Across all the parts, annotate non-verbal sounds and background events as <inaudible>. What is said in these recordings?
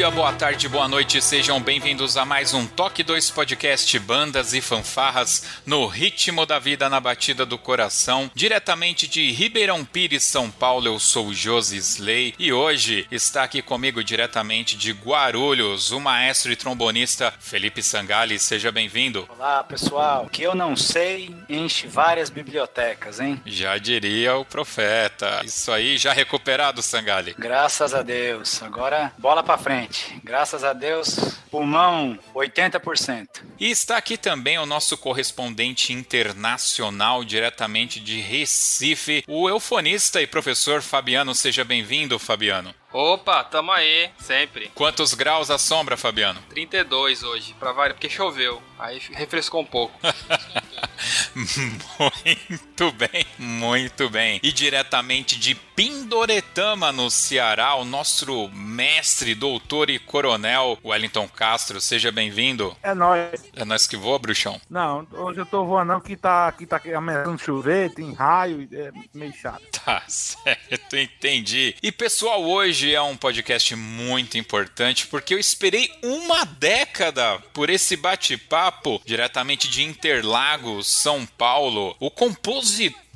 Dia, boa tarde, boa noite, sejam bem-vindos a mais um Toque 2 Podcast Bandas e Fanfarras no ritmo da vida na batida do coração, diretamente de Ribeirão Pires, São Paulo. Eu sou Josi Slay e hoje está aqui comigo diretamente de Guarulhos o maestro e trombonista Felipe Sangali. Seja bem-vindo. Olá, pessoal. O que eu não sei enche várias bibliotecas, hein? Já diria o profeta. Isso aí, já recuperado, Sangali. Graças a Deus. Agora, bola pra frente. Graças a Deus, pulmão 80%. E está aqui também o nosso correspondente internacional, diretamente de Recife, o eufonista e professor Fabiano. Seja bem-vindo, Fabiano. Opa, tamo aí, sempre. Quantos graus a sombra, Fabiano? 32 hoje, pra variar, porque choveu. Aí refrescou um pouco. <laughs> muito bem, muito bem. E diretamente de Pindoretama, no Ceará, o nosso mestre, doutor e coronel Wellington Castro. Seja bem-vindo. É nóis. É nós que voa, bruxão? Não, hoje eu tô voando não, que tá, aqui tá ameaçando chover, tem raio, é meio chato. Tá <laughs> certo, entendi. E pessoal, hoje é um podcast muito importante porque eu esperei uma década por esse bate-papo diretamente de Interlagos, São Paulo. O compositor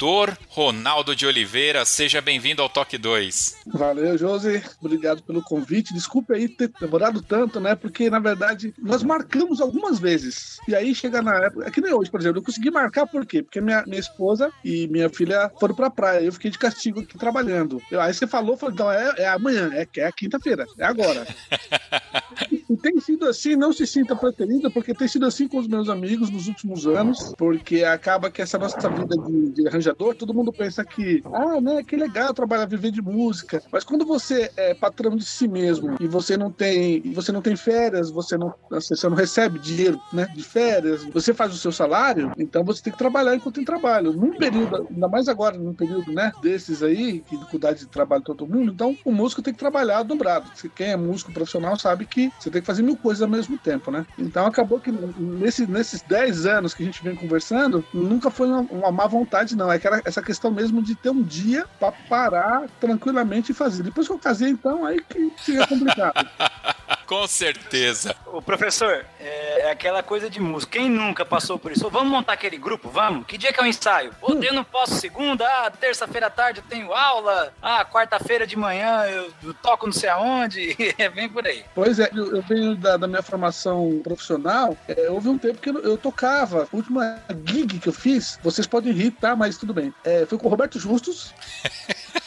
Ronaldo de Oliveira, seja bem-vindo ao Toque 2. Valeu, Josi. Obrigado pelo convite. Desculpe aí ter demorado tanto, né? Porque, na verdade, nós marcamos algumas vezes. E aí chega na época. É que nem hoje, por exemplo. Eu consegui marcar por quê? Porque minha, minha esposa e minha filha foram pra praia. Eu fiquei de castigo aqui trabalhando. Eu, aí você falou, falou, então é, é amanhã, é, é quinta-feira, é agora. <laughs> E tem sido assim, não se sinta preterido, porque tem sido assim com os meus amigos nos últimos anos, porque acaba que essa nossa vida de, de arranjador, todo mundo pensa que, ah, né, que legal trabalhar, viver de música. Mas quando você é patrão de si mesmo e você não tem, você não tem férias, você não, você não recebe dinheiro, né, de férias, você faz o seu salário, então você tem que trabalhar enquanto tem trabalho. Num período, ainda mais agora, num período, né, desses aí, que dificuldade de trabalho todo mundo, então o músico tem que trabalhar dobrado. Quem é músico profissional sabe que você tem que fazer mil coisas ao mesmo tempo, né? Então acabou que nesse, nesses 10 anos que a gente vem conversando, nunca foi uma, uma má vontade, não. É que era essa questão mesmo de ter um dia para parar tranquilamente e fazer. Depois que eu casei, então, aí que fica complicado. <laughs> Com certeza. O professor, é, é, aquela coisa de música. Quem nunca passou por isso? Vamos montar aquele grupo? Vamos? Que dia que é o ensaio? Pô, hum. eu não posso segunda, ah, terça-feira à tarde eu tenho aula, ah, quarta-feira de manhã eu, eu, toco não sei aonde, <laughs> é bem por aí. Pois é, eu, eu venho da, da, minha formação profissional, é, houve um tempo que eu, eu, tocava. A última gig que eu fiz, vocês podem rir, tá? Mas tudo bem. É, foi com o Roberto Justus. <laughs>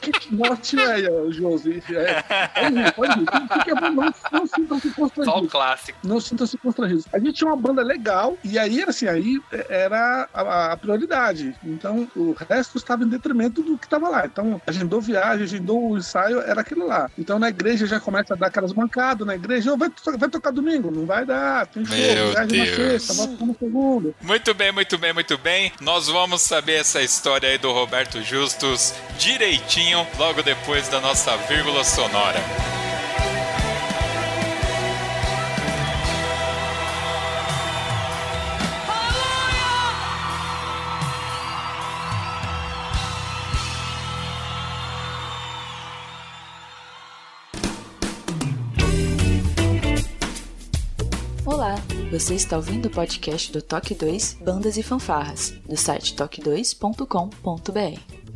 que morte é, Josi? É, pode pode Fique, não, não sintam-se constrangidos. Só o clássico. Não sintam-se constrangidos. A gente tinha uma banda legal e aí, assim, aí era a, a prioridade. Então, o resto estava em detrimento do que estava lá. Então, agendou viagem, agendou o ensaio, era aquilo lá. Então, na igreja já começa a dar aquelas mancadas na igreja. Oh, vai, vai tocar domingo? Não vai dar. Tem show, Meu viagem Deus. na sexta, volta no segundo. Muito bem, muito bem, muito bem. Nós vamos saber essa história aí do Roberto Justus direitinho logo depois da nossa vírgula sonora. Olá, você está ouvindo o podcast do Toque 2 Bandas e Fanfarras, do site toque2.com.br.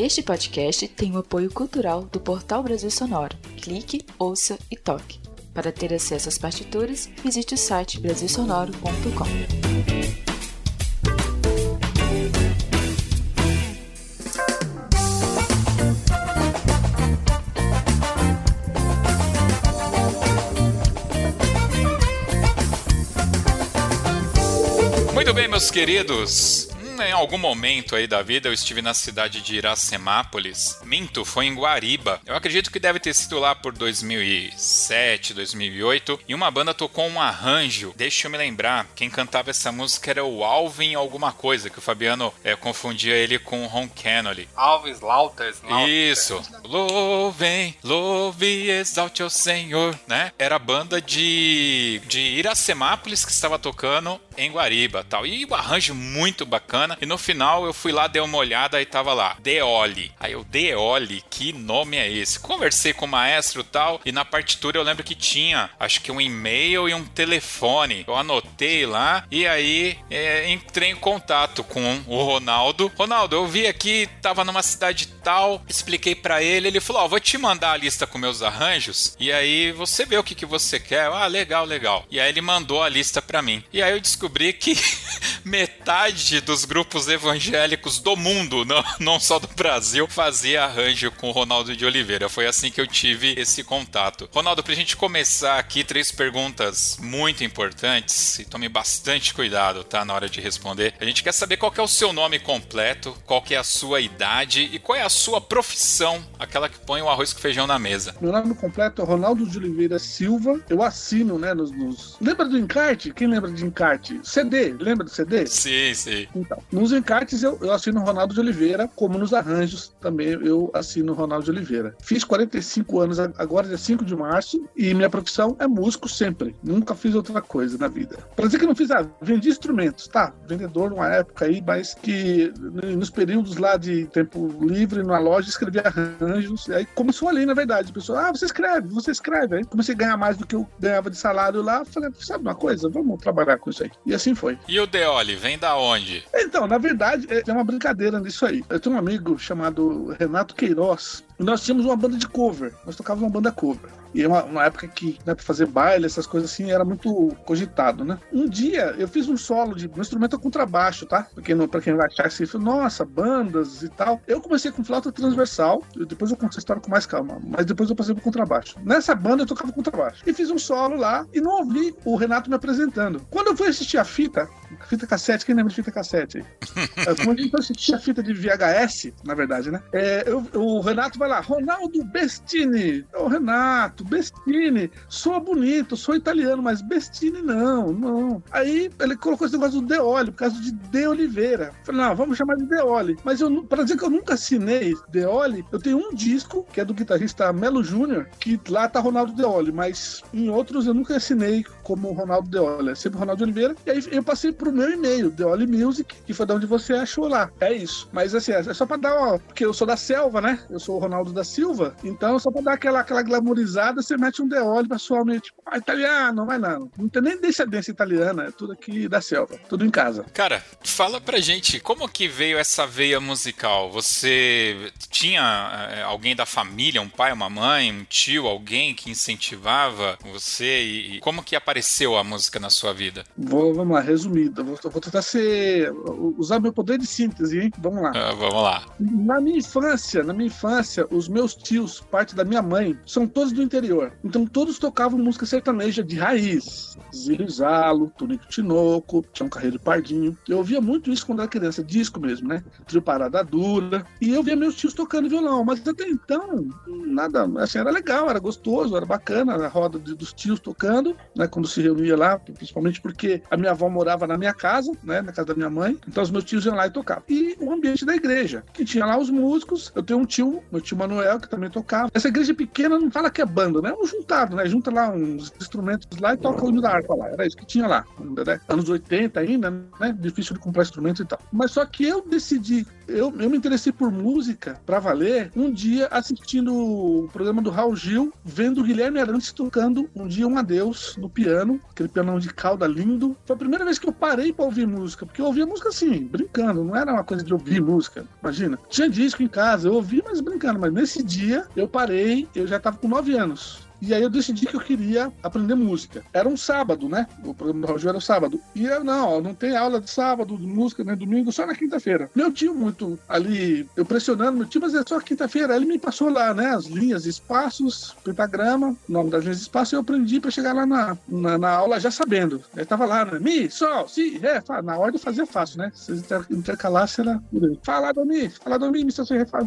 Este podcast tem o apoio cultural do Portal Brasil Sonoro. Clique, ouça e toque. Para ter acesso às partituras, visite o site brasilsonoro.com. Muito bem, meus queridos. Em algum momento aí da vida eu estive na cidade de Iracemápolis. Minto, foi em Guariba. Eu acredito que deve ter sido lá por 2007, 2008. E uma banda tocou um arranjo. Deixa eu me lembrar, quem cantava essa música era o Alvin alguma coisa, que o Fabiano é, confundia ele com o Ron Kennedy. Alves. Lauters. Isso. Louvem, louve exalte ao Senhor, né? Era a banda de, de Iracemápolis que estava tocando em Guariba tal. E o arranjo muito bacana. E no final eu fui lá, dei uma olhada e tava lá, Deoli. Aí eu, Deoli, que nome é esse? Conversei com o maestro tal. E na partitura eu lembro que tinha, acho que um e-mail e um telefone. Eu anotei lá e aí é, entrei em contato com o Ronaldo. Ronaldo, eu vi aqui, tava numa cidade tal, expliquei para ele, ele falou: Ó, vou te mandar a lista com meus arranjos e aí você vê o que, que você quer. Ah, legal, legal. E aí ele mandou a lista para mim. E aí eu descobri que <laughs> metade dos grupos evangélicos do mundo, <laughs> não, não só do Brasil, fazia arranjo com o Ronaldo de Oliveira. Foi assim que eu tive esse contato. Ronaldo, pra gente começar aqui, três perguntas muito importantes e tome bastante cuidado, tá? Na hora de responder. A gente quer saber qual que é o seu nome completo, qual que é a sua idade e qual é a sua profissão, aquela que põe o arroz com feijão na mesa. Meu nome completo é Ronaldo de Oliveira Silva. Eu assino, né, nos, nos... Lembra do encarte? Quem lembra de encarte? CD, lembra do CD? Sim, sim. Então, nos encartes eu, eu assino Ronaldo de Oliveira, como nos arranjos também eu assino Ronaldo de Oliveira. Fiz 45 anos agora, dia 5 de março, e minha profissão é músico sempre. Nunca fiz outra coisa na vida. Pra dizer que não fiz, ah, vendi instrumentos, tá? Vendedor numa época aí, mas que nos períodos lá de tempo livre, na loja, escrevia arranjos. E aí começou ali, na verdade. A pessoa, ah, você escreve, você escreve. Aí comecei a ganhar mais do que eu ganhava de salário lá. Falei, sabe uma coisa? Vamos trabalhar com isso aí. E assim foi. E o Deoli, vem da onde? Então, na verdade, é, tem uma brincadeira nisso aí. Eu tenho um amigo chamado Renato Queiroz. Nós tínhamos uma banda de cover. Nós tocávamos uma banda cover. E é uma, uma época que, né, pra fazer baile, essas coisas assim, era muito cogitado, né? Um dia eu fiz um solo de um instrumento contrabaixo, tá? Pra quem, não, pra quem vai achar assim, nossa, bandas e tal. Eu comecei com flauta transversal, depois eu conto essa história com mais calma, mas depois eu passei pro contrabaixo. Nessa banda eu tocava contrabaixo. E fiz um solo lá e não ouvi o Renato me apresentando. Quando eu fui assistir a fita, fita cassete, quem lembra de fita cassete aí? <laughs> Quando eu assisti a fita de VHS, na verdade, né? É, eu, o Renato vai lá, Ronaldo Bestini. Ô, Renato, Bestini, soa bonito, sou italiano, mas Bestini não, não. Aí ele colocou esse negócio do Deoli, por causa de De Oliveira. Falei, não, vamos chamar de Deoli. Mas eu, pra dizer que eu nunca assinei Deoli, eu tenho um disco, que é do guitarrista Melo Júnior, que lá tá Ronaldo Deoli, mas em outros eu nunca assinei como Ronaldo Deoli, é sempre Ronaldo Oliveira. E aí eu passei pro meu e-mail, Deoli Music, que foi de onde você achou lá. É isso. Mas assim, é só pra dar, ó, porque eu sou da selva, né? Eu sou o Ronaldo da Silva, então só pra dar aquela, aquela glamourizada, você mete um Deoli pessoalmente, tipo, ah, italiano, vai lá. Não tem nem descendência italiana, é tudo aqui da selva, tudo em casa. Cara, fala pra gente, como que veio essa veia musical? Você tinha é, alguém da família, um pai, uma mãe, um tio, alguém que incentivava você? E, e como que apareceu a música na sua vida? Vou, vamos lá, resumido. Vou, vou tentar ser. usar meu poder de síntese, hein? Vamos lá. Ah, vamos lá. Na minha infância, na minha infância, os meus tios, parte da minha mãe, são todos do interior. Então todos tocavam música sertaneja de raiz. Zirizalo, Tonico Tinoco, Tião Carreiro Pardinho. Eu ouvia muito isso quando era criança, disco mesmo, né? Trio Parada Dura. E eu via meus tios tocando violão, mas até então, nada, assim, era legal, era gostoso, era bacana a roda de, dos tios tocando, né? Quando se reunia lá, principalmente porque a minha avó morava na minha casa, né? Na casa da minha mãe. Então os meus tios iam lá e tocavam. E o ambiente da igreja, que tinha lá os músicos. Eu tenho um tio, meu tio Manuel, que também tocava. Essa igreja pequena não fala que é banda, né? É um juntado, né? Junta lá uns instrumentos lá e toca o hino da harpa lá. Era isso que tinha lá. Né? Anos 80 ainda, né? Difícil de comprar instrumentos e tal. Mas só que eu decidi eu, eu me interessei por música pra valer um dia assistindo o programa do Raul Gil, vendo o Guilherme Arantes tocando um dia um adeus no piano, aquele pianão de cauda lindo. Foi a primeira vez que eu parei pra ouvir música, porque eu ouvia música assim, brincando, não era uma coisa de ouvir música, imagina. Tinha disco em casa, eu ouvia, mas brincando, mas nesse dia eu parei, eu já tava com nove anos. E aí eu decidi que eu queria aprender música. Era um sábado, né? O programa do Roger era o sábado. E eu, não, não tem aula de sábado, de música, nem domingo, só na quinta-feira. Meu tio muito ali, eu pressionando meu tio, mas é só quinta-feira. Ele me passou lá, né? As linhas, espaços, pentagrama, nome das linhas de espaço, e eu aprendi para chegar lá na, na, na, aula já sabendo. Aí tava lá, né? Mi, sol, si, ré. Na ordem fazia fácil, né? Se intercalasse, era. Fala do mi, fala do mi, sol, si, ré, fá,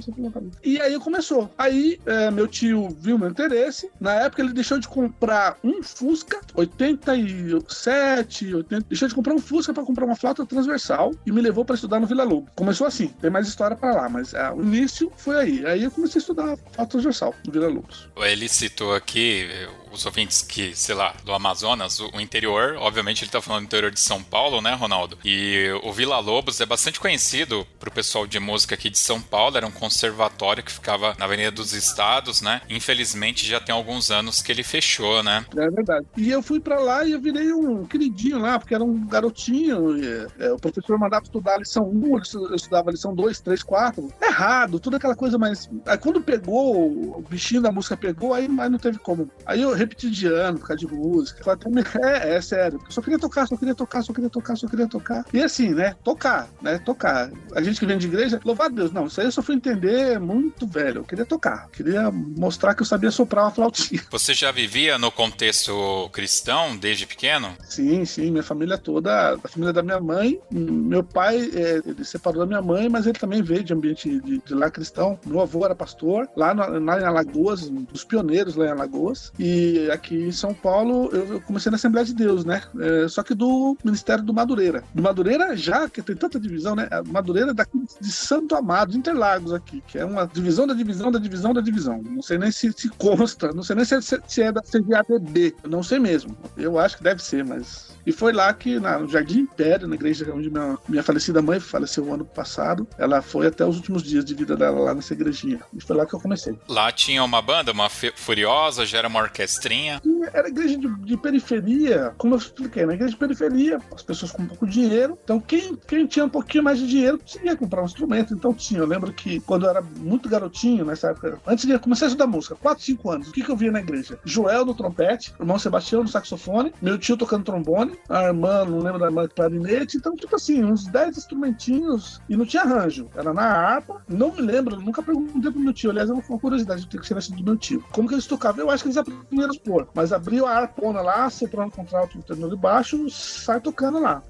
E aí começou. Aí é, meu tio viu meu interesse. Na época ele deixou de comprar um Fusca 87, 80, deixou de comprar um Fusca para comprar uma flauta transversal e me levou para estudar no Vila Lobo. Começou assim, tem mais história para lá, mas é, o início foi aí. Aí eu comecei a estudar flauta transversal no Vila Lobos. Ele citou aqui os ouvintes que, sei lá, do Amazonas, o, interior, obviamente ele tá falando do interior de São Paulo, né, Ronaldo? E o Vila Lobos é bastante conhecido pro pessoal de música aqui de São Paulo, era um conservatório que ficava na Avenida dos Estados, né? Infelizmente já tem alguns anos que ele fechou, né? É verdade. E eu fui para lá e eu virei um queridinho lá, porque era um garotinho. E, é, o professor mandava estudar a lição 1, eu estudava a lição 2, 3, 4. Errado, tudo aquela coisa, mas. Aí quando pegou, o bichinho da música pegou, aí mas não teve como. Aí eu repeti de ano por causa de música. <laughs> É, é sério. Eu só queria tocar, só queria tocar, só queria tocar, só queria tocar. E assim, né? Tocar, né? Tocar. A gente que vem de igreja, louvado Deus, não, isso aí eu só fui entender muito velho. Eu queria tocar. Queria mostrar que eu sabia soprar uma flautinha. <laughs> Você já vivia no contexto cristão desde pequeno? Sim, sim. Minha família toda, a família da minha mãe. Meu pai, é, ele separou da minha mãe, mas ele também veio de ambiente de, de lá cristão. Meu avô era pastor, lá, no, lá em Alagoas, dos pioneiros lá em Alagoas. E aqui em São Paulo, eu comecei na Assembleia de Deus, né? É, só que do Ministério do Madureira. Do Madureira, já que tem tanta divisão, né? Madureira é daqui de Santo Amado, Interlagos aqui, que é uma divisão da divisão da divisão da divisão. Não sei nem se, se consta, não sei nem se, se é da CVADB, não sei mesmo. Eu acho que deve ser, mas e foi lá que, na, no Jardim Império, na igreja onde minha, minha falecida mãe faleceu o ano passado, ela foi até os últimos dias de vida dela lá nessa igrejinha. E foi lá que eu comecei. Lá tinha uma banda, uma Furiosa, já era uma orquestrinha? Era igreja de, de, periferia, como eu expliquei, na igreja de periferia, as pessoas com pouco dinheiro. Então, quem, quem tinha um pouquinho mais de dinheiro conseguia comprar um instrumento. Então, tinha. Eu lembro que quando eu era muito garotinho, nessa época, antes de começar a estudar música, 4, 5 anos, o que, que eu via na igreja? Joel no trompete, irmão Sebastião no saxofone, meu tio tocando trombone, a irmã, não lembro da irmã clarinete, então, tipo assim, uns 10 instrumentinhos e não tinha arranjo. Era na harpa, não me lembro, nunca perguntei pro meu tio, aliás, é uma curiosidade, tem que ser do meu tio. Como que eles tocavam? Eu acho que eles aprenderam pôr, mas abriu a harpona lá, soprando o contralto no terno de baixo, sai tocando lá.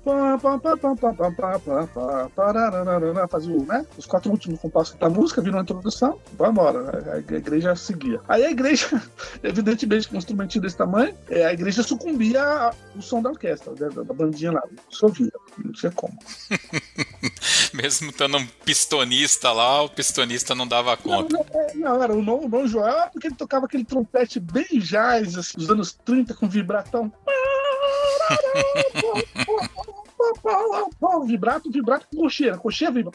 Fazia né? Os quatro últimos compassos da música, viram a introdução, vai embora. A igreja seguia. Aí a igreja, <laughs> evidentemente, com um instrumentinho desse tamanho, a igreja sucumbia ao som da orquestra, da, da bandinha lá. Chovia, não tinha como. <laughs> Mesmo estando um pistonista lá, o pistonista não dava conta. Não, não, não era o Dom Joel, porque ele tocava aquele trompete bem jazz, assim, dos anos 30, com vibratão. <laughs> vibrato, vibrato com cocheira. Cocheira vibra.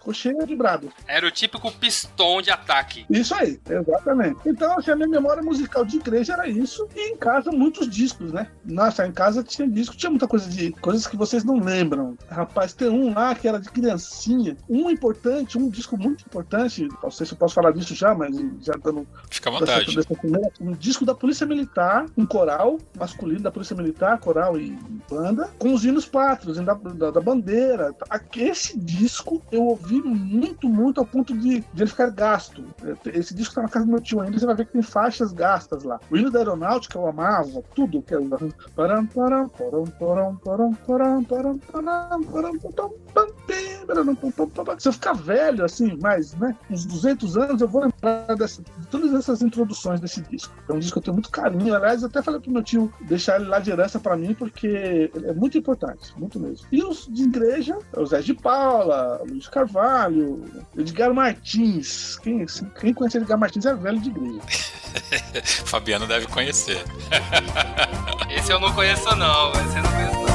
Cocheira vibrado. Era o típico pistão de ataque. Isso aí, exatamente. Então, assim, a minha memória musical de igreja era isso. E em casa, muitos discos, né? Nossa, em casa tinha disco, tinha muita coisa de. coisas que vocês não lembram. Rapaz, tem um lá que era de criancinha. Um importante, um disco muito importante. Não sei se eu posso falar disso já, mas já dando. Fica à vontade. um disco da Polícia Militar, um coral masculino da Polícia Militar, coral e banda com os hinos pátrios, da, da, da bandeira. Esse disco eu ouvi muito, muito ao ponto de, de ele ficar gasto. Esse disco tá na casa do meu tio ainda, você vai ver que tem faixas gastas lá. O hino da aeronáutica eu amava, tudo que Se eu ficar velho, assim, mais, né, uns 200 anos, eu vou lembrar dessa, de todas essas introduções desse disco. É um disco que eu tenho muito carinho. Aliás, eu até falei pro meu tio deixar ele lá de herança pra mim, porque é muito importante, muito mesmo. E os de igreja, é o Zé de Paula, Luiz Carvalho, Edgar Martins. Quem, quem conhece Edgar Martins é velho de igreja. <laughs> Fabiano deve conhecer. Esse eu não conheço, não. Esse eu não conheço, não.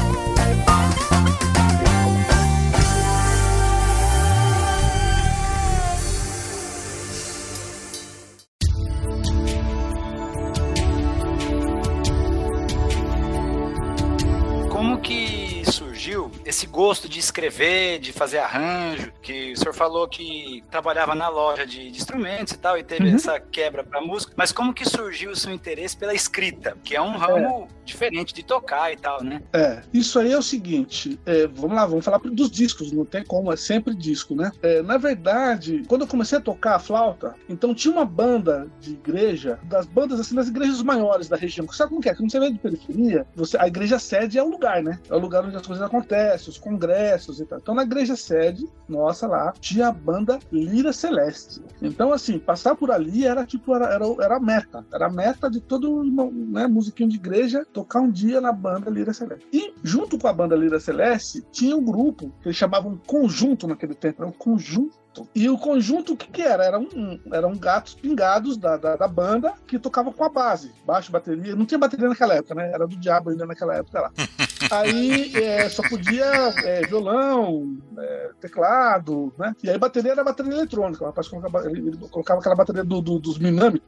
Esse gosto de escrever, de fazer arranjo, que o senhor falou que trabalhava na loja de, de instrumentos e tal, e teve Uhum. essa quebra pra música, mas como que surgiu o seu interesse pela escrita? Que é um ramo diferente de tocar e tal, né? É, isso aí é o seguinte, é, vamos lá, vamos falar dos discos, não tem como, é sempre disco, né? É, na verdade, quando eu comecei a tocar a flauta, então tinha uma banda de igreja, das bandas assim, das igrejas maiores da região. Sabe como que é? Quando você vem de periferia, você, a igreja sede é o lugar, né? É o lugar onde as coisas acontecem, os congressos e tal. Então na igreja sede, nossa lá, tinha a banda Lira Celeste. Então, assim, passar por ali era tipo, era, era, era a meta. Era a meta de todo né, musiquinho de igreja tocar um dia na banda Lira Celeste. E junto com a banda Lira Celeste, tinha um grupo que eles chamavam conjunto naquele tempo, era um conjunto. E o conjunto, o que, que era? Era um, eram gatos pingados da, da, da banda que tocavam com a base, baixo, bateria. Não tinha bateria naquela época, né? Era do diabo ainda naquela época lá. <laughs> Aí é, só podia é, violão, é, teclado, né? E aí bateria era bateria eletrônica. O rapaz colocava, ele, ele colocava aquela bateria do, do- dos Minami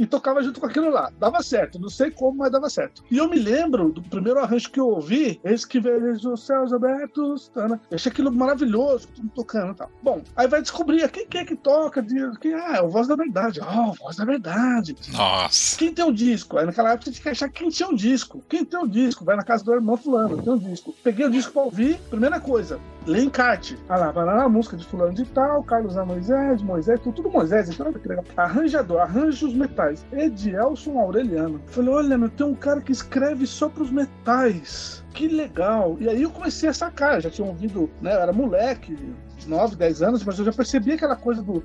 e tocava junto com aquilo lá. Dava certo, não sei como, mas dava certo. E eu me lembro do primeiro arranjo que eu ouvi, esse que vejo os céus abertos, tá, né? eu achei aquilo maravilhoso, tudo tocando e tal. Bom, aí vai descobrir quem que é que toca, quem, ah, é o Voz da Verdade. Ah, o Voz da Verdade. Nossa. Quem tem o disco? Aí naquela época você tinha que achar quem tinha o disco. Quem tem o disco? Vai na casa do irmão fulano, tem o disco. Peguei o disco pra ouvir, primeira coisa, lê encarte. Ah lá, vai lá na música de fulano de tal, Carlos A. Moisés, Moisés, tudo, tudo Moisés, então olha que. Arranjador, arranja os metais. Edielson Aureliano. Falei, olha, meu, tem um cara que escreve só pros metais. Que legal. E aí eu comecei a sacar, eu já tinha ouvido, né? Eu era moleque, 9, 10 anos, mas eu já percebi aquela coisa do.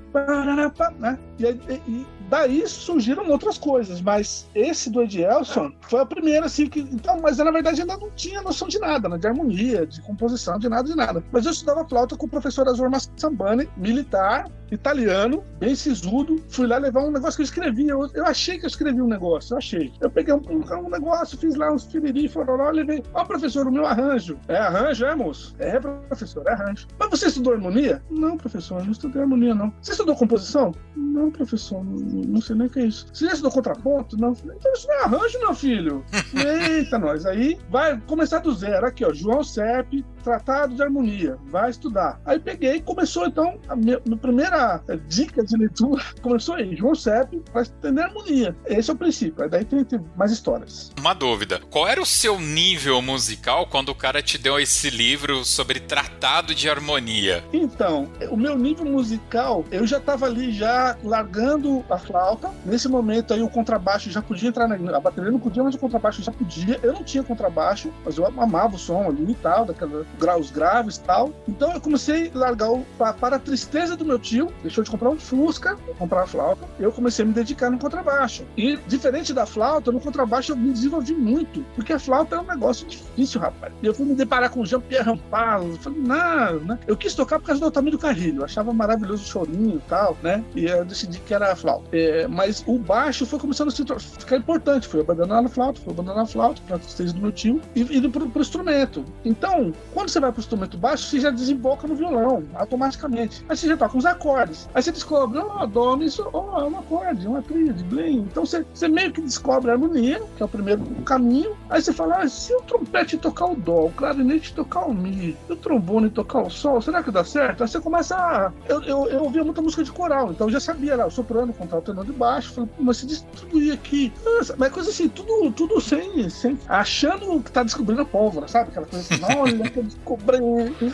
Né? E, e- daí surgiram outras coisas, mas esse do Edielson foi a primeira, assim, que. Então, mas na verdade ainda não tinha noção de nada, né? De harmonia, de composição, de nada, de nada. Mas eu estudava flauta com o professor Azor Massambani, militar, italiano, bem sisudo. Fui lá levar um negócio que eu escrevi. Eu, eu achei que eu escrevi um negócio, eu achei. Eu peguei um, um- negócio, fiz lá uns piriri, fororó, levei. Ó, professor, o meu arranjo. É arranjo, é, moço? É, professor, é arranjo. Mas você estudou harmonia? Não, professor, eu não estudei harmonia, não. Você estudou composição? Não, professor, não, não sei nem o que é isso. Você já estudou contraponto? Não. Então isso não é arranjo, meu filho. <laughs> Eita, nós. Aí vai começar do zero. Aqui, ó, João Sepp, Tratado de Harmonia. Vai estudar. Aí peguei e começou, então, a minha, minha primeira eh, dica de leitura <laughs> começou aí. João Sepp para entender harmonia. Esse é o princípio. Aí daí tem, tem mais histórias. Uma dúvida. Qual era o seu nível musical quando o cara te deu esse livro sobre tratado de harmonia? Então, o meu nível musical, eu já estava ali já largando a flauta. Nesse momento aí o contrabaixo já podia entrar na a bateria não podia, mas o contrabaixo já podia. Eu não tinha contrabaixo, mas eu amava o som ali e tal, daqueles graus graves e tal. Então eu comecei a largar o, pa- para a tristeza do meu tio, deixou de comprar um Fusca, comprar a flauta. Eu comecei a me dedicar no contrabaixo. E diferente da flauta, no contrabaixo eu me desenvolvi muito, porque a flauta é um negócio difícil, rapaz. E eu fui me deparar com o Jean-Pierre Rampal, eu falei, não, né? Eu quis tocar por causa do Otávio do Carrilho, eu achava maravilhoso o chorinho e tal, né? E eu decidi que era flauta. É, mas o baixo foi começando a se ficar importante, foi abandonando a flauta, foi abandonando a flauta, para tristeza do meu tio, e indo pro, pro instrumento. Então, quando você vai pro instrumento baixo, você já desemboca no violão, automaticamente. Aí você já toca uns acordes. Aí você descobre, ó, dó, mi, sol, ó, é um acorde, uma tríade, blim. Então você, você meio que descobre a harmonia, que é o primeiro caminho. Aí você fala, ah, se o trompete tocar o dó, o clarinete tocar o mi, o trombone tocar o sol, será que dá certo? Aí você começa a... Eu, eu, eu ouvia muita música de coral, então eu já sabia lá, o soprano, contralto, tenor de baixo. Falei, mas se distribuir aqui... Nossa, mas coisa assim, tudo, tudo sem, sem... Achando que tá descobrindo a pólvora, sabe? Aquela coisa assim, olha <laughs> que eu descobri...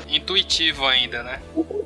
Intuitivo ainda, né?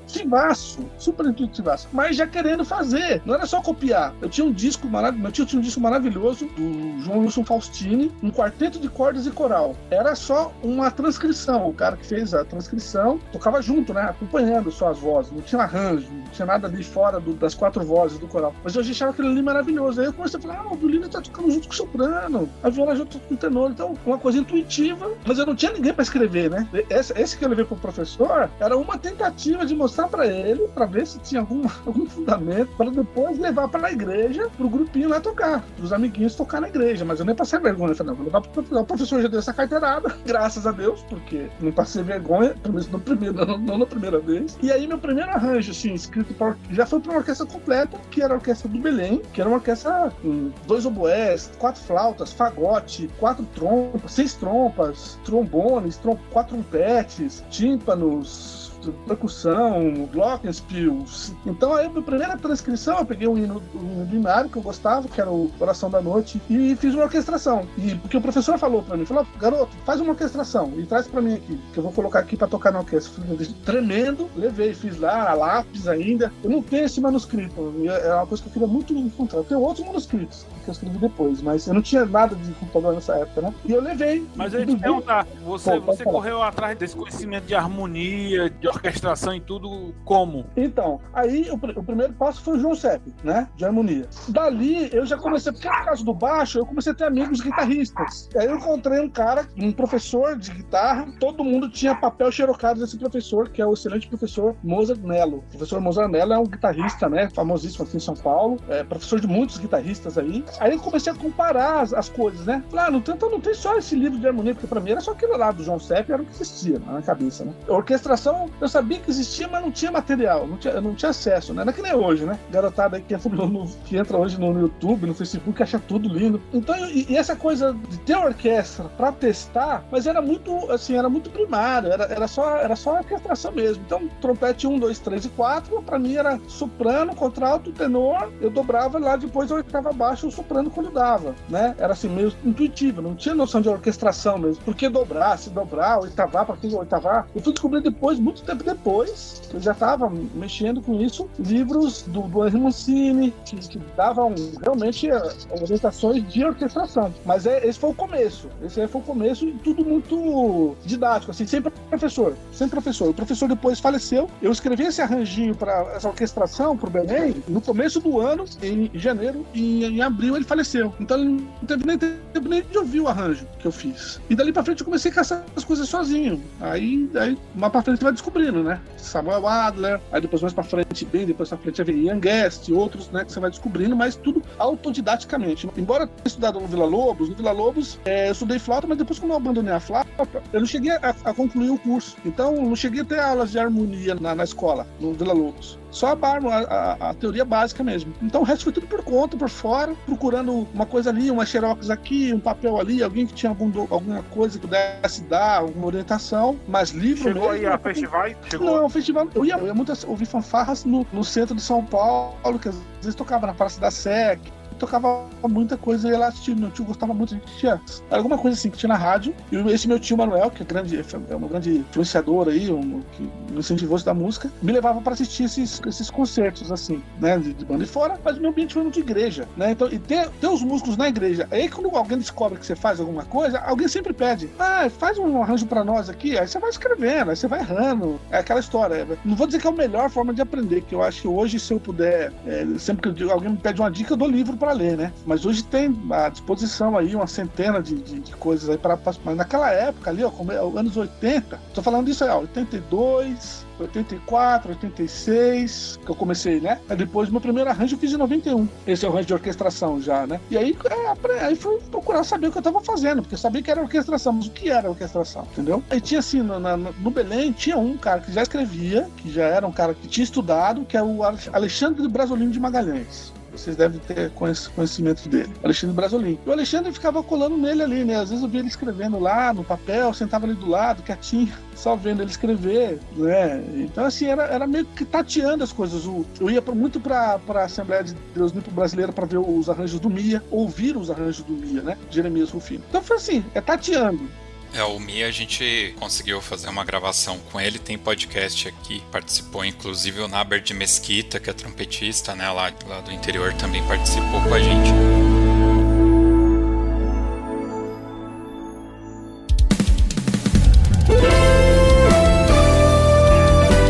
intuitivaço, super intuitivaço, mas já querendo fazer. Não era só copiar. Eu tinha um disco maravilhoso, meu tio tinha um disco maravilhoso do João Wilson Faustini, um quarteto de cordas e coral. Era só uma transcrição. O cara que fez a transcrição tocava junto, né? Acompanhando só as vozes. Não tinha arranjo, não tinha nada ali fora do- das quatro vozes do coral. Mas eu achava aquilo ali maravilhoso. Aí eu comecei a falar: ah, o violino tá tocando junto com o soprano, a viola junto com o tenor. Então, uma coisa intuitiva, mas eu não tinha ninguém para escrever, né? esse, esse que eu levei pro professor era uma tentativa de mostrar para ele, para ver se tinha algum, <laughs> algum fundamento, para depois levar para a igreja, pro grupinho lá tocar, pros amiguinhos tocar na igreja. Mas eu nem passei vergonha. Eu falei, não, vou levar pro professor. O professor já deu essa carteirada, <laughs> graças a Deus, porque não passei vergonha, pelo menos no primeiro, não, não na primeira vez. E aí, meu primeiro arranjo, assim, escrito pra, já foi para uma orquestra completa, que era a orquestra do Belém, que era uma orquestra com dois oboés, quatro flautas, fagote, quatro trompas, seis trompas, trombones, trom quatro trompetes, tímpanos, percussão, glockenspiels. Então aí, a primeira transcrição, eu peguei o hino, o hino do Inário, que eu gostava, que era o Coração da Noite, e fiz uma orquestração. E porque o professor falou para mim, falou, garoto, faz uma orquestração e traz para mim aqui, que eu vou colocar aqui para tocar na orquestra. Tremendo, levei, fiz lá, a lápis ainda. Eu não tenho esse manuscrito, é uma coisa que eu queria muito encontrar. Eu tenho outros manuscritos que eu escrevi depois, mas eu não tinha nada de computador nessa época, né? E eu levei. Mas eu ia te perguntar, você, Pô, você correu atrás desse conhecimento de harmonia, de orquestração e tudo como? Então, aí o, o primeiro passo foi o João Sepp, né? De harmonia. Dali eu já comecei, porque no caso do baixo, eu comecei a ter amigos guitarristas. Aí eu encontrei um cara, um professor de guitarra, todo mundo tinha papel xerocado desse professor, que é o excelente professor Mozart Mello. O professor Mozart Mello é um guitarrista, né? Famosíssimo aqui em São Paulo, é professor de muitos guitarristas aí. Aí eu comecei a comparar as, as coisas, né? Falei, ah, não não tem só esse livro de harmonia, porque pra mim era só aquilo lá do João Sepp, era o que existia na cabeça, né? Orquestração, eu sabia que existia, mas não tinha material, não tinha, não tinha acesso, né? Não é que nem hoje, né? Garotada que entra, no, que entra hoje no, YouTube, no Facebook, acha tudo lindo. Então, e, e, essa coisa de ter orquestra pra testar, mas era muito, assim, era muito primário, era, era, só, era só orquestração mesmo. Então, trompete 1, 2, 3 e 4, pra mim era soprano, contralto, tenor, eu dobrava lá, depois eu oitava abaixo o soprano quando dava, né? Era assim, meio intuitivo, não tinha noção de orquestração mesmo. Por que dobrar, se dobrar, oitavar, para que oitavar? Eu fui descobrir depois, muito tempo depois, eu já estava mexendo com isso, livros do, do Henry Mancini, que, que davam realmente eh, orientações de orquestração. Mas é, esse foi o começo. Esse foi o começo e tudo muito didático, assim, sempre professor, sempre professor. O professor depois faleceu. Eu escrevi esse arranjinho para essa orquestração para o Belém no começo do ano, em janeiro, e em abril ele faleceu. Então ele não teve nem tempo nem de ouvir o arranjo que eu fiz. E dali pra frente eu comecei a caçar as coisas sozinho. Aí, aí mais pra frente você vai descobrindo, né? Samuel Adler, aí depois mais pra frente, bem depois pra frente, ver Ian Guest outros, né? Que você vai descobrindo, mas tudo autodidaticamente. Embora eu tenha estudado no Vila Lobos, no Vila Lobos é, eu estudei flauta, mas depois quando eu abandonei a flauta, eu não cheguei a, a concluir o curso. Então, não cheguei a ter aulas de harmonia na, na escola, no Vila Lobos só a, a, a, a, teoria básica mesmo. Então o resto foi tudo por conta, por fora, procurando uma coisa ali, uma xerox aqui, um papel ali, alguém que tinha algum, alguma coisa que pudesse dar, alguma orientação, mas livro Chegou mesmo. aí a festival? Chegou. Não, festival. Eu ia, eu ia muito ouvir fanfarras no, no centro de São Paulo, que às vezes tocava na Praça da Sec, tocava muita coisa e ia lá assistir. Meu tio gostava muito, gente tinha alguma coisa assim que tinha na rádio. E esse meu tio Manuel, que é, grande, é um grande influenciador aí, um, que me incentivou da música, me levava para assistir esses, esses concertos, assim, né, de, de, banda e fora, mas meu ambiente foi muito de igreja, né? Então, e ter, ter os músicos na igreja. Aí quando alguém descobre que você faz alguma coisa, alguém sempre pede, ah, faz um arranjo para nós aqui, aí você vai escrevendo, aí você vai errando. É aquela história. Não vou dizer que é a melhor forma de aprender, que eu acho que hoje, se eu puder, é, sempre que alguém me pede uma dica, eu dou livro para ler, né? Mas hoje tem à disposição aí uma centena de, de, de coisas aí para Mas naquela época ali, ó, é, anos 80, tô falando disso aí, ó, 82, 84, 86, que eu comecei, né? Aí depois meu primeiro arranjo eu fiz em 91. Esse é o arranjo de orquestração já, né? E aí, é, aí fui procurar saber o que eu tava fazendo, porque eu sabia que era orquestração, mas o que era orquestração, entendeu? Aí tinha assim, no, no Belém, tinha um cara que já escrevia, que já era um cara que tinha estudado, que é o Alexandre Brasolino de Magalhães. Vocês devem ter conhecimento dele. Alexandre Brasolim. E o Alexandre ficava colando nele ali, né? Às vezes eu via ele escrevendo lá no papel, sentava ali do lado, quietinho, <laughs> só vendo ele escrever, né? Então, assim, era, era meio que tateando as coisas. Eu ia muito pra, pra Assembleia de Deus Limpo Brasileira para ver os arranjos do Mia, ouvir os arranjos do Mia, né? Jeremias Rufino. Então foi assim, é tateando. É, o Mi a gente conseguiu fazer uma gravação com ele, tem podcast aqui, participou inclusive o Naber de Mesquita, que é trompetista, né, lá, lá do interior, também participou com a gente.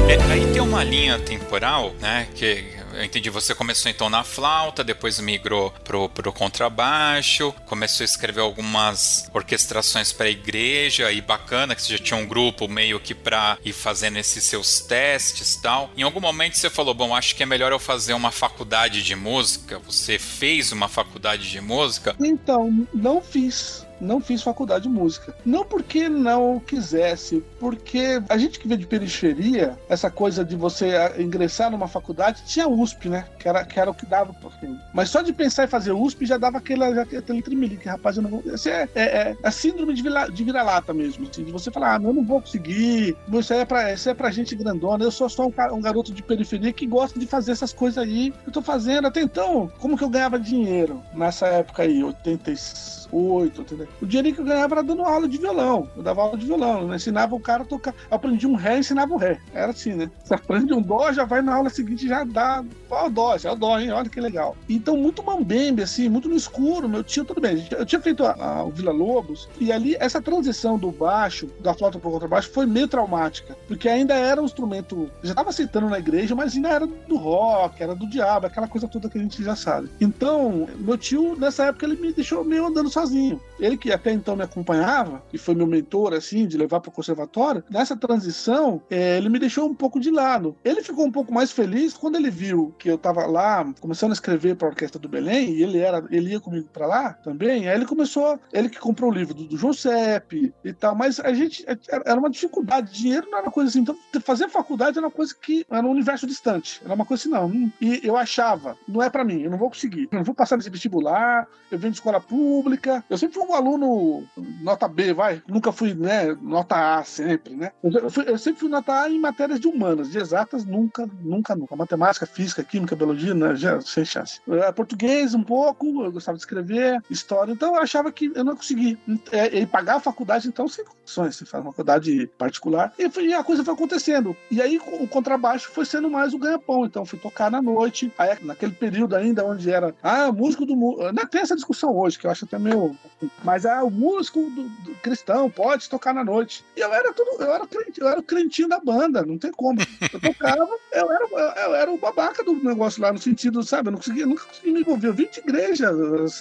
É, uma linha temporal, né, que eu entendi, você começou então na flauta, depois migrou pro, pro contrabaixo, começou a escrever algumas orquestrações para igreja e bacana que você já tinha um grupo meio que para ir fazendo esses seus testes tal. Em algum momento você falou, bom, acho que é melhor eu fazer uma faculdade de música. Você fez uma faculdade de música? Então, não fiz não fiz faculdade de música. Não porque não quisesse, porque a gente que veio de periferia, essa coisa de você ingressar numa faculdade, tinha USP, né? Que era, que era o que dava. Mas só de pensar em fazer USP já dava aquele, aquele trimelique, rapaz, eu não vou. É, é, é, é síndrome de, vira, de vira-lata mesmo, assim, de você falar, ah, eu não vou conseguir, isso é pra, isso é pra gente grandona, eu sou só um, um garoto de periferia que gosta de fazer essas coisas aí que eu tô fazendo. Até então, como que eu ganhava dinheiro nessa época aí, 86? 8, entendeu? O dinheiro que eu ganhava era dando aula de violão. Eu dava aula de violão, né? ensinava o cara a tocar. Eu aprendi um ré, ensinava o ré. Era assim, né? Você aprende um dó, já vai na aula seguinte já dá. O dó, já é o dó, hein? Olha que legal. Então, muito mambembe, assim, muito no escuro. Meu tio, tudo bem. Eu tinha feito a, a, o Vila Lobos, e ali, essa transição do baixo, da flauta pro contrabaixo, foi meio traumática. Porque ainda era um instrumento. Já estava aceitando na igreja, mas ainda era do rock, era do diabo, aquela coisa toda que a gente já sabe. Então, meu tio, nessa época, ele me deixou meio andando sozinho. Ele que até então me acompanhava, e foi meu mentor, assim, de levar para o conservatório, nessa transição, é, ele me deixou um pouco de lado. Ele ficou um pouco mais feliz quando ele viu que eu lá, começando a escrever para a Orquestra do Belém, e ele era, ele ia comigo para lá também. Aí ele começou, ele que comprou o livro do, do João e tal, mas a gente, era uma dificuldade. Dinheiro não era coisa assim. Então, fazer faculdade era uma coisa que era um universo distante. Era uma coisa assim, não. E eu achava, não é para mim, eu não vou conseguir. Eu não vou passar nesse vestibular, eu venho de escola pública, eu sempre fui um aluno nota B, vai. Nunca fui, né, nota A sempre, né? Eu, fui, eu, sempre fui nota A em matérias de humanas, de exatas, nunca, nunca, nunca. Matemática, física, química, biologia, né, já, sem chance. Português um pouco, eu gostava de escrever, história, então eu achava que eu não consegui. É, e pagar a faculdade, então, sem condições, você faz uma faculdade particular. E, foi, e, a coisa foi acontecendo. E aí o contrabaixo foi sendo mais o ganha-pão, então fui tocar na noite, aí naquele período ainda onde era, ah, músico do... Ainda tem essa discussão hoje, que eu acho até meio mas ah, o músico do, do cristão pode tocar na noite. E eu era tudo, eu era, crente, eu era o crentinho da banda, não tem como. Eu tocava, eu era, eu, eu, era o babaca do negócio lá, no sentido, sabe? Eu não conseguia, nunca consegui me envolver. Eu vim de igreja,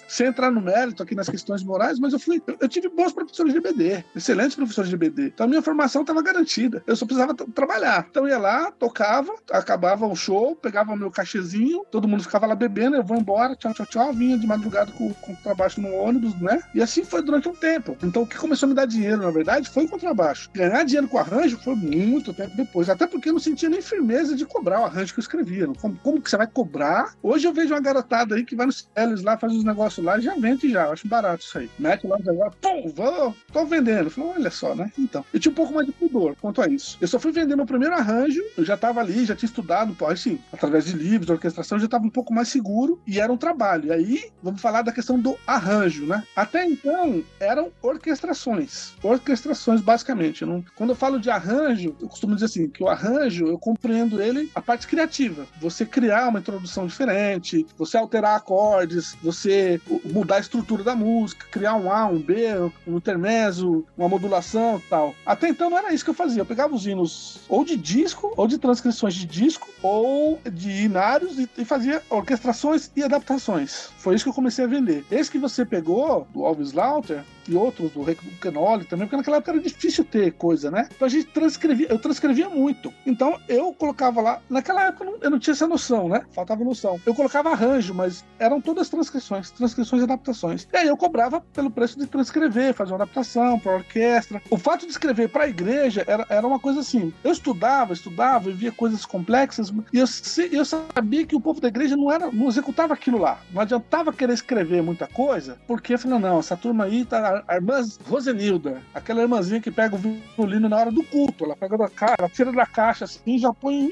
sem entrar no mérito aqui nas questões morais, mas eu fui. Eu, eu tive bons professores de BD, excelentes professores de BD. Então a minha formação estava garantida. Eu só precisava trabalhar. Então eu ia lá, tocava, acabava o show, pegava o meu cachezinho, todo mundo ficava lá bebendo, eu vou embora, tchau, tchau, tchau, vinha de madrugada com, com o trabalho no ônibus, né? E assim foi durante um tempo. Então o que começou a me dar dinheiro, na verdade, foi o contrabaixo. Ganhar dinheiro com arranjo foi muito tempo depois. Até porque eu não sentia nem firmeza de cobrar o arranjo que eu escrevia. Como, como que você vai cobrar? Hoje eu vejo uma garotada aí que vai nos celos lá, faz os negócios lá já vende já. Eu acho barato isso aí. Mete lá pum, vou, tô vendendo. Eu olha só, né? Então, eu tinha um pouco mais de pudor quanto a isso. Eu só fui vender meu primeiro arranjo, eu já tava ali, já tinha estudado, assim, através de livros, de orquestração, eu já tava um pouco mais seguro e era um trabalho. E aí, vamos falar da questão do arranjo, né? Até então, eram orquestrações. Orquestrações, basicamente. Eu não... Quando eu falo de arranjo, eu costumo dizer assim, que o arranjo, eu compreendo ele a parte criativa. Você criar uma introdução diferente, você alterar acordes, você mudar a estrutura da música, criar um A, um B, um intermezzo, uma modulação tal. Até então não era isso que eu fazia. Eu pegava os hinos ou de disco, ou de transcrições de disco, ou de inários e, e fazia orquestrações e adaptações. Foi isso que eu comecei a vender. Esse que você pegou, do Alves Lauter, e outros do Rei Canoli também, porque naquela época era difícil ter coisa, né? Então a gente transcrevia, eu transcrevia muito. Então eu colocava lá, naquela época eu não, eu não tinha essa noção, né? Faltava noção. Eu colocava arranjo, mas eram todas transcrições, transcrições e adaptações. E aí eu cobrava pelo preço de transcrever, fazer uma adaptação para orquestra. O fato de escrever para a igreja era, era uma coisa assim. Eu estudava, estudava, via coisas complexas, e eu, eu sabia que o povo da igreja não era, não executava aquilo lá. Não adiantava querer escrever muita coisa, porque eu falei, não, essa turma aí tá a, irmã Rosenilda, aquela irmãzinha que pega o violino na hora do culto, ela pega da cara, tira da caixa assim, já põe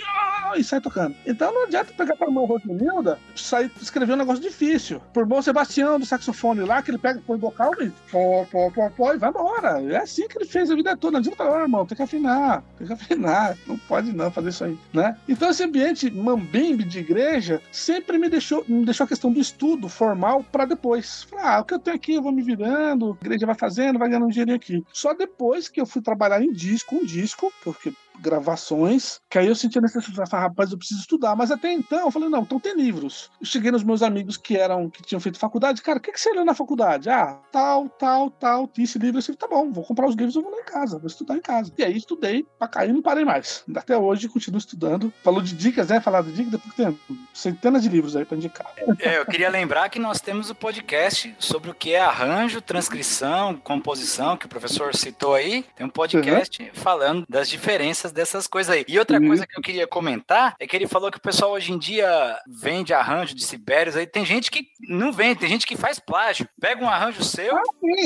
e sai tocando. Então não adianta pegar pra irmã Rosenilda sair escrever um negócio difícil. Por bom Sebastião do saxofone lá, que ele pega, põe vocal e pó, pó, pó, e vai embora. É assim que ele fez a vida toda. Não adianta, oh, irmão, tem que afinar, tem que afinar. Não pode não fazer isso aí, né? Então esse ambiente mambembe de igreja sempre me deixou, me deixou a questão do estudo formal para depois. ah, o que eu tenho aqui, eu vou me virando, a igreja vai fazendo, vai ganhando um dinheirinho aqui. Só depois que eu fui trabalhar em disco, um disco, porque gravações, que aí eu senti a necessidade, falei, rapaz, eu preciso estudar. Mas até então, eu falei, não, então tem livros. Eu cheguei nos meus amigos que eram, que tinham feito faculdade, cara, o que, que você leu na faculdade? Ah, tal, tal, tal, tinha esse livro. Eu falei, tá bom, vou comprar os livros, eu vou lá em casa, vou estudar em casa. E aí estudei pra cair e não parei mais. Até hoje continuo estudando. Falou de dicas, né? Falar de dicas, depois tem centenas de livros aí pra indicar. É, eu queria lembrar que nós temos o podcast sobre o que é arranjo, transcrição, composição, que o professor citou aí. Tem um podcast uhum. falando das diferenças dessas coisas aí. E outra uhum. coisa que eu queria comentar é que ele falou que o pessoal hoje em dia vende arranjo de Sibérios aí. Tem gente que não vende, tem gente que faz plágio. Pega um arranjo seu, ah,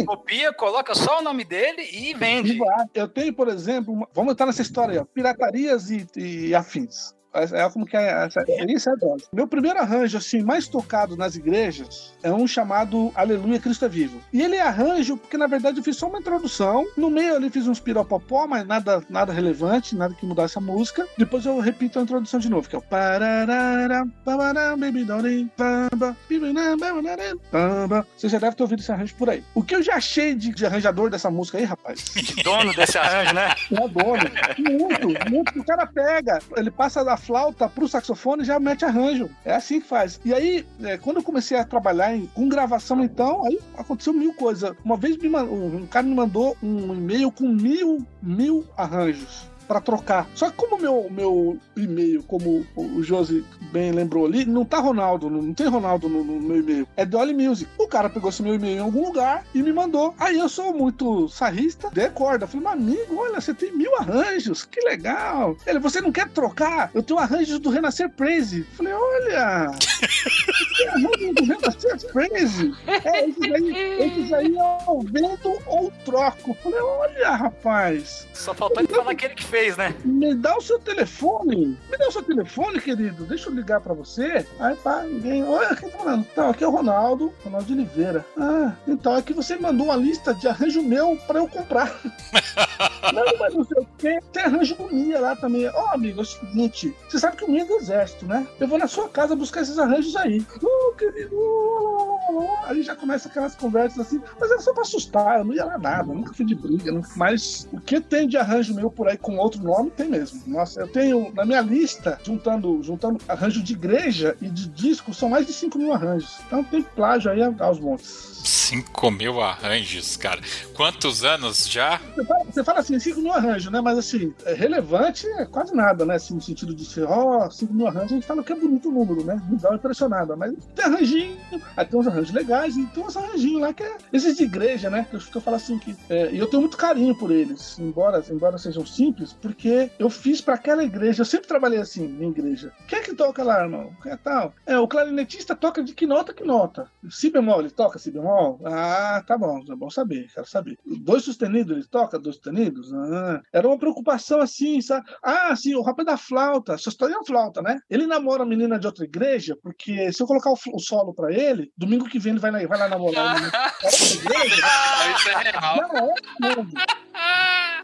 copia, coloca só o nome dele e vende. Eu tenho, por exemplo, vamos entrar nessa história aí, ó, piratarias e, e afins. É como que é, essa, isso é dose. Meu primeiro arranjo, assim, mais tocado nas igrejas é um chamado Aleluia Cristo é Vivo. E ele é arranjo porque, na verdade, eu fiz só uma introdução. No meio ali fiz uns piropopó, mas nada, nada relevante, nada que mudasse a música. Depois eu repito a introdução de novo, que é o Você já deve ter ouvido esse arranjo por aí. O que eu já achei de, de arranjador dessa música aí, rapaz? De <laughs> dono desse arranjo, né? É dono. Muito, muito. O cara pega, ele passa da flauta pro saxofone já mete arranjo. É assim que faz. E aí, é, quando eu comecei a trabalhar em, com gravação, então, aí aconteceu mil coisas. Uma vez me, um, um cara me mandou um e-mail com mil, mil arranjos para trocar. Só que como meu meu e-mail, como o Josi bem lembrou ali, não tá Ronaldo, não, tem Ronaldo no, no meu e-mail. É Dolly Music. O cara pegou esse meu e-mail em algum lugar e me mandou. Aí eu sou muito sarrista, dei corda. Falei, meu amigo, olha, você tem mil arranjos, que legal. Ele, você não quer trocar? Eu tenho arranjos do Renascer Praise. Falei, olha, <laughs> tem arranjos do Renascer Praise. É, esses aí, esses aí eu vendo ou troco. Falei, olha, rapaz. Só faltou ele falar aquele que fez fez, né? Me dá o seu telefone. Me dá o seu telefone, querido. Deixa eu ligar pra você. Aí pá, ninguém. Olha, quem tá falando? Então, aqui é o Ronaldo, Ronaldo de Oliveira. Ah, então é que você mandou uma lista de arranjo meu pra eu comprar. <laughs> não, mas não sei o quê. Tem arranjo do Mia lá também. Ó, oh, amigo, é o seguinte: você sabe que o Mia é do exército, né? Eu vou na sua casa buscar esses arranjos aí. Oh, querido. Aí já começa aquelas conversas assim, mas era só pra assustar, eu não ia lá nada, nunca fui de briga. Não... Mas o que tem de arranjo meu por aí com outro nome, tem mesmo. Nossa, eu tenho na minha lista, juntando, juntando arranjo de igreja e de disco, são mais de 5 mil arranjos. Então tem plágio aí aos montes. 5 mil arranjos, cara. Quantos anos já? Você fala, você fala assim, 5 mil arranjos, né? Mas assim, é relevante é quase nada, né? Assim, no sentido de ser, ó, oh, 5 mil arranjos, a gente fala que é bonito o número, né? Me dá uma impressionada. Mas tem arranjinho, aí tem uns arranjos legais, e tem arranjinhos lá que é esses de igreja, né? Que eu, que eu falo assim que. É, e eu tenho muito carinho por eles, embora, embora sejam simples, porque eu fiz para aquela igreja. Eu sempre trabalhei assim, em igreja. Quem é que toca lá, irmão? Quem é tal? É, o clarinetista toca de que nota que nota? Si bemol, ele toca si bemol? Ah, tá bom, é bom saber, quero saber. Dois sustenidos, ele toca dois sustenidos? Ah, era uma preocupação assim, sabe? Ah, sim, o rapaz da flauta, só está em flauta, né? Ele namora a menina de outra igreja, porque se eu colocar o, o solo pra ele, domingo que vem ele vai, vai lá namorar a menina de outra igreja. Isso é real. Não, é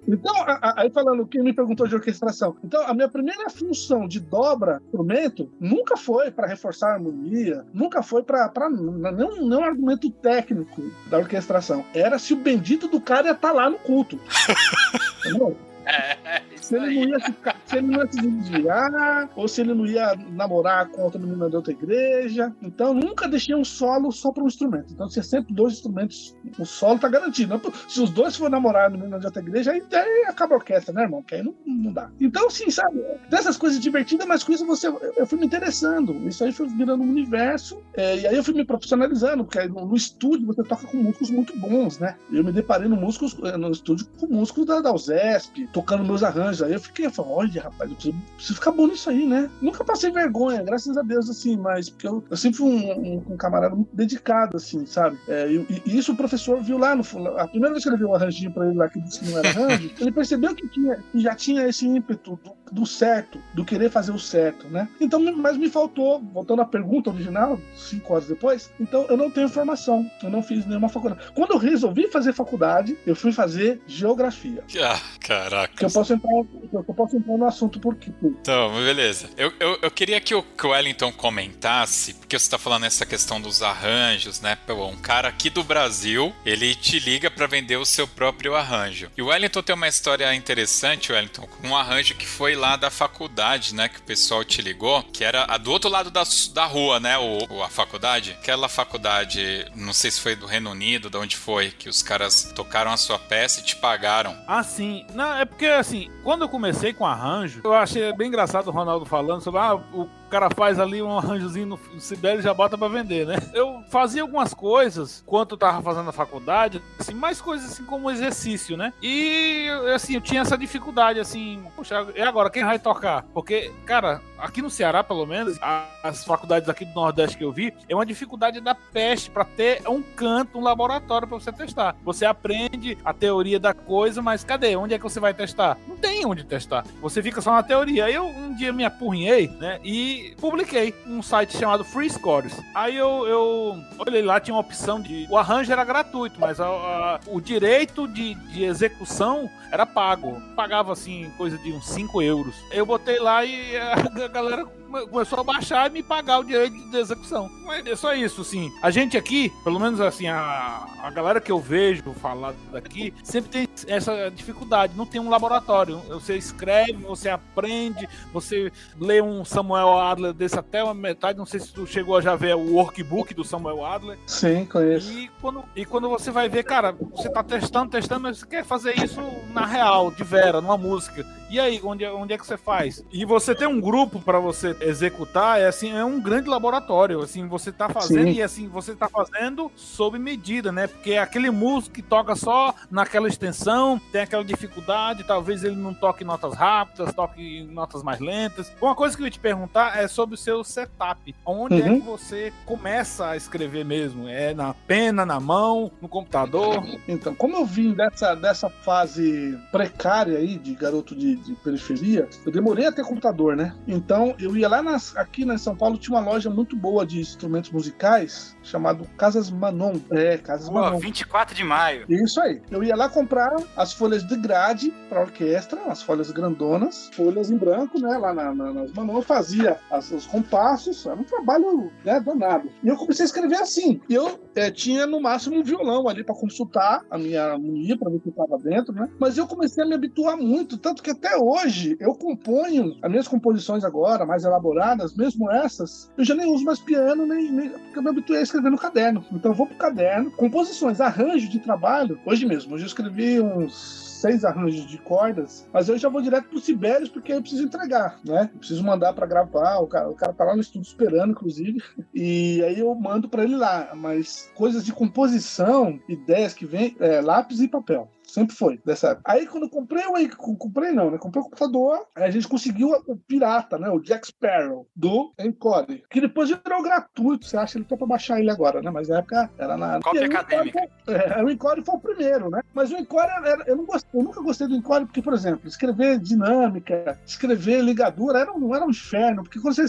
então, aí falando, quem me perguntou de orquestração. Então, a minha primeira função de dobra instrumento nunca foi para reforçar a harmonia, nunca foi para nenhum, nenhum argumento técnico da orquestração. Era se o bendito do cara ia estar tá lá no culto. <laughs> Entendeu? É, se, ele não ia ficar, se ele não ia se desviar, ou se ele não ia namorar com outra menina de outra igreja. Então, nunca deixei um solo só para um instrumento. Então, tinha sempre dois instrumentos. O solo tá garantido. Se os dois for namorar a menina de outra igreja, aí, aí acaba a orquestra, né, irmão? Que aí não, não dá. Então, sim, sabe? Dessas coisas divertidas, mas com isso você, eu fui me interessando. Isso aí foi virando um universo. É, e aí eu fui me profissionalizando, porque no, no, estúdio você toca com músicos muito bons, né? Eu me deparei no, músicos, no estúdio com músicos da, da USESP, tocando meus arranjos. Aí eu fiquei falando, olha, rapaz, eu preciso, preciso, ficar bom nisso aí, né? Nunca passei vergonha, graças a Deus, assim, mas porque eu, eu sempre fui um, um, um, camarada muito dedicado, assim, sabe? É, e, e, isso o professor viu lá no A primeira vez que ele viu o arranjinho pra ele lá que disse que não era arranjo, <laughs> ele percebeu que, tinha, que já tinha esse ímpeto do, do certo, do querer fazer o certo, né? Então, mas me faltou, voltando à pergunta original, cinco horas depois, então eu não tenho formação, eu não fiz nenhuma faculdade. Quando eu resolvi fazer faculdade, eu fui fazer geografia. Ah, caraca. Que eu posso entrar, eu posso entrar no assunto por quê? Então, beleza. Eu, eu, eu queria que o, que o Wellington comentasse, porque você está falando essa questão dos arranjos, né? Pô, um cara aqui do Brasil, ele te liga para vender o seu próprio arranjo. E o Wellington tem uma história interessante, Wellington, com um arranjo que foi lá da faculdade, né? Que o pessoal te ligou, que era a do outro lado da, da rua, né? O, a faculdade. Aquela faculdade, não sei se foi do Reino Unido, de onde foi, que os caras tocaram a sua peça e te pagaram. Ah, sim. Não, é porque assim, quando eu comecei com arranjo, eu achei bem engraçado o Ronaldo falando sobre ah, o cara faz ali um arranjozinho no, Sibério e já bota para vender, né? Eu fazia algumas coisas enquanto eu tava fazendo a faculdade, assim, mais coisas assim como exercício, né? E assim, eu tinha essa dificuldade assim, puxa, e agora quem vai tocar? Porque, cara, aqui no Ceará, pelo menos, as faculdades aqui do Nordeste que eu vi, é uma dificuldade da peste para ter um canto, um laboratório para você testar. Você aprende a teoria da coisa, mas cadê? Onde é que você vai testar? Não tem onde testar. Você fica só na teoria. Eu um dia me apurrinhei, né? E publiquei um site chamado Free Scores. Aí eu, eu olhei lá, tinha uma opção de. O arranjo era gratuito, mas a, a, o direito de, de execução era pago. Pagava assim, coisa de uns 5 euros. Eu botei lá e a, <laughs> a galera começou a baixar e me pagar o direito de execução. Mas é só isso, assim. A gente aqui, pelo menos assim, a, a galera que eu vejo falar daqui, sempre tem essa dificuldade. Não tem um laboratório. Você escreve, você aprende, você lê um Samuel Adler desse até uma metade. Não sei se tu chegou a já ver o workbook do Samuel Adler. Sim, conheço. E quando, e quando você vai ver, cara, você tá testando, testando, mas você quer fazer isso na real, de vera, numa música. E aí, onde, onde é que você faz? E você tem um grupo para você executar, é assim, é um grande laboratório. Assim, você tá fazendo Sim. e assim, você tá fazendo sob medida, né? Porque aquele músico que toca só naquela extensão, tem aquela dificuldade, talvez ele não toque notas rápidas, toque notas mais lentas. Uma coisa que eu ia te perguntar é sobre o seu setup. Onde uhum. é que você começa a escrever mesmo? É na pena, na mão, no computador? Então, como eu vim dessa, dessa fase precária aí de garoto de de periferia, eu demorei a ter computador, né? Então eu ia lá nas, aqui na São Paulo, tinha uma loja muito boa de instrumentos musicais chamado Casas Manon. É, Casas Boa, Manon. 24 de maio. Isso aí. Eu ia lá comprar as folhas de grade para orquestra, as folhas grandonas, folhas em branco, né? Lá na, na, nas Manon eu fazia as, os compassos, era um trabalho né, danado. E eu comecei a escrever assim. E eu é, tinha no máximo um violão ali para consultar a minha harmonia, para ver o que estava dentro, né? Mas eu comecei a me habituar muito, tanto que até hoje eu componho as minhas composições agora, mais elaboradas, mesmo essas, eu já nem uso mais piano, nem, nem porque eu me habituei a escrever no caderno. Então eu vou pro caderno, composições, arranjo de trabalho. Hoje mesmo, hoje eu escrevi uns seis arranjos de cordas, mas eu já vou direto pro Sibérios porque eu preciso entregar, né? Eu preciso mandar para gravar, o cara, o cara tá lá no estúdio esperando, inclusive, <laughs> e aí eu mando para ele lá. Mas coisas de composição, ideias que vem, é, lápis e papel. Sempre foi, dessa época. Aí quando eu comprei o. Comprei não, né? Comprei o computador, a gente conseguiu o pirata, né? O Jack Sparrow, do Encore. Que depois virou gratuito. Você acha ele tá pra baixar ele agora, né? Mas na época era na. Cópia acadêmica. É, o Encore foi o primeiro, né? Mas o Encore, era, eu, não gostei, eu nunca gostei do Encore, porque, por exemplo, escrever dinâmica, escrever ligadura, era, não era um inferno, porque quando você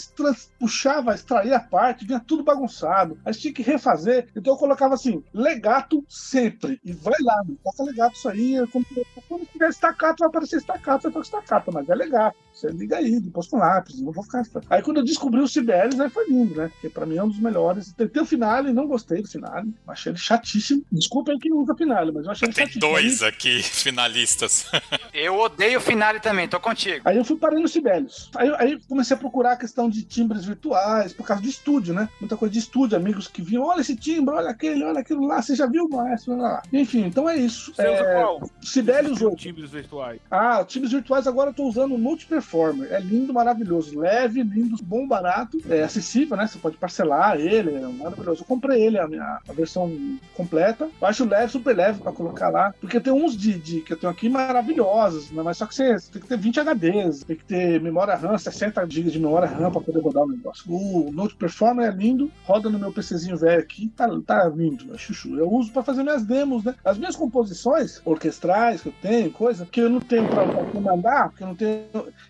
puxava, extraía a parte, vinha tudo bagunçado. Aí tinha que refazer. Então eu colocava assim, legato sempre. E vai lá, toca legato isso aí quando, quando tiver estacato, vai aparecer estacato, você toca estacato, mas é legal. Você liga aí, depois com lápis, não vou ficar. Aí quando eu descobri o Sibelius, aí foi lindo, né? Porque pra mim é um dos melhores. Tentei o finale, não gostei do finale. Achei ele chatíssimo. Desculpa aí quem usa finale, mas eu achei ele Tem chatíssimo. Tem dois aqui, finalistas. <laughs> eu odeio o finale também, tô contigo. Aí eu fui parei no Sibelius. Aí, aí comecei a procurar a questão de timbres virtuais, por causa do estúdio, né? Muita coisa de estúdio, amigos que vinham, olha esse timbre, olha aquele, olha aquilo lá, você já viu o maestro? Lá. Enfim, então é isso. Você é... usa qual? Sibelius outro. Timbres virtuais. Ah, timbres virtuais agora eu tô usando o Performer. É lindo maravilhoso. Leve, lindo, bom, barato. É acessível, né? Você pode parcelar ele, é maravilhoso. Eu comprei ele, a, minha, a versão completa. Eu acho leve, super leve pra colocar lá. Porque tem uns de, de que eu tenho aqui maravilhosos, né? Mas só que você, tem que ter 20 HDs, tem que ter memória RAM, 60 GB de memória RAM pra poder rodar o negócio. O Note Performer é lindo, roda no meu PCzinho velho aqui, tá, tá lindo, né? chuchu. Eu uso pra fazer minhas demos, né? As minhas composições orquestrais que eu tenho, coisa que eu não tenho pra, pra mandar, porque eu não tenho.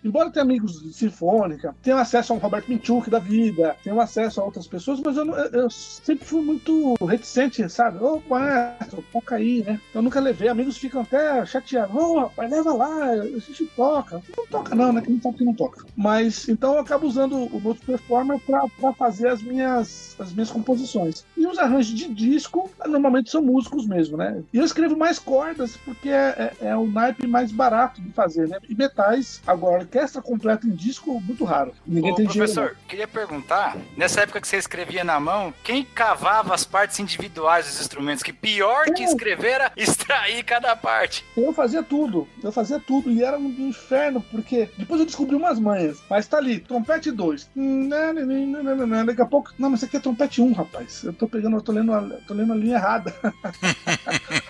Embora tenha amigos de sinfônica, tenha acesso a um Roberto Minchuk da vida, tenha acesso a outras pessoas, mas eu, eu sempre fui muito reticente, sabe? Ô, maestro, toca aí, né? Eu nunca levei, amigos ficam até chateados, ô, rapaz, leva lá, a gente toca. Não toca não, né? Que não sabe que não toca. Mas, então eu acabo usando o Note Performer pra fazer as minhas, as minhas composições. E os arranjos de disco, normalmente são músicos mesmo, né? E eu escrevo mais cordas, porque é, é, é o naipe mais barato de fazer, né? E metais, agora, orquestra completa em disco, muito raro. Ninguém Ô, tem professor, dinheiro. queria perguntar, nessa época que você escrevia na mão, quem cavava as partes individuais dos instrumentos? Que pior que Eu. escrever era extrair cada parte. Eu fazia tudo, eu fazia tudo, e era um inferno, porque depois eu descobri umas manhas, mas tá ali, trompete 2. Daqui a pouco, não, mas isso aqui é trompete 1, um, rapaz. Eu tô pegando, eu tô lendo a, tô lendo a linha errada.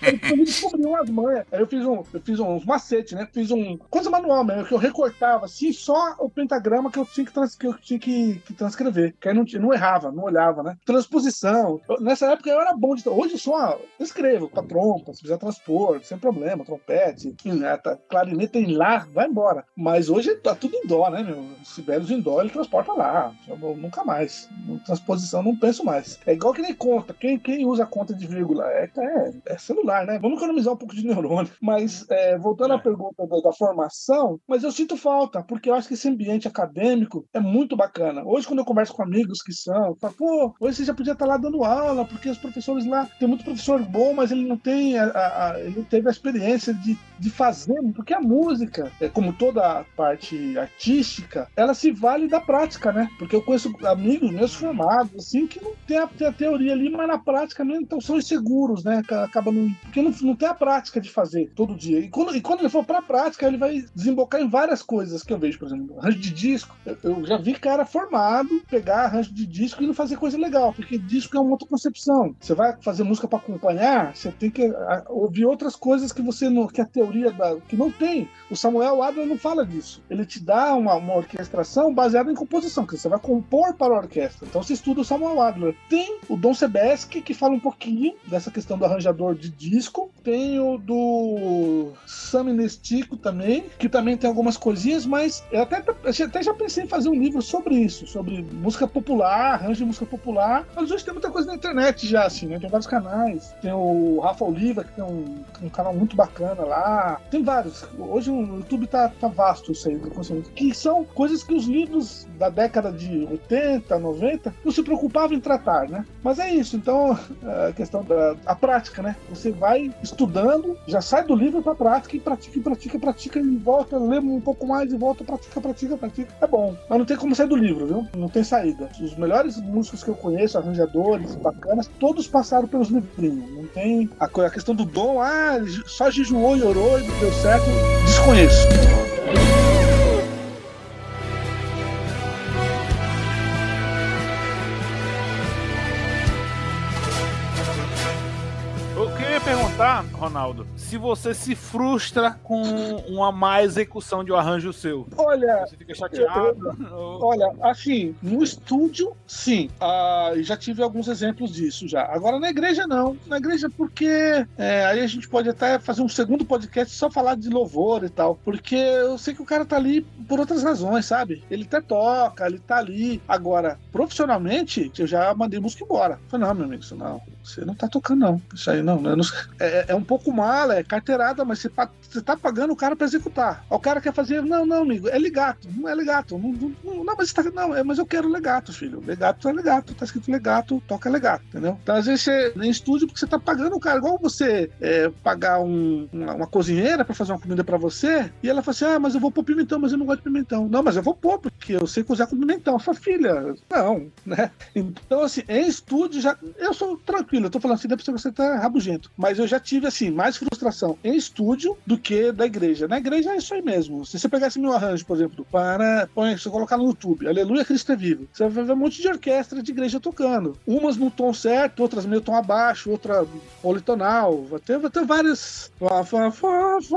Aí <laughs> eu descobri umas manhas. Aí eu fiz um, eu fiz uns macetes, né? Fiz um coisa manual mesmo, que eu recortava assim, só o pentagrama que eu tinha que, trans, que, eu tinha que, que transcrever. Que aí não, não errava, não olhava, né? Transposição. Eu- nessa época eu era bom de. Hoje eu só escrevo pra trompa, se precisar transpor, sem problema, trompete, enfim, né, tá, clarineta em lá, vai embora. Mas hoje tá tudo em dó, né, meu? Sibelius em dó, ele transporta lá. Eu nunca mais. Transposição não penso mais. É igual que nem conta. Quem, quem usa conta de vírgula é, é, é celular, né? Vamos economizar um pouco de neurônio. Mas é, voltando à pergunta da, da formação, mas eu sinto falta, porque eu acho que esse ambiente acadêmico é muito bacana. Hoje, quando eu converso com amigos que são, eu falo, pô, hoje você já podia estar lá dando aula, porque os professores lá, tem muito professor bom, mas ele não tem a, a- ele teve a experiência de, de fazer, porque a música, é, como toda a parte artística, ela se vale da prática, né? Porque eu conheço amigos meus formados, assim, que não tem a, tem a teoria ali, mas na prática mesmo, então são inseguros, né? Ca- Acaba não, porque não, não tem a prática de fazer todo dia. E quando, e quando ele for pra prática, ele vai desembocar em várias coisas que eu vejo, por exemplo, arranjo de disco. Eu, já vi cara formado pegar arranjo de disco e não fazer coisa legal, porque disco é uma outra concepção. Você vai fazer música pra acompanhar, você tem que ouvir outras coisas que você não, que a teoria da, que não tem. O Samuel Adler não fala disso. Ele te dá uma, uma orquestração baseada em composição, que você vai compor para a orquestra. Então você estuda o Samuel Adler. Tem o Dom Sebeski, que fala um pouquinho dessa questão do arranjador de disco. Tem o do Sam Nestico também, que também tem algumas coisinhas, mas eu até, até já pensei em fazer um livro sobre isso, sobre música popular, arranjo de música popular. Mas hoje tem muita coisa na internet já, assim, né? Tem vários canais. Tem o Rafa Oliva, que tem um, um canal muito bacana lá. Tem vários. Hoje o YouTube tá, tá vasto isso aí, que são coisas que os livros da década de 80, 90 não se preocupavam em tratar, né? Mas é isso, então <laughs> a questão da a prática, né? Você vai estudando, já sai do livro pra prática e pratica, e pratica, pratica e volta, lê um pouco mais e volta, pratica, pratica, pratica. É bom, mas não tem como sair do livro, viu? Não tem saída. Os melhores músicos que eu conheço, arranjadores bacanas, todos passaram pelos livrinhos. Não tem a, questão do dom, ah, só jejuou e orou e deu certo. Desconheço. Perguntar, Ronaldo, se você se frustra com uma má execução de um arranjo seu. Olha, Você fica chateado? ou- Olha, assim, no estúdio, sim. Ah, já tive alguns exemplos disso já. Agora na igreja, não. Na igreja, porque é, aí a gente pode até fazer um segundo podcast só falar de louvor e tal. Porque eu sei que o cara tá ali por outras razões, sabe? Ele até toca, ele tá ali. Agora, profissionalmente, eu já mandei música embora. Falei, não, meu amigo, isso não. Você não tá tocando, não. Isso aí não. eu não- é, é um pouco mal, é carteirada, mas você, você tá pagando o cara pra executar. O cara quer fazer, não, não, amigo, é legato. Não é legato. Não, não, não, mas, tá, não é, mas eu quero legato, filho. Legato é legato. Tá escrito legato, toca legato, entendeu? Então, às vezes, você em estúdio, porque você tá pagando o cara. Igual você é, pagar um- uma, uma cozinheira pra fazer uma comida pra você, e ela fala assim: ah, mas eu vou pôr pimentão, mas eu não gosto de pimentão. Não, mas eu vou pôr, porque eu sei cozinhar com pimentão. Sua filha, não, né? Então, assim, em estúdio já. Eu sou tranquilo, eu tô falando assim, deve você tá rabugento. Mas eu já tive, assim, mais frustração em estúdio do que da igreja. Na igreja é isso aí mesmo. Se você pegasse meu arranjo, por exemplo, para. Põe, se você colocar no YouTube, Aleluia Cristo é vivo, você vai ver um monte de orquestra de igreja tocando. Umas no tom certo, outras meio tom abaixo, outra politonal. Vai ter, vai ter várias. Fá,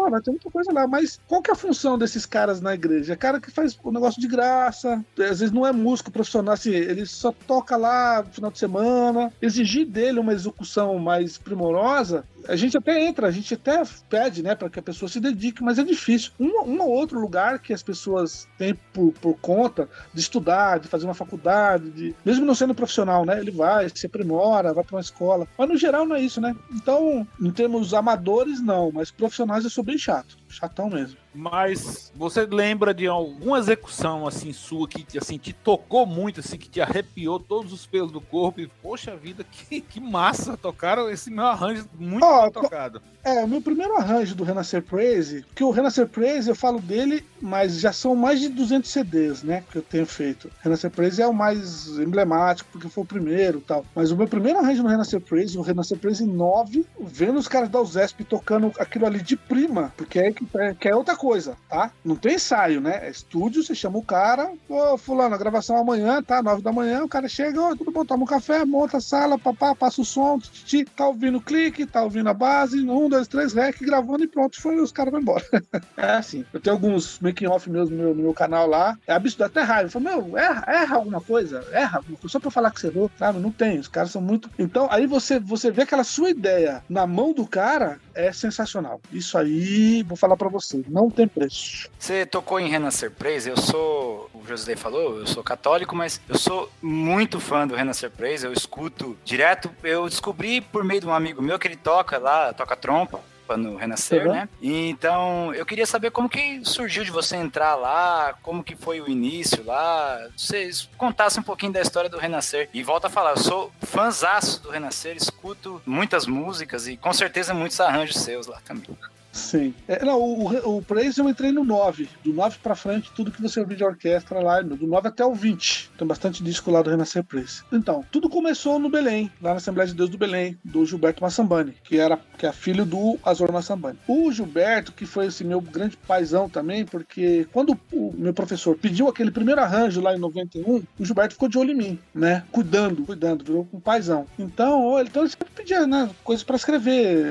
Vai ter muita coisa lá. Mas qual que é a função desses caras na igreja? É cara que faz o negócio de graça, às vezes não é músico profissional, assim, ele só toca lá no final de semana. Exigir dele uma uma execução mais primorosa, a gente até entra, a gente até pede, né, para que a pessoa se dedique, mas é difícil. Um, um ou outro lugar que as pessoas têm por, por conta de estudar, de fazer uma faculdade, de, mesmo não sendo profissional, né, ele vai, se aprimora, vai para uma escola. Mas no geral não é isso, né? Então, em termos amadores, não, mas profissionais eu sou bem chato, chatão mesmo. Mas você lembra de alguma execução assim sua que assim te tocou muito, assim que te arrepiou todos os pelos do corpo e poxa vida, que, que massa tocaram esse meu arranjo muito tocado. É, o meu primeiro arranjo do Renascer Praise, que o Renascer Praise eu falo dele, mas já são mais de 200 CDs, né, que eu tenho feito. Renascer Praise é o mais emblemático porque foi o primeiro, tal. Mas o meu primeiro arranjo no Renascer Praise, o Renascer Praise 9, vendo os caras da USESP tocando aquilo ali de prima, porque é que é outra coisa, tá? Não tem ensaio, né? É estúdio, você chama o cara, ô, fulano, a gravação amanhã, tá? Nove da manhã, o cara chega, ô, tudo bom, toma um café, monta a sala, papá, passa o som, titi, tá ouvindo o clique, tá ouvindo a base, um, dois, três, rec, gravando e pronto, foi, os caras vão embora. <laughs> é assim. Eu tenho alguns making-off meus no meu, no meu canal lá, é absurdo, até raiva. Eu falo, meu, erra, erra alguma coisa, erra alguma coisa, só pra falar que você errou, sabe? Não tem, os caras são muito... Então, aí você, você vê aquela sua ideia na mão do cara, é sensacional. Isso aí, vou falar para você, não tem preço. Você tocou em Renascer Praise, eu sou, o José falou, eu sou católico, mas eu sou muito fã do Renascer Praise, eu escuto direto, eu descobri por meio de um amigo meu que ele toca lá, toca trompa, no Renascer, uhum. né? Então, eu queria saber como que surgiu de você entrar lá, como que foi o início lá, vocês contassem um pouquinho da história do Renascer. E volta a falar, eu sou fãzaço do Renascer, escuto muitas músicas e com certeza muitos arranjos seus lá também. Sim. É, não, o, o Praise eu entrei no 9. Do 9 pra frente, tudo que você ouviu de orquestra lá, do 9 até o 20. Tem bastante disco lá do Renascer Praise. Então, tudo começou no Belém, lá na Assembleia de Deus do Belém, do Gilberto Massambani, que era que é filho do Azor Massambani. O Gilberto, que foi assim, meu grande paizão também, porque quando o meu professor pediu aquele primeiro arranjo lá em 91, o Gilberto ficou de olho em mim, né? Cuidando, cuidando, virou um paizão. Então, então ele sempre pedia, né? Coisas para escrever,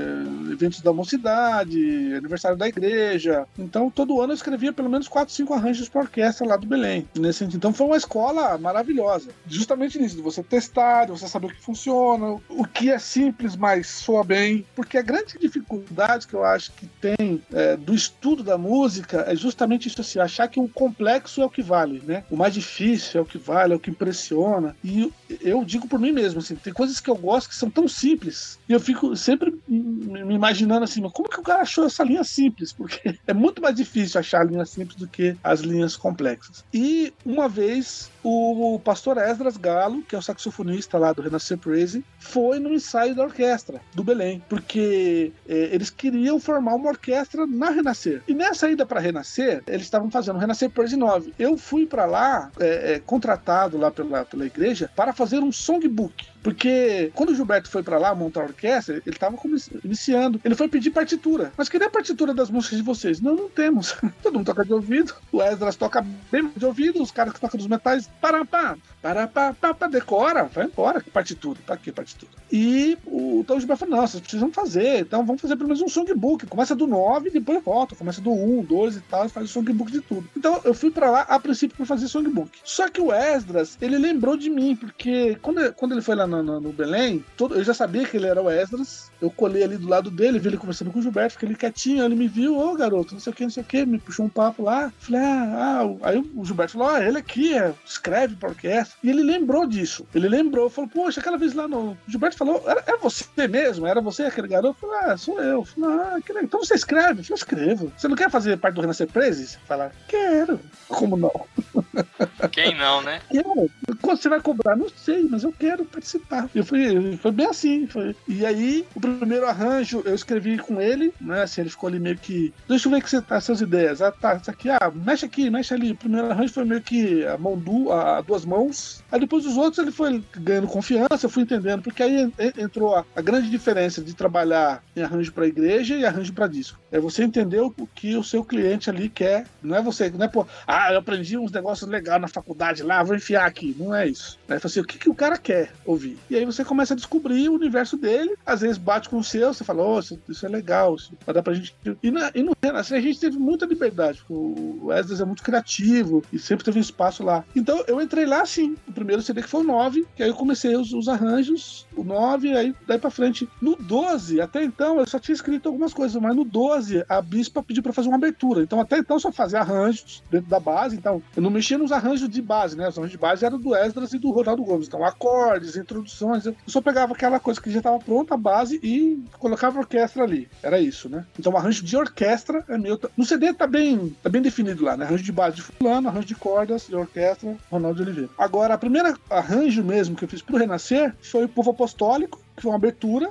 eventos da mocidade, aniversário da igreja. Então, todo ano eu escrevia pelo menos 4, 5 arranjos para orquestra lá do Belém. Nesse sentido. Então, foi uma escola maravilhosa. Justamente nisso, de você testar, de você saber o que funciona, o que é simples, mas soa bem. Porque a grande dificuldade que eu acho que tem é, do estudo da música é justamente isso assim, achar que o complexo é o que vale, né? O mais difícil é o que vale, é o que impressiona. E eu digo por mim mesmo, assim, tem coisas que eu gosto que são tão simples. E eu fico sempre me imaginando assim, como que o cara achou essa linha simples, porque <laughs> é muito mais difícil achar a linha simples do que as linhas complexas. E uma vez o pastor Esdras Galo, que é o saxofonista lá do Renascer Praise, foi no ensaio da orquestra do Belém, porque é, eles queriam formar uma orquestra na Renascer. E nessa ida para Renascer, eles estavam fazendo Renascer Praise 9. Eu fui para lá, é, é, contratado lá pela, pela igreja, para fazer um songbook. Porque quando o Gilberto foi para lá montar a orquestra, ele estava iniciando. Ele foi pedir partitura. Mas cadê a partitura das músicas de vocês? Não, não temos. <laughs> Todo mundo toca de ouvido. O Esdras toca bem de ouvido. Os caras que tocam dos metais, para para pá, pá, decora. Vai embora. Que partitura. Tá aqui, partitura. E o, o Gilberto falou: vocês precisam fazer. Então vamos fazer pelo menos um songbook. Começa do 9 e depois volta. Começa do 1, 2 e tal. Faz o songbook de tudo. Então eu fui para lá a princípio para fazer songbook. Só que o Esdras, ele lembrou de mim, porque quando, quando ele foi lá no, no, no Belém, todo, eu já sabia que ele era o Esdras. Eu colei ali do lado dele, vi ele conversando com o Gilberto, fiquei ali quietinho. Ele me viu, ô garoto, não sei o que, não sei o que, me puxou um papo lá. Falei, ah, ah. aí o Gilberto falou: ah, ele aqui é, escreve pra orquestra. E ele lembrou disso. Ele lembrou, falou, poxa, aquela vez lá no. O Gilberto falou, era, é você mesmo? Era você aquele garoto? Eu falei, ah, sou eu. eu falei, ah, que legal. Então você escreve? Eu escrevo. Você não quer fazer parte do Renascer Prezes? Falar, quero. <laughs> Como não? <laughs> Quem não, né? Quero. Quanto você vai cobrar? Não sei, mas eu quero participar. Eu fui, foi bem assim. Foi. E aí, o primeiro arranjo eu escrevi com ele, né? Assim, ele ficou ali meio que. Deixa eu ver que você tá, as suas ideias. Ah, tá, isso aqui, ah, mexe aqui, mexe ali. O primeiro arranjo foi meio que a mão a duas mãos. Aí depois os outros ele foi ganhando confiança, eu fui entendendo, porque aí entrou a, a grande diferença de trabalhar em arranjo para igreja e arranjo para disco. É você entender o que o seu cliente ali quer. Não é você, não é pô, ah, eu aprendi uns negócios negócio legal na faculdade lá, vou enfiar aqui. Não é isso. Aí assim, o que, que o cara quer ouvir? E aí você começa a descobrir o universo dele, às vezes bate com o seu, você fala, oh, isso, é legal, isso vai dar pra gente. E, na, e no Renascer a gente teve muita liberdade. O Esdras é muito criativo e sempre teve um espaço lá. Então eu entrei lá sim. O primeiro CD que foi o 9, que aí eu comecei os, os arranjos, o 9, aí daí pra frente. No 12, até então, eu só tinha escrito algumas coisas, mas no 12 a Bispa pediu pra fazer uma abertura. Então até então só fazia arranjos dentro da base. Então eu não mexia nos arranjos de base, né? Os arranjos de base eram do Esdras e do Ronaldo Gomes. Então acordes, introduções. Eu só pegava aquela coisa que já estava pronta, a base, e colocava a orquestra ali. Era isso, né? Então arranjo de orquestra é meu. No CD tá bem, tá bem definido lá, né? Arranjo de base de fulano, arranjo de cordas, de orquestra, Ronaldo Oliveira. Agora, a primeira arranjo mesmo que eu fiz pro Renascer foi o Povo Apostólico, que foi uma abertura.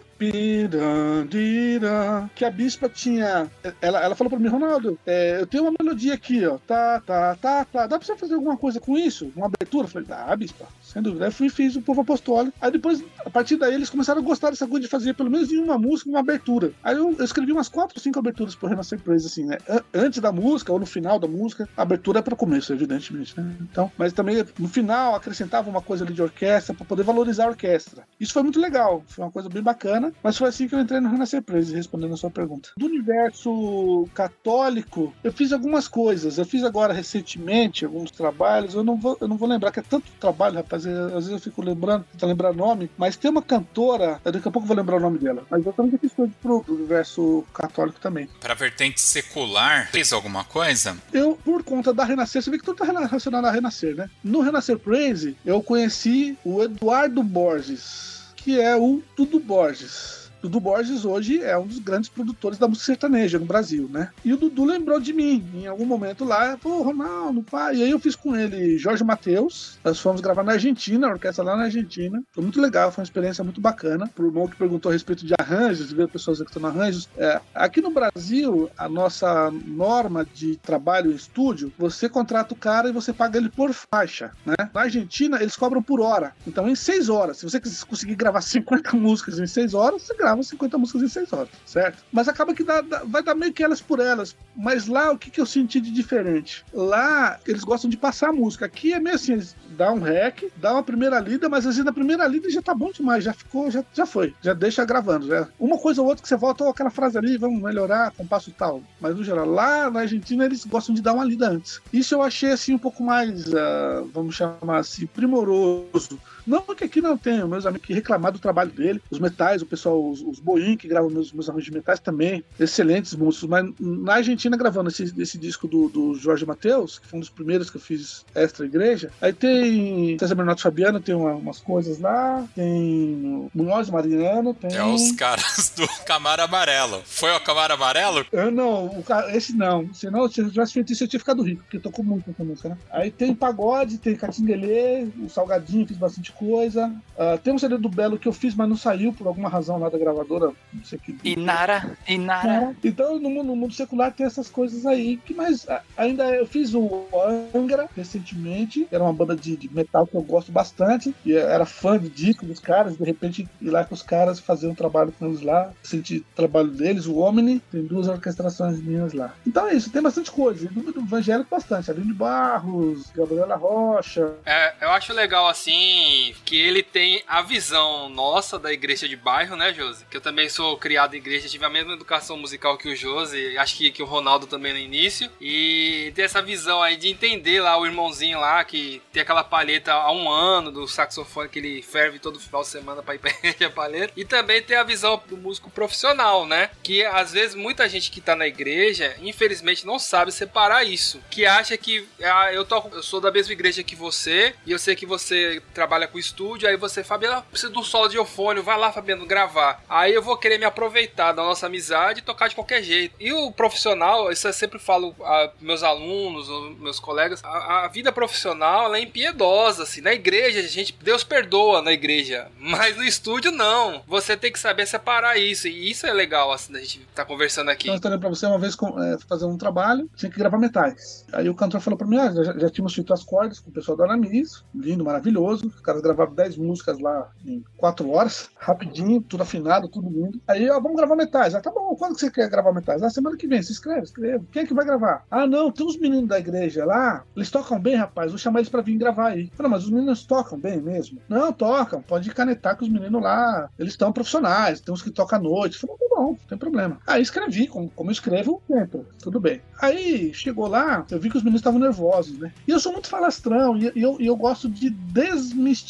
Que a bispa tinha. Ela, ela falou pra mim, Ronaldo, é, eu tenho uma melodia aqui, ó. Tá, tá, tá, tá. Dá pra você fazer alguma coisa com isso? Uma abertura? Eu falei, dá, bispa, sem dúvida. Aí fui e fiz o povo apostólico. Aí depois, a partir daí, eles começaram a gostar dessa coisa de fazer pelo menos em uma música, uma abertura. Aí eu, eu escrevi umas quatro, cinco aberturas pro Renascer Praise, assim, né? Antes da música ou no final da música. A abertura é para começo, evidentemente, né? Então, mas também no final acrescentava uma coisa ali de orquestra para poder valorizar a orquestra. Isso foi muito legal, foi uma coisa bem bacana, mas foi assim que eu entrei no Renascer Praise, respondendo a sua pergunta. Do universo católico, eu fiz algumas coisas. Eu fiz agora recentemente alguns trabalhos, eu não vou, eu não vou lembrar que é tanto trabalho, rapaz, às vezes eu fico lembrando, tentando lembrar nome, mas tem uma cantora, daqui a pouco eu vou lembrar o nome dela, mas eu também fiz coisas pro universo católico também. Para vertente secular, fez alguma coisa? Eu, por conta da Renascer, você vê que tudo tá relacionado a Renascer, né? No Renascer Praise, eu conheci o Eduardo Borges, que é o Tudo Borges. Dudu Borges hoje é um dos grandes produtores da música sertaneja no Brasil, né? E o Dudu lembrou de mim em algum momento lá, pô, Ronaldo, pai. E aí eu fiz com ele Jorge Matheus. Nós fomos gravar na Argentina, a orquestra lá na Argentina. Foi muito legal, foi uma experiência muito bacana. Pro irmão que perguntou a respeito de arranjos, de ver pessoas executando arranjos. É, aqui no Brasil, a nossa norma de trabalho em estúdio, você contrata o cara e você paga ele por faixa, né? Na Argentina, eles cobram por hora. Então, em seis horas, se você conseguir gravar <laughs> 50 músicas em seis horas, você grava 50 músicas em 6 horas, certo? Mas acaba que dá, dá, vai dar meio que elas por elas. Mas lá, o que, que eu senti de diferente? Lá, eles gostam de passar a música. Aqui é meio assim, eles dão um rec, dá uma primeira lida, mas às vezes na primeira lida já tá bom demais, já ficou, já, já foi. Já deixa gravando, já. Uma coisa ou outra que você volta, oh, aquela frase ali, vamos melhorar, compasso tal. Mas no geral, lá na Argentina eles gostam de dar uma lida antes. Isso eu achei assim um pouco mais, uh, vamos chamar assim, primoroso não que aqui não tenha, meus amigos que reclamar do trabalho dele, os metais, o pessoal, os, os Boim que gravam meus, meus arranjos de metais também, excelentes músicos, mas na Argentina gravando esse, esse disco do, do Jorge Matheus, que foi um dos primeiros que eu fiz extra igreja, aí tem César Bernardo Fabiano, tem uma, umas coisas lá, tem Munhoz Mariano, tem... É os caras do Camaro Amarelo. Foi o Camaro Amarelo? Eu não, o, esse não, senão se eu tivesse feito isso eu tinha ficado rico, porque tocou muito com música, né? Aí tem Pagode, tem Catinguelê, o Salgadinho, fiz bastante coisa. Uh, tem um CD do Belo que eu fiz, mas não saiu por alguma razão lá da gravadora. Não sei que. Inara, Inara. É. Então, no, no, mundo secular tem essas coisas aí. Que mais? Ainda eu fiz o Angra recentemente. Era uma banda de, de metal que eu gosto bastante. E era fã de disco dos caras. De repente, ir lá com os caras, fazer um trabalho com eles lá. Sentir o trabalho deles. O Omni, tem duas orquestrações minhas lá. Então é isso, tem bastante coisa. No do evangélico, bastante. Aline Barros, Gabriela Rocha. É, eu acho legal assim que ele tem a visão nossa da igreja de bairro, né, Josi? Que eu também sou criado em igreja, tive a mesma educação musical que o Josi, acho que, que o Ronaldo também no início. E ter essa visão aí de entender lá o irmãozinho lá, que tem aquela palheta há um ano do saxofone que ele ferve todo final de semana pra ir pra <laughs> a palheta. E também ter a visão do músico profissional, né? Que às vezes muita gente que tá na igreja, infelizmente, não sabe separar isso. Que acha que ah, eu, tô, eu sou da mesma igreja que você, e eu sei que você trabalha com pro estúdio, aí você, Fabiano, precisa de um solo de eufônio, vai lá, Fabiano, gravar. Aí eu vou querer me aproveitar da nossa amizade e tocar de qualquer jeito. E o profissional, isso eu sempre falo a meus alunos, meus colegas, a, a vida profissional ela é impiedosa, assim. Na igreja, a gente, Deus perdoa na igreja, mas no estúdio não. Você tem que saber separar isso, e isso é legal, assim, da gente tá conversando aqui. Então, eu pra você uma vez é, fazer um trabalho, tinha que gravar metais. Aí o cantor falou pra mim, ah, já, já tínhamos feito as cordas com o pessoal da Aramis, lindo, maravilhoso, os caras gravaram 10 músicas lá em 4 horas, rapidinho, tudo afinado tudo lindo. Aí, ó, vamos gravar metais. Ah, tá bom, quando que você quer gravar metais? Ah, semana que vem, se inscreve, escreve. Quem é que vai gravar? Ah, não, tem uns meninos da igreja lá, eles tocam bem, rapaz, vou chamar eles pra vir gravar aí. Falei, mas os meninos tocam bem mesmo? Não, tocam, pode canetar com os meninos lá, eles estão profissionais, tem uns que tocam à noite. Falei, tá bom, não tem problema. Aí escrevi, como, como eu escrevo sempre, tudo bem. Aí chegou lá, eu vi que os meninos estavam nervosos, né? E eu sou muito falastrão, e eu, eu gosto de desmistificar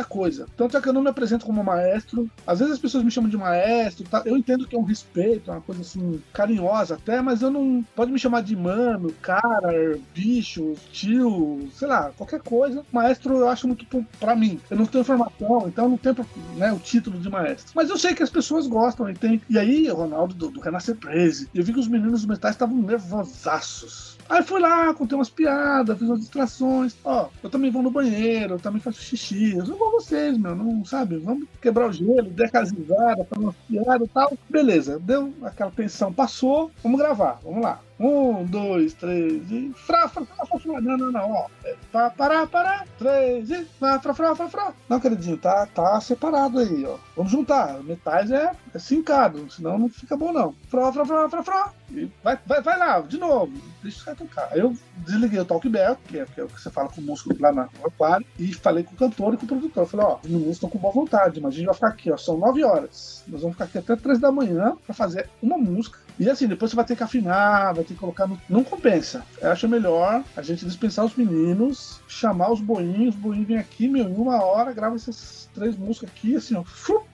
a coisa. Tanto é que eu não me apresento como maestro. Às vezes as pessoas me chamam de maestro, tá? eu entendo que é um respeito, é uma coisa assim, carinhosa até, mas eu não. Pode me chamar de mano, cara, bicho, tio, sei lá, qualquer coisa. Maestro eu acho muito pra mim. Eu não tenho formação, então eu não tenho né, o título de maestro. Mas eu sei que as pessoas gostam e tem. E aí, Ronaldo do, do Renascer eu vi que os meninos metais estavam nervosaços. Aí fui lá, contei umas piadas, fiz umas distrações. Ó, eu também vou no banheiro, eu também faço xixi. Eu sou igual vocês, meu, não sabe? Vamos quebrar o gelo, der aquelas risadas, fazer umas piadas e tal. Beleza, deu aquela tensão, passou, vamos gravar, vamos lá. Um, dois, três e. Fra, fra, fra, fra, fra. Não, não, não, ó. É, pa, pará. Três e. Fra, fra, fra, fra, fra. Não, queridinho, tá, tá separado aí, ó. Vamos juntar. Metais é, é sincado, senão não fica bom, não. Fra, fra, fra, fra, fra. E vai, vai, vai lá, de novo. Deixa você tocar. Aí eu desliguei o talkback, que é, que é o que você fala com o músico lá na, aquário, e falei com o cantor e com o produtor. Eu falei, ó, os meninos estão com boa vontade, mas a gente vai ficar aqui, ó. São nove horas. Nós vamos ficar aqui até três da manhã pra fazer uma música e assim, depois você vai ter que afinar, vai ter que colocar no. Não compensa. Eu acho melhor a gente dispensar os meninos, chamar os boinhos, os boinhos vêm aqui, meu, em uma hora, grava essas três músicas aqui, assim, ó,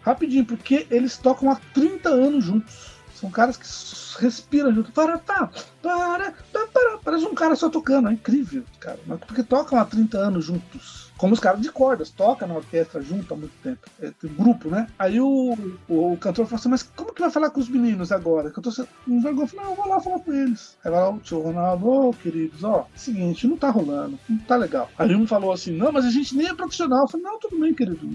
rapidinho, porque eles tocam há 30 anos juntos. São caras que respiram junto. Para, tá, para, para, para. Parece um cara só tocando, é incrível, cara. Mas porque tocam há 30 anos juntos como os caras de cordas, toca na orquestra junto há muito tempo. É, grupo, né? Aí o, o, o, cantor falou assim: Mas como que vai falar com os meninos agora? Que eu tô um vergonha. Não, eu vou lá falar com eles. Aí vai lá o tio Ronaldo, ô oh, queridos, ó, seguinte, não tá rolando, não tá legal. Aí um falou assim: Não, mas a gente nem é profissional. Eu falei: Não, tudo bem, querido,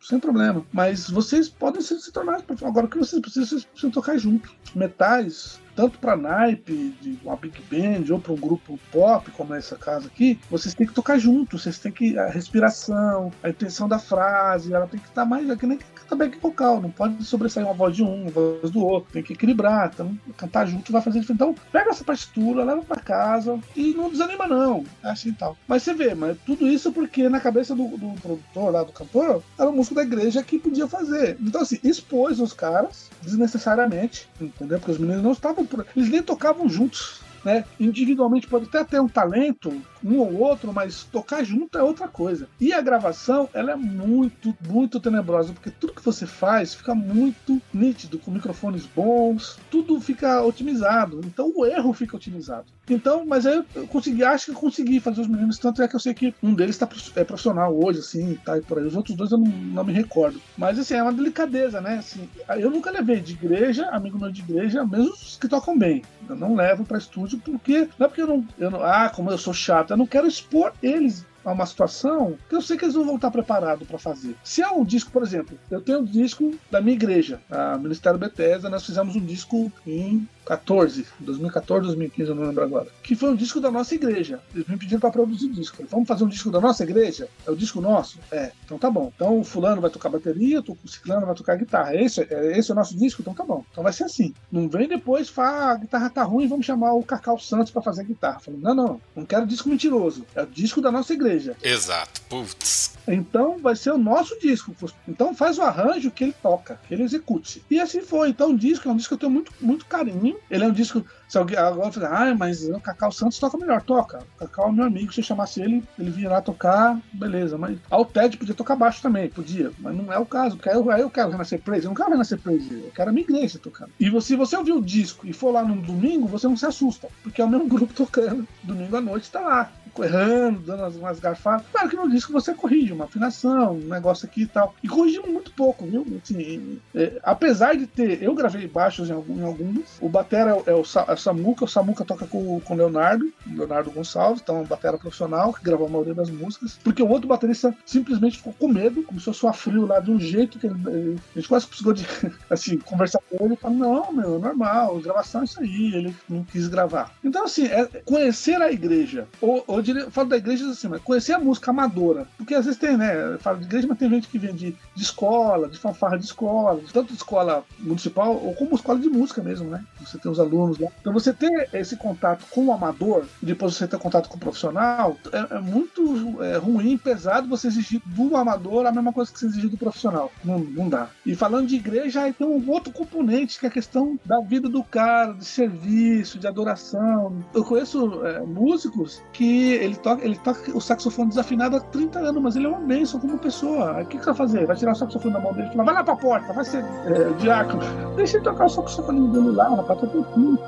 sem problema. Mas vocês podem se, se tornar Agora o que vocês precisam, vocês precisam tocar junto. Metais tanto para naipe de uma big band ou para um grupo pop como essa casa aqui, vocês têm que tocar junto, vocês têm que a respiração, a intenção da frase, ela tem que estar mais é que nem back vocal, não pode sobressair uma voz de um, uma voz do outro, tem que equilibrar, então cantar junto vai fazer diferença. Então, pega essa partitura, leva para casa e não desanima não, é assim tal. Mas você vê, mas tudo isso porque na cabeça do, do produtor lá, do cantor, era o músico da igreja que podia fazer. Então assim, expôs os caras desnecessariamente, entendeu? Porque os meninos não estavam eles nem tocavam juntos. Né? Individualmente pode até ter um talento, um ou outro, mas tocar junto é outra coisa. E a gravação, ela é muito, muito tenebrosa, porque tudo que você faz fica muito nítido, com microfones bons, tudo fica otimizado. Então o erro fica otimizado. Então, mas aí eu consegui, acho que eu consegui fazer os meninos, tanto é que eu sei que um deles tá, é profissional hoje, assim, tá por aí. Os outros dois eu não, não me recordo. Mas assim, é uma delicadeza, né? Assim, eu nunca levei de igreja, amigo meu de igreja, mesmo os que tocam bem. Eu não levo para estúdio porque. Não é porque eu não, eu não. Ah, como eu sou chato, eu não quero expor eles a uma situação que eu sei que eles não vão estar preparados para fazer. Se é um disco, por exemplo, eu tenho um disco da minha igreja, a Ministério Bethesda, nós fizemos um disco em 14, 2014, 2015, eu não lembro agora. Que foi um disco da nossa igreja. Eles me pediram para produzir disco. Vamos fazer um disco da nossa igreja? É o disco nosso? É. Então tá bom. Então o fulano vai tocar bateria, o ciclano vai tocar guitarra. Esse, é, esse é o nosso disco? Então tá bom. Então vai ser assim. Não vem depois, fala, a guitarra tá ruim, vamos chamar o Cacau Santos para fazer guitarra. Falei, não, não, não quero disco mentiroso. É o disco da nossa igreja. Exato. Putz. Então vai ser o nosso disco. Então faz o arranjo que ele toca, que ele execute. E assim foi. Então o disco é um disco que eu tenho muito, muito carinho. Ele é um disco se alguém agora falar, ah, mas o Cacau Santos toca melhor, toca. O Cacau é meu amigo, se eu chamasse ele, ele vinha lá tocar, beleza. Mas ao Ted podia tocar baixo também, podia. Mas não é o caso, porque aí eu, aí eu quero Renascer Praise, eu não quero Renascer Praise, eu quero a minha igreja tocando. E se você ouvir o disco e for lá no domingo, você não se assusta, porque é o mesmo <laughs> grupo tocando. Domingo à noite tá lá errando, dando umas garfadas. Claro que no disco você corrige uma afinação, um negócio aqui e tal. E corrigimos muito pouco, viu? Assim, é, apesar de ter. Eu gravei baixos em, algum, em alguns. O Batera é o, é o Samuca, o Samuca toca com o Leonardo, Leonardo Gonçalves, então é um batera profissional que gravou a maioria das músicas. Porque o outro baterista simplesmente ficou com medo, começou a suar frio lá de um jeito que ele, ele, a gente quase precisou de <laughs> assim, conversar com ele e falar: não, meu, é normal, gravação é isso aí. Ele não quis gravar. Então, assim, é conhecer a igreja, ou, ou eu, diria, eu falo da igreja assim, mas conhecer a música amadora. Porque às vezes tem, né? Eu falo de igreja, mas tem gente que vem de, de escola, de fanfarra de escola, tanto de escola municipal ou como escola de música mesmo, né? Você tem os alunos lá. Então você ter esse contato com o amador depois você ter contato com o profissional é, é muito é, ruim, pesado você exigir do amador a mesma coisa que você exigir do profissional. Não, não dá. E falando de igreja, aí tem um outro componente que é a questão da vida do cara, de serviço, de adoração. Eu conheço é, músicos que ele toca, ele toca o saxofone desafinado há 30 anos, mas ele é uma bênção como pessoa. O que, que você vai fazer? Vai tirar o saxofone da mão dele e falar, vai lá pra porta, vai ser é, diácono. Deixa ele tocar o saxofone dele lá, rapaz, tá tranquilo.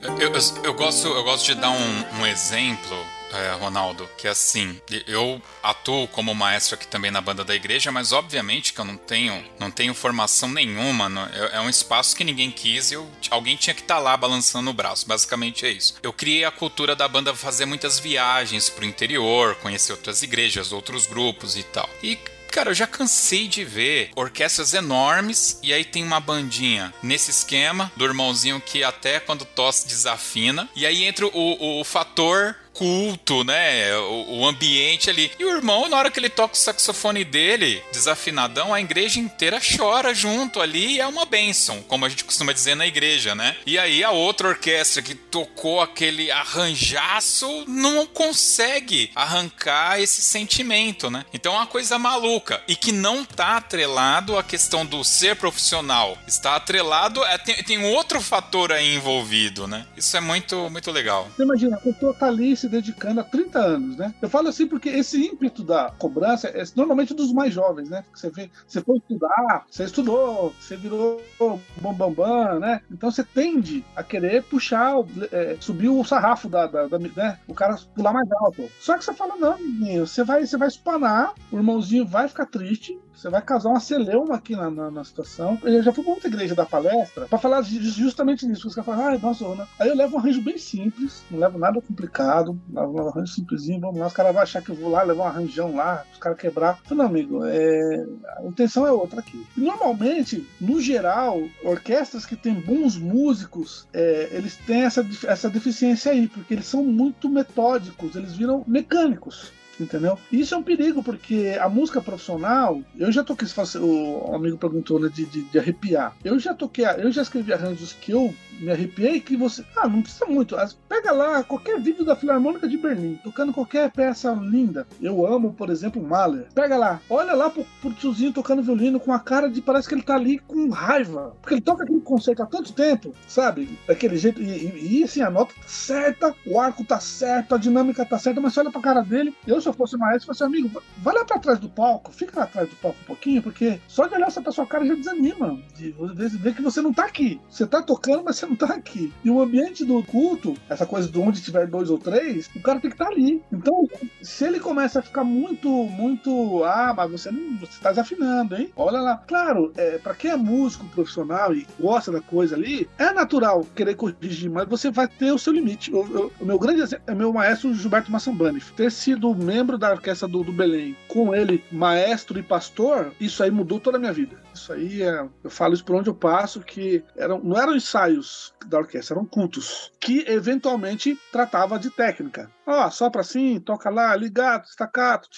Eu, eu, eu, gosto, eu gosto de dar um, um exemplo Ronaldo, que é assim, eu atuo como maestro aqui também na banda da igreja, mas obviamente que eu não tenho, não tenho formação nenhuma, não, é, é, um espaço que ninguém quis e eu, alguém tinha que estar tá lá balançando o braço, basicamente é isso. Eu criei a cultura da banda fazer muitas viagens pro interior, conhecer outras igrejas, outros grupos e tal. E Cara, eu já cansei de ver orquestras enormes e aí tem uma bandinha nesse esquema do irmãozinho que até quando tosse desafina. E aí entra o, o, o fator culto, né? O, o, ambiente ali. E o irmão, na hora que ele toca o saxofone dele, desafinadão, a igreja inteira chora junto ali e é uma bênção, como a gente costuma dizer na igreja, né? E aí a outra orquestra que tocou aquele arranjaço não consegue arrancar esse sentimento, né? Então é uma coisa maluca e que não tá atrelado à questão do ser profissional. Está atrelado, é, tem, tem outro fator aí envolvido, né? Isso é muito, muito legal. Imagina, a pessoa tá se dedicando há 30 anos, né? Eu falo assim porque esse ímpeto da cobrança é normalmente dos mais jovens, né? Você vê, você foi estudar, você estudou, você virou bambambam, bam, bam, né? Então você tende a querer puxar, é, subir o sarrafo da, da, da, né? O cara pular mais alto. Só que você fala, não, menino, você vai, você vai espanar, o irmãozinho vai ficar triste, você vai causar uma celeuma aqui na, na, na situação. Eu já fui pra outra igreja da palestra para falar justamente nisso. Os caras falam, ah, nossa, né? Aí eu levo um arranjo bem simples, não levo nada complicado, levo um arranjo simplesinho, vamos lá. Os caras vão achar que eu vou lá levar um arranjão lá, os caras quebrar. Eu, não, amigo, é... a intenção é outra aqui. Normalmente, no geral, orquestras que têm bons músicos, é, eles têm essa, essa deficiência aí, porque eles são muito metódicos, eles viram mecânicos entendeu? Isso é um perigo, porque a música profissional, eu já toquei, o amigo perguntou né, de, de, de arrepiar. Eu já toquei, eu já escrevi arranjos que eu me arrepiei que você. Ah, não precisa muito. Pega lá qualquer vídeo da Filarmônica de Berlim, tocando qualquer peça linda. Eu amo, por exemplo, Mahler. Pega lá, olha lá pro, pro tiozinho tocando violino com a cara de parece que ele tá ali com raiva. Porque ele toca aquele concerto há tanto tempo, sabe? Daquele jeito. E, e, e assim, a nota tá certa, o arco tá certo, a dinâmica tá certa, mas você olha pra cara dele. Eu, se eu fosse maestro, fosse amigo, vai lá pra trás do palco, fica lá atrás do palco um pouquinho, porque só de olhar essa pra sua cara já desanima. De ver que você não tá aqui. Você tá tocando, mas você não tá aqui. E o ambiente do culto, essa coisa de onde tiver dois ou três, o cara tem que estar tá ali. Então, se ele começa a ficar muito, muito. Ah, mas você não. Você tá desafinando, hein? Olha lá. Claro, é, para quem é músico profissional e gosta da coisa ali, é natural querer corrigir, mas você vai ter o seu limite. O, o, o meu grande exemplo é meu maestro Gilberto Massambani. Ter sido membro da orquestra do, do Belém, com ele, maestro e pastor, isso aí mudou toda a minha vida. Isso aí é. Eu falo isso por onde eu passo, que eram, não eram ensaios da orquestra, eram cultos, que eventualmente tratava de técnica. Ó, oh, sopra assim, toca lá, ligado, estacato,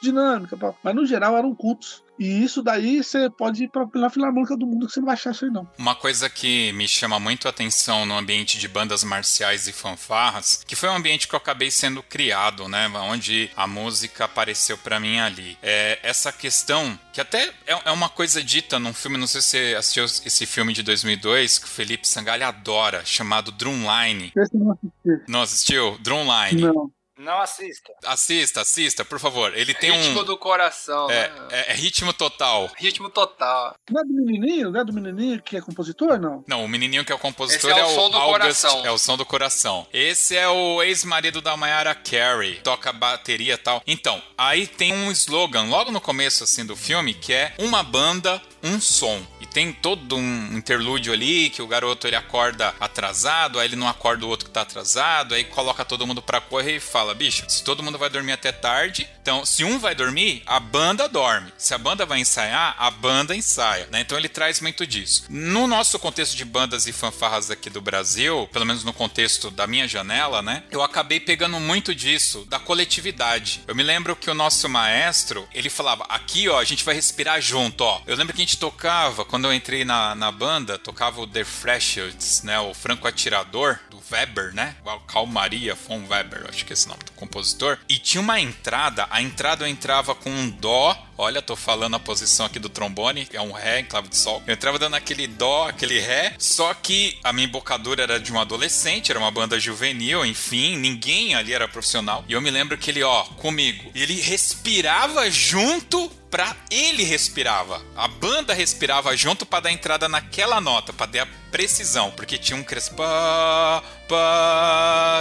dinâmica, mas no geral eram cultos. E isso daí você pode ir pela filarmônica do mundo que você não vai achar isso aí, não. Uma coisa que me chama muito a atenção no ambiente de bandas marciais e fanfarras, que foi um ambiente que eu acabei sendo criado, né? Onde a música apareceu para mim ali. É essa questão, que até é, é uma coisa dita num filme, não sei se você assistiu esse filme de 2002, que o Felipe Sangalha adora, chamado Drumline. Esse não assisti. Não assistiu? Drumline. Não. Não assista. Assista, assista, por favor. Ele tem ritmo um. Ritmo do coração. É, né? é, é, ritmo total. Ritmo total. Não é do menininho? Não é do menininho que é compositor, não? Não, o menininho que é o compositor Esse é, é o, som do August, coração. É o som do coração. Esse é o ex-marido da Mayara Carey. Toca bateria e tal. Então, aí tem um slogan logo no começo, assim, do filme, que é uma banda um som. E tem todo um interlúdio ali que o garoto ele acorda atrasado, aí ele não acorda o outro que tá atrasado, aí coloca todo mundo pra correr e fala: bicho, se todo mundo vai dormir até tarde, então se um vai dormir, a banda dorme. Se a banda vai ensaiar, a banda ensaia. Né? Então ele traz muito disso. No nosso contexto de bandas e fanfarras aqui do Brasil, pelo menos no contexto da minha janela, né? Eu acabei pegando muito disso, da coletividade. Eu me lembro que o nosso maestro, ele falava: aqui, ó, a gente vai respirar junto, ó. Eu lembro que a gente tocava, quando eu entrei na, na banda, tocava o The Freshers, né? O Franco Atirador, do Weber, né? Calmaria von Weber, acho que é esse nome do compositor. E tinha uma entrada, a entrada eu entrava com um dó Olha, tô falando a posição aqui do trombone, é um Ré em clave de Sol. Eu entrava dando aquele Dó, aquele Ré, só que a minha embocadura era de um adolescente, era uma banda juvenil, enfim, ninguém ali era profissional. E eu me lembro que ele, ó, comigo, ele respirava junto pra ele respirava. A banda respirava junto para dar entrada naquela nota, para dar precisão, porque tinha um crespa parari,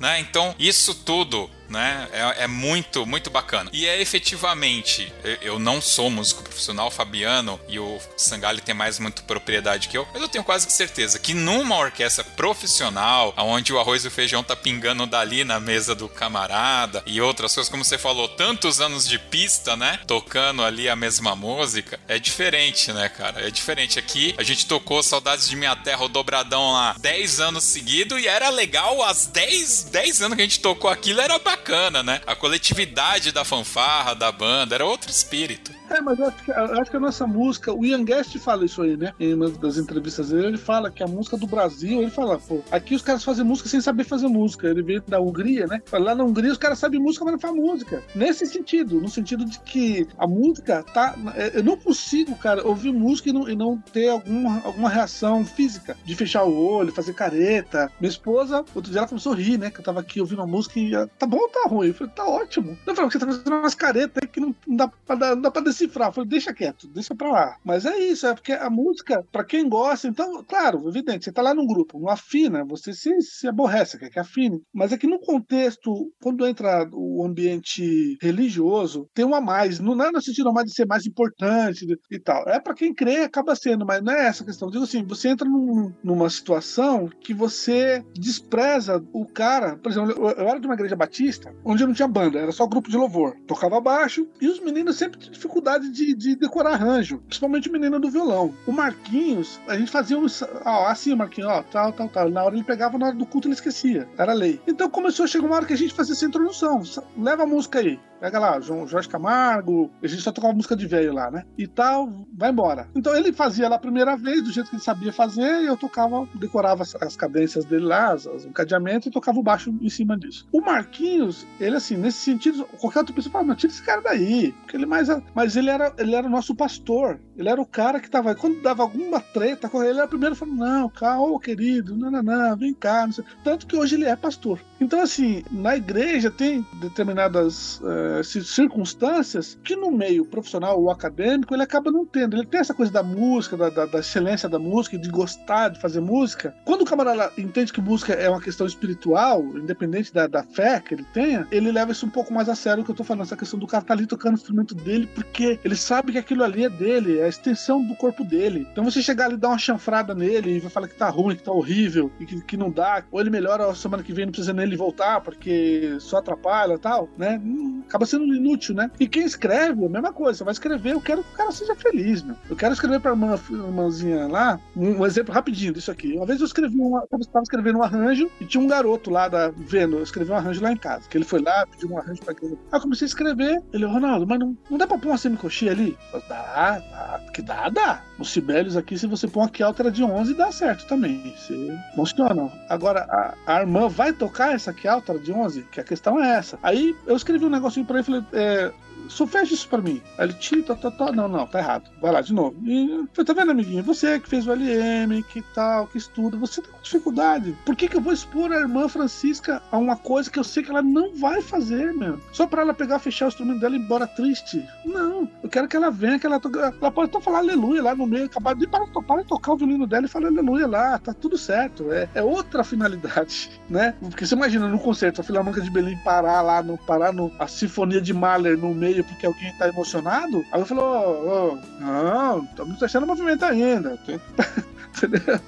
né? Então, isso tudo né? É, é, muito, muito bacana. E é efetivamente, eu, não sou músico profissional, Fabiano e o Sangali tem mais muito propriedade que eu, mas eu tenho quase certeza que numa orquestra profissional, onde o arroz e o feijão tá pingando dali na mesa do camarada e outras coisas, como você falou, tantos anos de pista, né? Tocando ali a mesma música, é diferente, né, cara? É diferente. Aqui a gente tocou Saudades de Minha Terra, o dobradão lá 10 anos seguidos e era legal, as 10, 10 anos que a gente tocou aquilo era bacana, né? A coletividade da fanfarra, da banda, era outro espírito. É, mas eu acho, que, eu acho que a nossa música, o Ian Guest fala isso aí, né? Em uma das entrevistas dele, ele fala que a música do Brasil, ele fala, pô, aqui os caras fazem música sem saber fazer música. Ele veio da Hungria, né? Lá na Hungria os caras sabem música, mas não fazem música. Nesse sentido, no sentido de que a música tá. É, eu não consigo, cara, ouvir música e não, e não ter alguma, alguma reação física, de fechar o olho, fazer careta. Minha esposa, outro dia ela começou a rir, né? Que eu tava aqui ouvindo uma música e tá bom ou tá ruim? Eu falei, tá ótimo. Eu falei, você tá fazendo umas caretas que não, não dá pra, não dá pra decifrar. Falei, deixa quieto, deixa pra lá. Mas é isso, é porque a música, pra quem gosta, então, claro, evidente, você tá lá num grupo, não afina, você se, se aborrece, quer que afine. Mas é que no contexto, quando entra o ambiente religioso, tem um a mais. Não é no sentido mais de ser mais importante e tal. É pra quem crê, acaba sendo, mas não é essa questão. Digo assim, você entra num, numa situação que você despreza o cara. Por exemplo, eu, eu era de uma igreja batista, onde não tinha banda, era só grupo de louvor. Tocava baixo e os meninos sempre tinham dificuldade de, de decorar arranjo, principalmente o menino do violão. O Marquinhos, a gente fazia um. Ó, assim, Marquinhos, ó, tal, tal, tal. Na hora ele pegava, na hora do culto ele esquecia. Era lei. Então começou a chegar uma hora que a gente fazia essa introdução. Leva a música aí. Pega lá, João Jorge Camargo, a gente só tocava música de velho lá, né? E tal, vai embora. Então ele fazia lá a primeira vez, do jeito que ele sabia fazer, e eu tocava, decorava as, as cadências dele lá, as, o cadeamento, e tocava o baixo em cima disso. O Marquinhos, ele assim, nesse sentido, qualquer outra pessoa fala, mas tira esse cara daí. Porque ele mais. Mas ele era, ele era o nosso pastor. Ele era o cara que tava. Quando dava alguma treta ele, era o primeiro falando: não, calma, querido, não, não, não, vem cá. Tanto que hoje ele é pastor. Então, assim, na igreja tem determinadas uh, circunstâncias que no meio profissional ou acadêmico ele acaba não tendo. Ele tem essa coisa da música, da, da, da excelência da música, de gostar de fazer música. Quando o camarada entende que música é uma questão espiritual, independente da, da fé que ele tenha, ele leva isso um pouco mais a sério que eu tô falando, essa questão do cara tá ali tocando o instrumento dele, porque ele sabe que aquilo ali é dele, é a extensão do corpo dele. Então você chegar ali e dar uma chanfrada nele e vai falar que tá ruim, que tá horrível, e que, que não dá, ou ele melhora a semana que vem, não precisa nele voltar, porque só atrapalha e tal, né? Hum, acaba sendo inútil, né? E quem escreve, a mesma coisa, você vai escrever, eu quero que o cara seja feliz, meu. Eu quero escrever pra uma irmãzinha lá, um, um exemplo rapidinho disso aqui. Uma vez eu escrevi uma, eu estava escrevendo um arranjo e tinha um garoto lá da, vendo, eu escrevi um arranjo lá em casa, que ele foi lá, pediu um arranjo pra aquele. Aí eu comecei a escrever, ele, Ronaldo, mas não, não dá pra pôr uma semicoxia ali? Dá, dá, que dá, dá. Os Sibelius aqui, se você pôr uma Keltera de 11, dá certo também. Você funciona. Agora, a, a irmã vai tocar essa Keltera de 11? Que a questão é essa. Aí eu escrevi um negocinho pra ele, falei, é, só fecha isso pra mim. Aí ele, tira, tá, tá, tá, não, não, tá errado. Vai lá, de novo. E falei, tá vendo, amiguinho? Você que fez o LM, que tal, que estuda, você tá com dificuldade. Por que que eu vou expor a irmã Francisca a uma coisa que eu sei que ela não vai fazer, meu? Só pra ela pegar, fechar o instrumento dela e ir embora triste? Não. Eu quero que ela venha, que ela toque. Ela pode até falar aleluia lá no meio, acabar de para, para de tocar o violino dela e falar aleluia lá, tá tudo certo. É, é outra finalidade, <laughs> né? Porque você imagina no concerto, a Filarmônica de Belém parar lá, no, parar no, a Sinfonia de Mahler no meio meio porque alguém tá emocionado, aí eu falo, oh, oh, não, estamos deixando o movimento ainda. <laughs> Entendeu?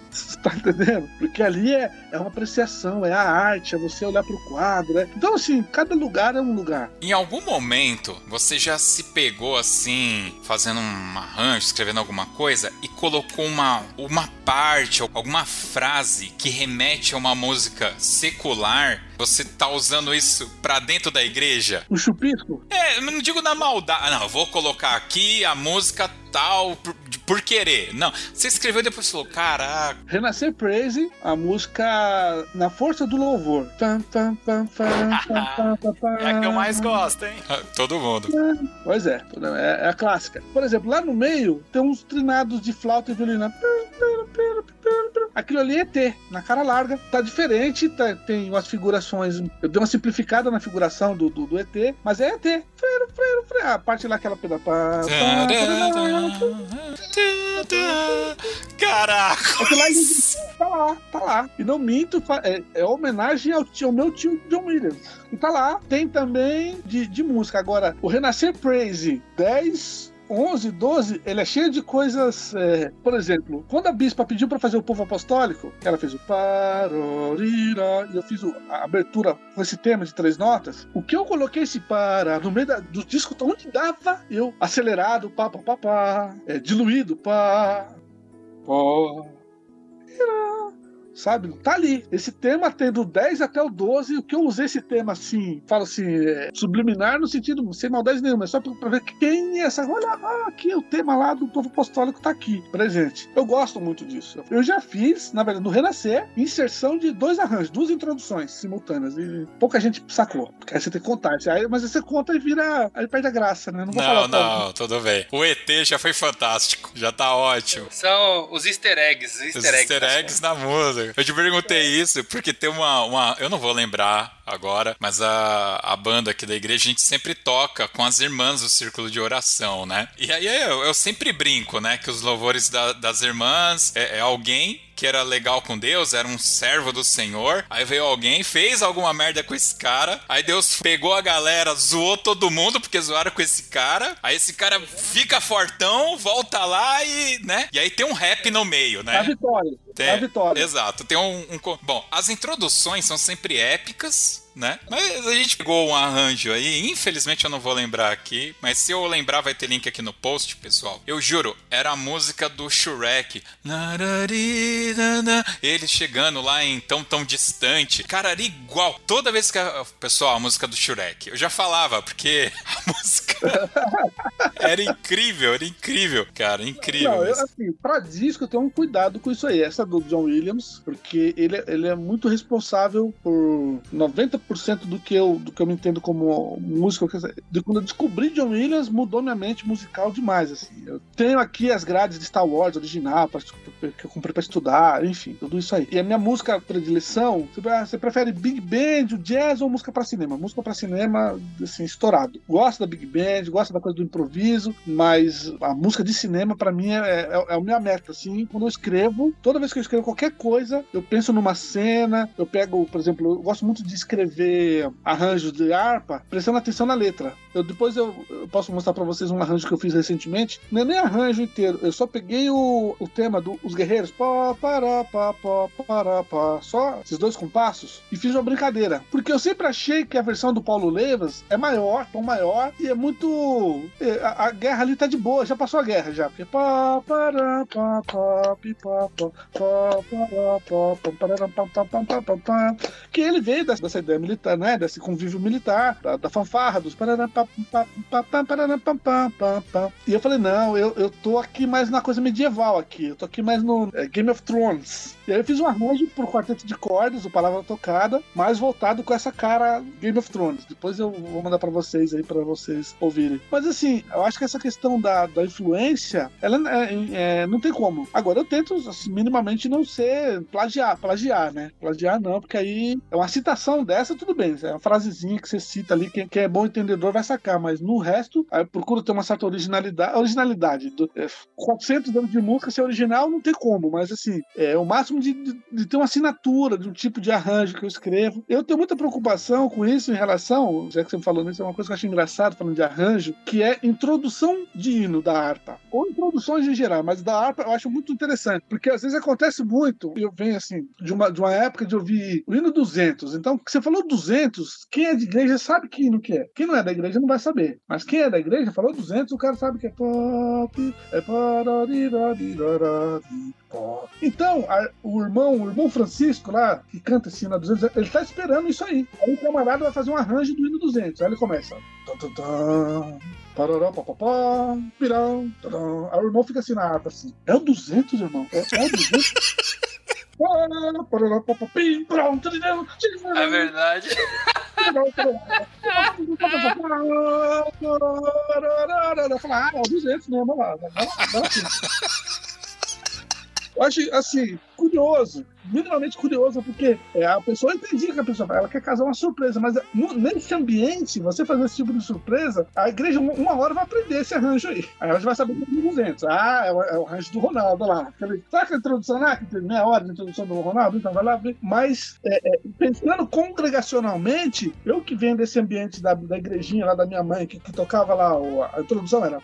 Tá entendendo? Porque ali é, é uma apreciação, é a arte, é você olhar pro quadro, né? Então, assim, cada lugar é um lugar. Em algum momento, você já se pegou assim, fazendo um arranjo, escrevendo alguma coisa, e colocou uma, uma parte, alguma frase que remete a uma música secular você tá usando isso pra dentro da igreja? O chupisco? É, não digo na maldade. Não, vou colocar aqui a música tal por, por querer. Não, você escreveu e depois falou, caraca. Renascer Praise, a música Na Força do Louvor. É a que eu mais gosto, hein? <laughs> Todo mundo. Pois é, é, é a clássica. Por exemplo, lá no meio tem uns trinados de flauta e violina. Aquilo ali é T, na cara larga. Tá diferente, tá, tem umas figurações. Eu dei uma simplificada na figuração do, do, do ET, mas é ET. Freiro, freiro, freiro. A parte lá, aquela peda. Caraca! Aquilo lá, tá lá, tá lá. E não minto, é, é homenagem ao, ao meu tio John Williams. E tá lá. Tem também de, de música. Agora, o Renascer Praise 10 11, 12, ele é cheio de coisas. É, por exemplo, quando a bispa pediu para fazer o povo apostólico, ela fez o parorira, e eu fiz a abertura com esse tema de três notas. O que eu coloquei esse para no meio da, do disco, onde dava, eu acelerado, pá, pá, pá, pá, é, diluído, pá, pá, sabe? Tá ali. Esse tema tem do 10 até o 12. O que eu usei esse tema assim, falo assim, é, subliminar no sentido, sem maldade nenhuma, é só pra, pra ver quem é essa. Olha, ah, aqui o tema lá do povo apostólico tá aqui, presente. Eu gosto muito disso. Eu já fiz, na verdade, no Renascer, inserção de dois arranjos, duas introduções simultâneas. E pouca gente sacou. Porque aí você tem que contar. Aí, mas aí você conta e vira. Aí perde a graça, né? Não, vou não, não tudo bem. O ET já foi fantástico. Já tá ótimo. São os easter eggs. Os easter, os eggs, easter eggs na música. Eu te perguntei isso porque tem uma, uma. Eu não vou lembrar agora, mas a, a banda aqui da igreja a gente sempre toca com as irmãs do círculo de oração, né? E aí eu, eu sempre brinco, né? Que os louvores da, das irmãs é, é alguém que era legal com Deus, era um servo do Senhor. Aí veio alguém, fez alguma merda com esse cara. Aí Deus pegou a galera, zoou todo mundo porque zoaram com esse cara. Aí esse cara fica fortão, volta lá e, né? E aí tem um rap no meio, né? A vitória. Tem, a vitória. Exato. Tem um, um. Bom, as introduções são sempre épicas né? Mas a gente pegou um arranjo aí, infelizmente eu não vou lembrar aqui, mas se eu lembrar vai ter link aqui no post, pessoal. Eu juro, era a música do Shrek. Ele chegando lá em tão tão distante. Cara, era igual. Toda vez que a, pessoal, a música do Shrek, eu já falava porque <laughs> a música era incrível, era incrível, cara, incrível. Não, eu, assim, pra disco eu tenho um cuidado com isso aí, essa do John Williams, porque ele, ele é muito responsável por 90 90% do que eu do que eu me entendo como músico. De quando eu descobri John Williams, mudou minha mente musical demais. Assim. Eu tenho aqui as grades de Star Wars original pra, que eu comprei para estudar, enfim, tudo isso aí. E a minha música predileção, você prefere Big Band, o jazz ou música para cinema? Música para cinema, assim, estourado. Gosto da Big Band, gosto da coisa do improviso, mas a música de cinema para mim é, é, é a minha meta. Assim, quando eu escrevo, toda vez que eu escrevo qualquer coisa, eu penso numa cena, eu pego, por exemplo, eu gosto muito de escrever ver arranjos de harpa, prestando atenção na letra. Eu, depois eu, eu posso mostrar para vocês um arranjo que eu fiz recentemente. Não é nem arranjo inteiro, eu só peguei o, o tema dos do, guerreiros, pá, pará, pá, pá, pará, pá, só esses dois compassos, e fiz uma brincadeira. Porque eu sempre achei que a versão do Paulo Leivas é maior, tom maior, e é muito. É, a, a, guerra ali tá de boa, já passou a guerra já. Porque pá, pará, pá, pá, pá, pá, pá, pará, pá, pá, pá, pá, pá, pá, que ele veio dessa, dessa ideia militar, né? Desse convívio militar, da, fanfarra, dos e eu falei, não, eu, eu tô aqui mais na coisa medieval aqui, eu tô aqui mais no é, Game of Thrones. E aí eu fiz um arranjo pro quarteto de cordas, o Palavra Tocada, mais voltado com essa cara Game of Thrones. Depois eu vou mandar para vocês aí, para vocês ouvirem. Mas assim, eu acho que essa questão da, da influência, ela é, é, não tem como. Agora eu tento, assim, minimamente, não ser plagiar, plagiar, né? Plagiar não, porque aí é uma citação dessa, tudo bem. É uma frasezinha que você cita ali, quem, quem é bom entendedor vai sacar mas no resto, aí eu procuro ter uma certa originalidade. Originalidade. Do, é, 400 anos de música ser original não tem como, mas assim, é o máximo de, de, de ter uma assinatura de um tipo de arranjo que eu escrevo. Eu tenho muita preocupação com isso em relação, já que você me falou nisso, é uma coisa que eu acho engraçado falando de arranjo, que é introdução de hino da harpa. Ou introduções em geral, mas da harpa eu acho muito interessante, porque às vezes acontece muito, eu venho assim, de uma, de uma época de ouvir o hino 200. Então, você falou 200, quem é de igreja sabe que hino que é. Quem não é da igreja não vai saber. Mas quem é da igreja falou 200, o cara sabe que é pop, é pop. Então, a, o irmão, o irmão Francisco lá, que canta esse hino 200, ele tá esperando isso aí. Aí o camarada vai fazer um arranjo do hino 200. Aí ele começa. Parará, papapá, pirão. Aí o irmão fica assim na harpa, assim. É o 200, irmão? É, é o 200? <laughs> É verdade. Falo, ah, é 200 mesmo, lá. Acho, assim, curioso, minimamente curioso, porque é, a pessoa entendia que a pessoa ela quer casar uma surpresa, mas no, nesse ambiente, você fazer esse tipo de surpresa, a igreja uma, hora vai aprender esse arranjo aí. Aí ela vai saber que é 200. Ah, é o, é o arranjo do Ronaldo lá. Aquele, sabe aquela introdução lá, que tem meia hora de introdução do Ronaldo? Então vai lá ver. Mas, é, é, pensando congregacionalmente, eu que venho desse ambiente da, da igrejinha lá da minha mãe, que, que tocava lá, o, a introdução era.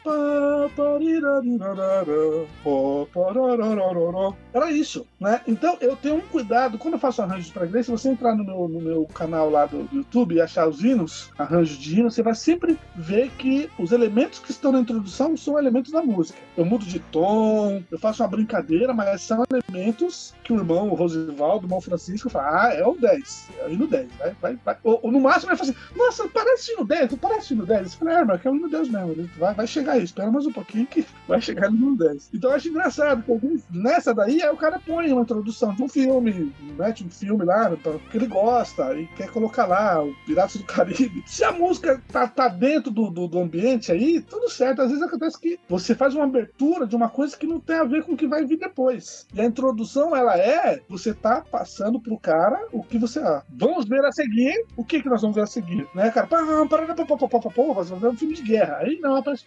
Era isso, né? Então eu tenho um cuidado, quando eu faço arranjos para igreja, se você entrar no meu, no meu canal lá do, YouTube e achar os hinos, arranjos de hinos, você vai sempre ver que os elementos que estão na introdução são elementos da música. Eu mudo de tom, eu faço uma brincadeira, mas são elementos que o irmão o Rosivaldo, o irmão Francisco, fala, ah, é o 10, é o hino 10, vai, vai, vai. Ou, ou no máximo ele fala assim, nossa, parece hino 10, parece hino 10. Eu falei, é, mas é o hino 10 mesmo, vai, vai chegar aí, espera mais um pouquinho que <laughs> vai chegar no hino 10. Então eu acho engraçado, porque nessa daí, aí o cara põe uma introdução de um filme, mete um filme lá, que ele gosta, e quer colocar lá, o Piratas do Caribe. Se a música tá, tá dentro do, do, do, ambiente aí, tudo certo. Às vezes acontece que você faz uma abertura de uma coisa que não tem a ver com o que vai vir depois. E a introdução, ela é, você tá passando pro cara o que você. Ah, vamos ver a seguir, o que que nós vamos ver a seguir, né, cara? Pá, pá, pá, pá, pá, ver um filme de guerra. Aí não, aparece,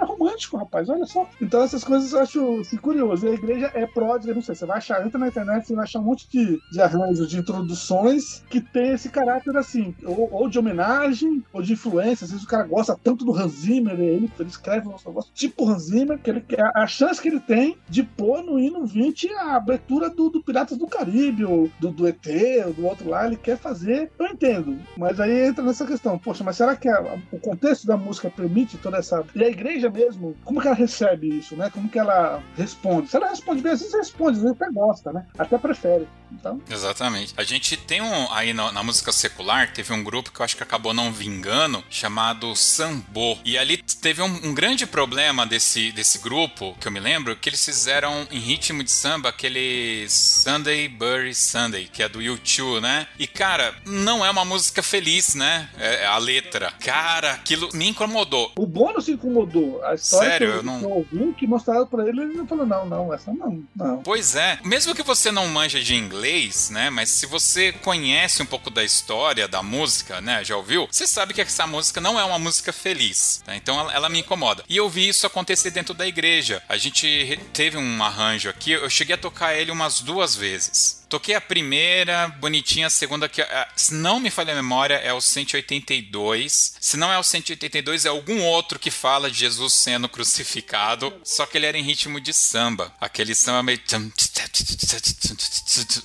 é romântico, rapaz, olha só. Então essas coisas eu acho assim, curioso. E a igreja é pródiga, não sei, você vai achar, entra na internet, você vai achar um monte de, de arranjos, de introduções que tem esse caráter assim, ou, ou, de homenagem, ou de influência. Às vezes o cara gosta tanto do Hans Zimmer, ele, ele escreve um negócio tipo Hans Zimmer, que ele, a, a chance que ele tem de pôr no hino 20 a abertura do, do Piratas do Caribe, ou do, do ET, ou do outro lá, ele quer fazer. Eu entendo, mas aí entra nessa questão, poxa, mas será que a, o contexto da música permite toda essa. E a igreja mesmo, como que ela recebe isso, né? Como que ela responde? Se ela responde bem, às vezes responde, às vezes até gosta, né? Até prefere. Então... Exatamente. A gente tem um. Aí na, na, música secular, teve um grupo que eu acho que acabou não vingando, chamado Sambo. E ali teve um, um, grande problema desse, desse grupo, que eu me lembro, que eles fizeram em ritmo de samba aquele Sunday Bury Sunday, que é do YouTube, né? E cara, não é uma música feliz, né? É, a letra. Cara, aquilo me incomodou. O Bono se incomodou. A história Sério, que eu, não... ouvi, que mostraram pra ele, ele não falou: não, não, essa não, não. Pois é. Mesmo que você não manja de inglês, né? Mas se você conhece um pouco da história da música, né? Já ouviu? Você sabe que essa música não é uma música feliz. Tá? Então ela, ela, me incomoda. E eu vi isso acontecer dentro da igreja. A gente teve um arranjo aqui, eu cheguei a tocar ele umas duas vezes. Toquei a primeira, bonitinha, a segunda que, se não me falha a memória, é o 182. Se não é o 182, é algum outro que fala de Jesus sendo crucificado, só que ele era em ritmo de samba. Aquele samba meio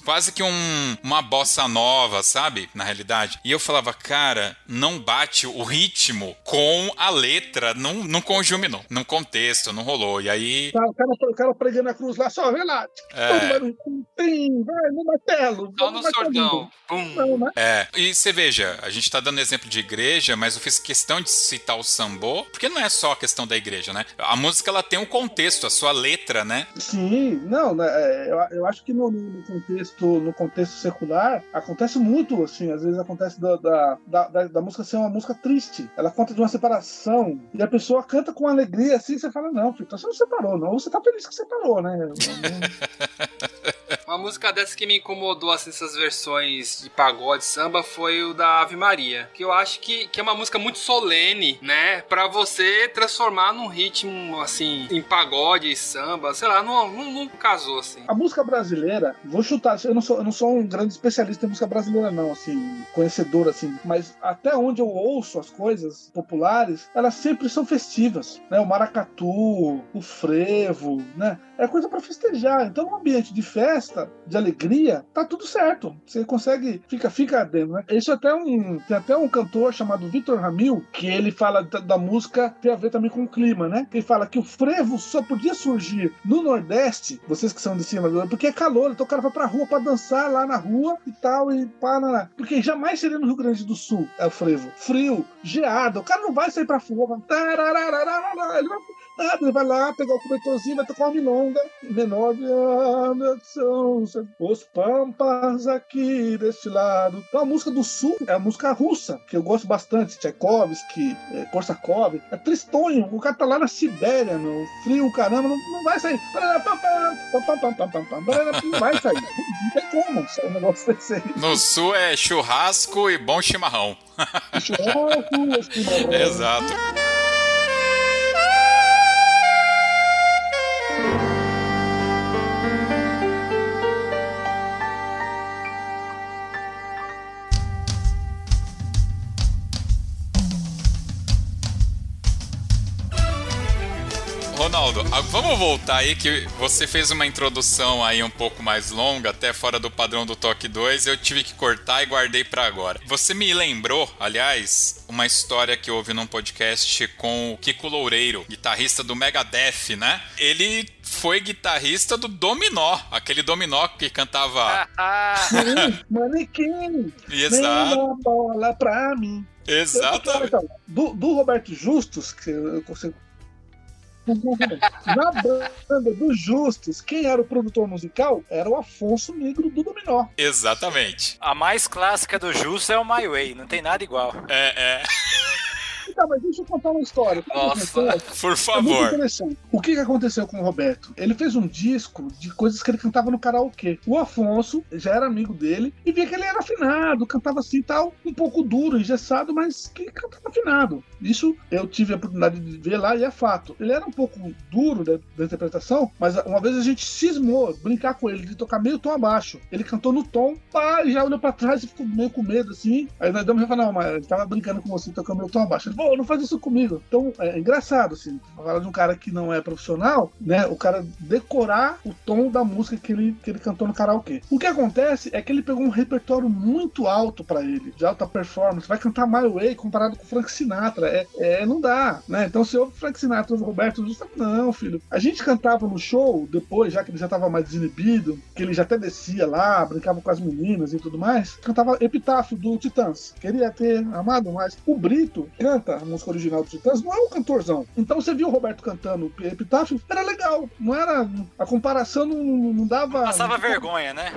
quase que um, uma bossa nova, sabe? Na realidade. E eu falava, cara, não bate o ritmo com a letra, não, não conjuminou, num contexto, não rolou. E aí. O cara, o cara pregando a cruz lá, só vê lá. É. Vai, no martelo. Só no sordão. Não, né? É, e você veja, a gente tá dando exemplo de igreja, mas eu fiz questão de citar o sambô, porque não é só a questão da igreja, né? A música, ela tem um contexto, a sua letra, né? Sim, não, né, é, eu, eu acho que no, no, contexto, no contexto secular, acontece muito, assim, às vezes acontece da, da, da, da música ser uma música triste. Ela conta de uma separação, e a pessoa canta com alegria, assim, você fala, não, filho, então você não separou, não, ou você tá feliz que separou, né? <laughs> Uma música dessa que me incomodou, assim, essas versões de pagode, samba, foi o da Ave Maria. Que eu acho que, que é uma música muito solene, né? Pra você transformar num ritmo, assim, em pagode, samba, sei lá, não, não, não casou, assim. A música brasileira, vou chutar, eu não, sou, eu não sou um grande especialista em música brasileira, não, assim, conhecedor, assim, mas até onde eu ouço as coisas populares, elas sempre são festivas, né? O maracatu, o frevo, né? É coisa para festejar. Então, no ambiente de festa, de alegria, tá tudo certo. Você consegue, fica, fica dentro, né? Isso até um, tem até um cantor chamado Vitor Ramil, que ele fala da, da, música, tem a ver também com o clima, né? Ele fala que o frevo só podia surgir no Nordeste, vocês que são de cima, porque é calor, então o cara vai pra rua pra dançar lá na rua e tal, e para. Porque jamais seria no Rio Grande do Sul, é o frevo. Frio, geado, o cara não vai sair pra rua, ele vai Nada, ele vai lá pegar o cobertorzinho, vai tocar uma milonga menor. São os pampas aqui deste lado. Então a música do sul é a música russa, que eu gosto bastante. Tchaikovsky, é, Korsakov. É tristonho. O cara tá lá na Sibéria, no frio, caramba, não, não vai sair. Não vai sair. Não tem como sair um negócio desse aí. No sul é churrasco e bom chimarrão. Churrasco, <laughs> chimarrão. Exato. Vamos voltar aí que você fez uma introdução aí um pouco mais longa, até fora do padrão do Toque 2, eu tive que cortar e guardei para agora. Você me lembrou, aliás, uma história que houve num podcast com o Kiko Loureiro, guitarrista do Megadeth, né? Ele foi guitarrista do Dominó, aquele Dominó que cantava. <laughs> Manequim! Exato. bola pra mim. Exatamente. Do, do Roberto Justus, que eu consigo na banda dos Justos, quem era o produtor musical era o Afonso Negro do Dominó. Exatamente. A mais clássica do Justo é o My Way, não tem nada igual. É, é. <laughs> Então, mas deixa eu contar uma história. Nossa, <laughs> por É favor. interessante. O que, que aconteceu com o Roberto? Ele fez um disco de coisas que ele cantava no karaokê. O Afonso já era amigo dele e via que ele era afinado, cantava assim tal, um pouco duro, engessado, mas que cantava afinado. Isso eu tive a oportunidade de ver lá e é fato. Ele era um pouco duro da, da interpretação, mas uma vez a gente cismou brincar com ele, de tocar meio tom abaixo. Ele cantou no tom, pá, e já olhou pra trás e ficou meio com medo assim. Aí nós damos e falou: Não, mas ele tava brincando com você, tocando meio tom abaixo. Ele falou: Não faz isso comigo. Então é engraçado, assim, falar de um cara que não é profissional, né? O cara decorar o tom da música que ele, que ele cantou no karaokê. O que acontece é que ele pegou um repertório muito alto pra ele, de alta performance. Vai cantar My Way comparado com Frank Sinatra. É, é, não dá, né? Então se ouve Frank Sinatra, Roberto não, filho. A gente cantava no show, depois, já que ele já tava mais desinibido, que ele já até descia lá, brincava com as meninas e tudo mais, cantava Epitáfio do Titãs. Queria ter amado mais. O Brito canta a música original do Titãs, não é um cantorzão. Então você viu o Roberto cantando Epitáfio, era legal. Não era. A comparação não, não dava. Passava vergonha, né?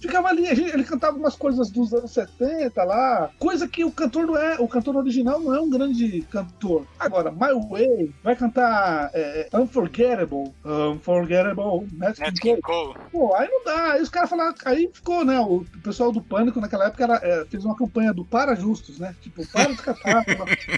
Ficava ali, ele cantava umas coisas dos anos 70 lá, coisa que o cantor não é, o cantor original não é um grande cantor. Agora, My Way, vai cantar é, Unforgettable, Unforgettable, Nat King. Cole. Pô, aí não dá. Aí os caras falaram, aí ficou, né? O pessoal do Pânico naquela época era, é, fez uma campanha do Para Justos, né? Tipo, para de cantar. <laughs>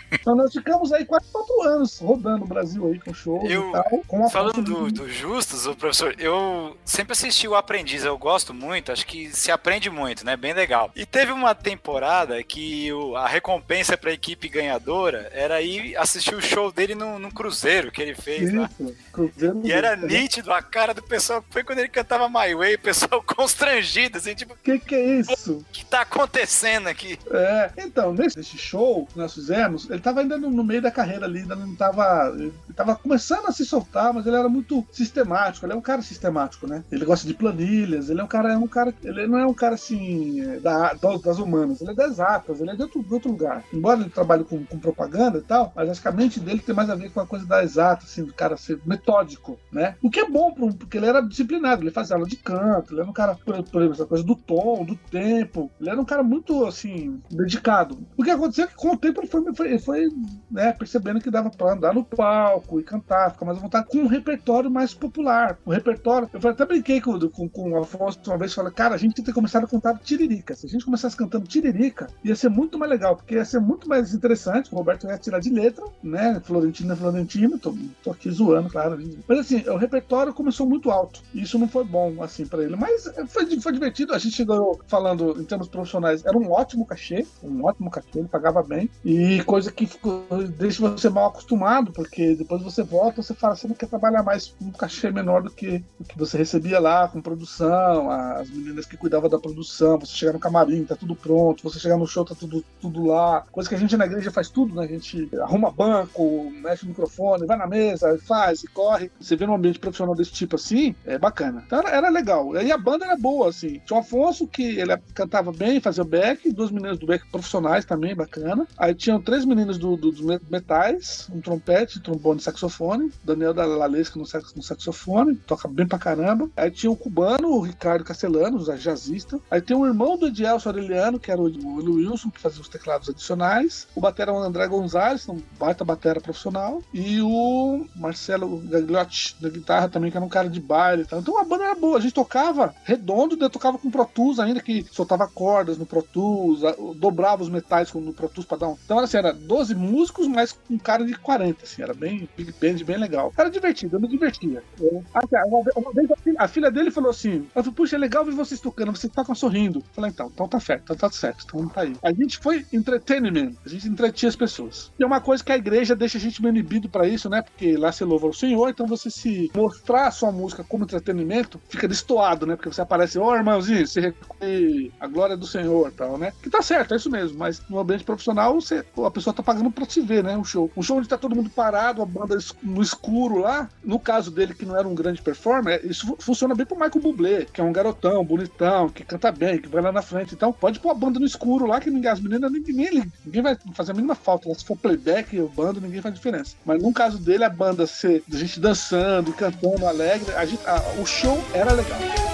então nós ficamos aí quase quatro anos rodando o Brasil aí com shows Eu- e tal. Com a Falando do, do Justus, o professor, eu sempre assisti o Aprendiz, eu gosto muito, acho que se aprende muito, né? Bem legal. E teve uma temporada que o- a recompensa pra equipe ganhadora era ir assistir o show dele num, num cruzeiro que ele fez lá. Isso, Cruzeiro E era do- nítido a cara do pessoal, foi quando ele cantava My Way, o pessoal <laughs> constrangido, assim, tipo, o Que que é isso? que tá acontecendo aqui? É, então, nesse, nesse show que nós fizemos, ele tava ainda no, meio da carreira ali, ainda não tava. Ele tava começando a se soltar, mas ele era muito sistemático, ele é um cara sistemático, né? Ele gosta de planilhas, ele é um cara, é um cara. Ele não é um cara assim da, das humanas, ele é das exatas, ele é de outro, de outro lugar. Embora ele trabalhe com, com propaganda e tal, mas acho que a mente dele tem mais a ver com a coisa da exata, assim, do cara ser metódico, né? O que é bom, porque ele era disciplinado, ele fazia aula de canto, ele era um cara, por, exemplo, essa coisa do tom, do tempo, ele era um cara muito, assim, dedicado. O que aconteceu é que com o tempo ele foi, foi, ele foi foi né, percebendo que dava pra andar no palco e cantar, ficar mais à vontade, com um repertório mais popular. Um repertório. Eu até brinquei com, com, com o Afonso uma vez, falei, cara, a gente tem que ter começado a cantar tiririca. Se a gente começasse cantando tiririca, ia ser muito mais legal, porque ia ser muito mais interessante. O Roberto ia tirar de letra, né? Florentina, Florentina, tô, tô aqui zoando, claro. Mas assim, o repertório começou muito alto. E isso não foi bom, assim, para ele. Mas foi, foi divertido. A gente chegou falando em termos profissionais, era um ótimo cachê, um ótimo cachê, ele pagava bem. E coisa que ficou, deixa você mal acostumado, porque depois você volta, você fala, você não quer trabalhar mais com um cachê menor do que o que você recebia lá, com produção, as meninas que cuidavam da produção, você chegar no camarim, tá tudo pronto, você chegar no show, tá tudo, tudo lá. Coisa que a gente na igreja faz tudo, né? A gente arruma banco, mexe o microfone, vai na mesa, faz e corre. Você vê num ambiente profissional desse tipo assim, é bacana. Então era, era legal. E a banda era boa, assim. Tinha o Afonso, que ele cantava bem, fazia o back, duas meninas do back profissionais também, bacana. Aí tinham três meninos do, do, dos metais, um trompete, trombone saxofone. Daniel da Lalesca no, sax, no saxofone, toca bem pra caramba. Aí tinha o cubano, o Ricardo Castellano, o jazzista. Aí tem o irmão do Edielso Aureliano, que era o, o Wilson, que fazia os teclados adicionais. O batera André Gonzalez, um baita batera profissional. E o Marcelo Gagliotti, da guitarra também, que era um cara de baile. Tá? Então a banda era boa. A gente tocava redondo, eu tocava com Pro Tools ainda, que soltava cordas no Pro Tools, dobrava os metais no Pro Tools pra dar um. Então, assim, era 12 músicos, mas com um cara de 40, assim, era bem big band, bem legal. Era divertido, eu me divertia. Eu, uma, uma vez a filha, a filha, dele falou assim: eu falei, puxa, é legal ver vocês tocando, você toca sorrindo. Eu falei, então, então tá certo, então tá certo, então tá aí. A gente foi entretenimento, a gente entretinha as pessoas. E é uma coisa que a igreja deixa a gente meio inibido pra isso, né? Porque lá se louva o Senhor, então você se mostrar a sua música como entretenimento fica destoado, né? Porque você aparece, ô oh, irmãozinho, você reconhece a glória do Senhor tal, né? Que tá certo, é isso mesmo, mas no ambiente profissional você, a pessoa tá pagando pra te ver, né? Um show. Um show onde tá todo mundo parado, a banda no escuro lá. No caso dele, que não era um grande performer, isso funciona bem pro Michael Bublé, que é um garotão, bonitão, que canta bem, que vai lá na frente. Então pode pôr a banda no escuro lá, que ninguém, as meninas ninguém, ninguém, ninguém vai fazer a mínima falta. Se for playback ou banda, ninguém faz diferença. Mas no caso dele, a banda ser a gente dançando, cantando, alegre, a gente, a, o show era legal.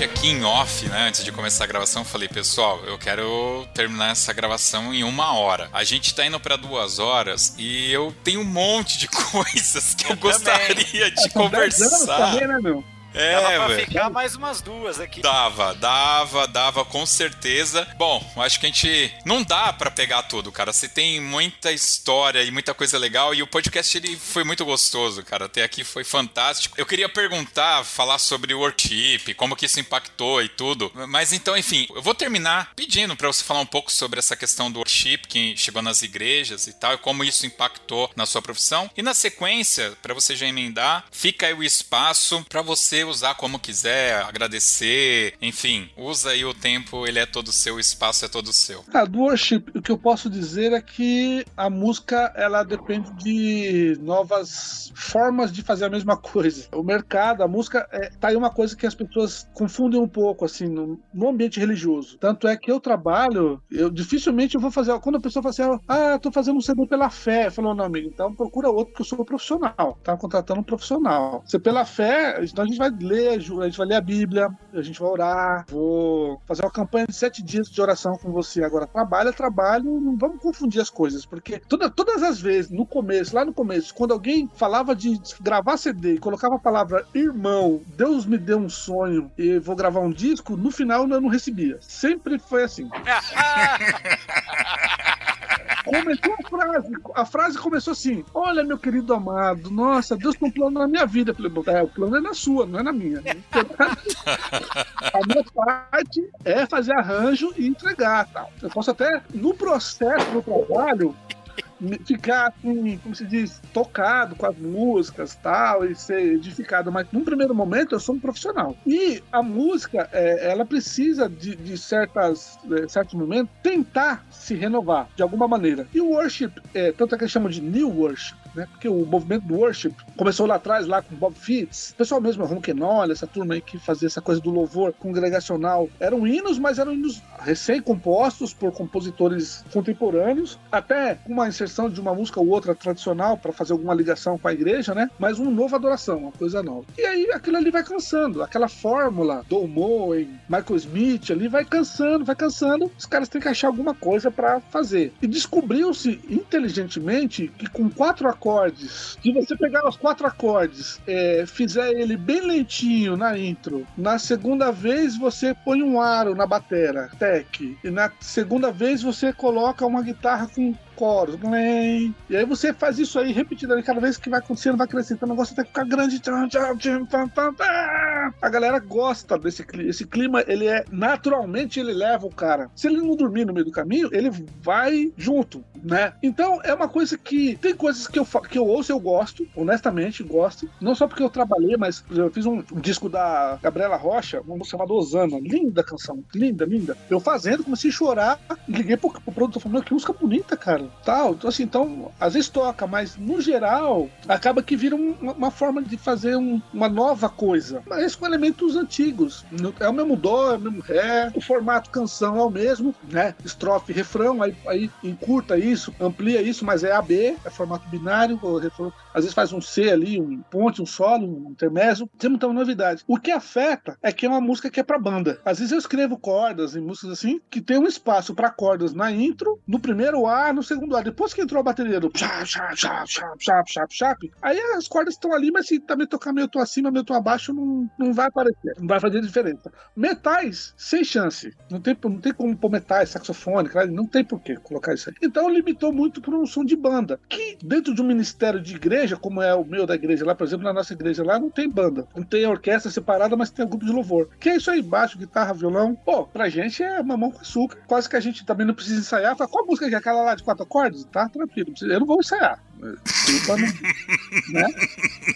Gente aqui em off, né, antes de começar a gravação, falei, pessoal, eu quero terminar essa gravação em uma hora. A gente tá indo para duas horas e eu tenho um monte de <laughs> coisas que eu, eu gostaria de conversar. Também, né, meu? É, dava pra véio. ficar mais umas duas aqui. Dava, dava, dava, com certeza. Bom, acho que a gente não dá para pegar tudo, cara. Você tem muita história e muita coisa legal e o podcast ele foi muito gostoso, cara. Até aqui foi fantástico. Eu queria perguntar, falar sobre o worship, como que isso impactou e tudo. Mas então, enfim, eu vou terminar pedindo para você falar um pouco sobre essa questão do worship que chegou nas igrejas e tal, e como isso impactou na sua profissão. E na sequência, para você já emendar, fica aí o espaço para você usar como quiser, agradecer, enfim, usa aí o tempo, ele é todo seu, o espaço é todo seu. Ah, do worship, o que eu posso dizer é que a música, ela depende de novas formas de fazer a mesma <laughs> coisa. O mercado, a música, é, tá aí uma coisa que as pessoas confundem um pouco, assim, no, no ambiente religioso. Tanto é que eu trabalho, eu dificilmente eu vou fazer, quando a pessoa fala assim, ah, tô fazendo um CD pela fé, falou, não, amigo, então procura outro, porque eu sou profissional, tá contratando um profissional. Você pela fé, então a gente vai vai ler, a gente vai ler a Bíblia, a gente vai orar, vou fazer uma campanha de sete dias de oração com você. Agora, trabalho é trabalho, não vamos confundir as coisas, porque toda, todas as vezes, no começo, lá no começo, quando alguém falava de gravar CD e colocava a palavra irmão, Deus me deu um sonho e vou gravar um disco, no final eu não recebia. Sempre foi assim. <laughs> Começou a frase. A frase começou assim: Olha, meu querido amado, nossa, Deus tem um plano na minha vida. Eu falei, é, o plano é na sua, não é na minha. <laughs> a minha parte é fazer arranjo e entregar. Tal. Eu posso até, no processo do trabalho, ficar assim, como se diz, tocado com as músicas tal, e ser edificado. Mas num primeiro momento eu sou um profissional. E a música, é, ela precisa de, de certas, é, certos momentos tentar se renovar de alguma maneira. E o worship, é, tanto é que eles chamam de new worship, né? Porque o movimento do worship começou lá atrás, lá com Bob Fitts, o pessoal mesmo, Ronquenol, essa turma aí que fazia essa coisa do louvor congregacional. Eram hinos, mas eram hinos recém-compostos por compositores contemporâneos, até com uma inserção de uma música ou outra tradicional para fazer alguma ligação com a igreja, né? Mas uma nova adoração, uma coisa nova. E aí aquilo ali vai cansando, aquela fórmula do Moen, Michael Smith ali vai cansando, vai cansando. Os caras têm que achar alguma coisa para fazer. E descobriu-se inteligentemente que com quatro se você pegar os quatro acordes, é, fizer ele bem lentinho na intro, na segunda vez você põe um aro na batera, tech, e na segunda vez você coloca uma guitarra com coros. E aí você faz isso aí repetidamente, cada vez que vai acontecendo, vai crescendo. o negócio até ficar grande. A galera gosta desse clima. Esse clima, ele é naturalmente, ele leva o cara. Se ele não dormir no meio do caminho, ele vai junto, né? Então é uma coisa que tem coisas que eu, que eu ouço, eu gosto, honestamente, gosto. Não só porque eu trabalhei, mas eu fiz um, um disco da Gabriela Rocha, uma música chamada Osana. Linda canção, linda, linda. Eu fazendo, comecei a chorar, liguei pro, pro produtor falando, que música bonita, cara tal. Então, assim, então, às vezes toca, mas no geral, acaba que vira uma, uma forma de fazer um, uma nova coisa. Mas com elementos antigos. É o mesmo dó, é o mesmo ré, o formato canção é o mesmo, né? Estrofe, refrão, aí, aí encurta isso, amplia isso, mas é AB, é formato binário, refrão, às vezes faz um C ali, um ponte, um solo, um intermezzo, tem muita novidade. O que afeta é que é uma música que é pra banda. Às vezes eu escrevo cordas em músicas assim, que tem um espaço para cordas na intro, no primeiro A, no segundo A. Depois que entrou a bateria do chap, aí as cordas estão ali, mas se também tocar meio tô acima, meio tô abaixo, não, não vai aparecer, não vai fazer diferença. Metais, sem chance. Não tem, não tem como pôr metais, saxofone, não tem por que colocar isso aí. Então limitou muito para um som de banda, que dentro de um ministério de igreja, como é o meu da igreja lá, por exemplo, na nossa igreja lá, não tem banda. Não tem orquestra separada, mas tem um grupo de louvor. Que é isso aí, baixo, guitarra, violão. Pô, pra gente é mamão com açúcar. Quase que a gente também não precisa ensaiar. Fala, qual música que é aquela lá de quatro acordes? Tá tranquilo, eu não vou ensaiar. Não, né?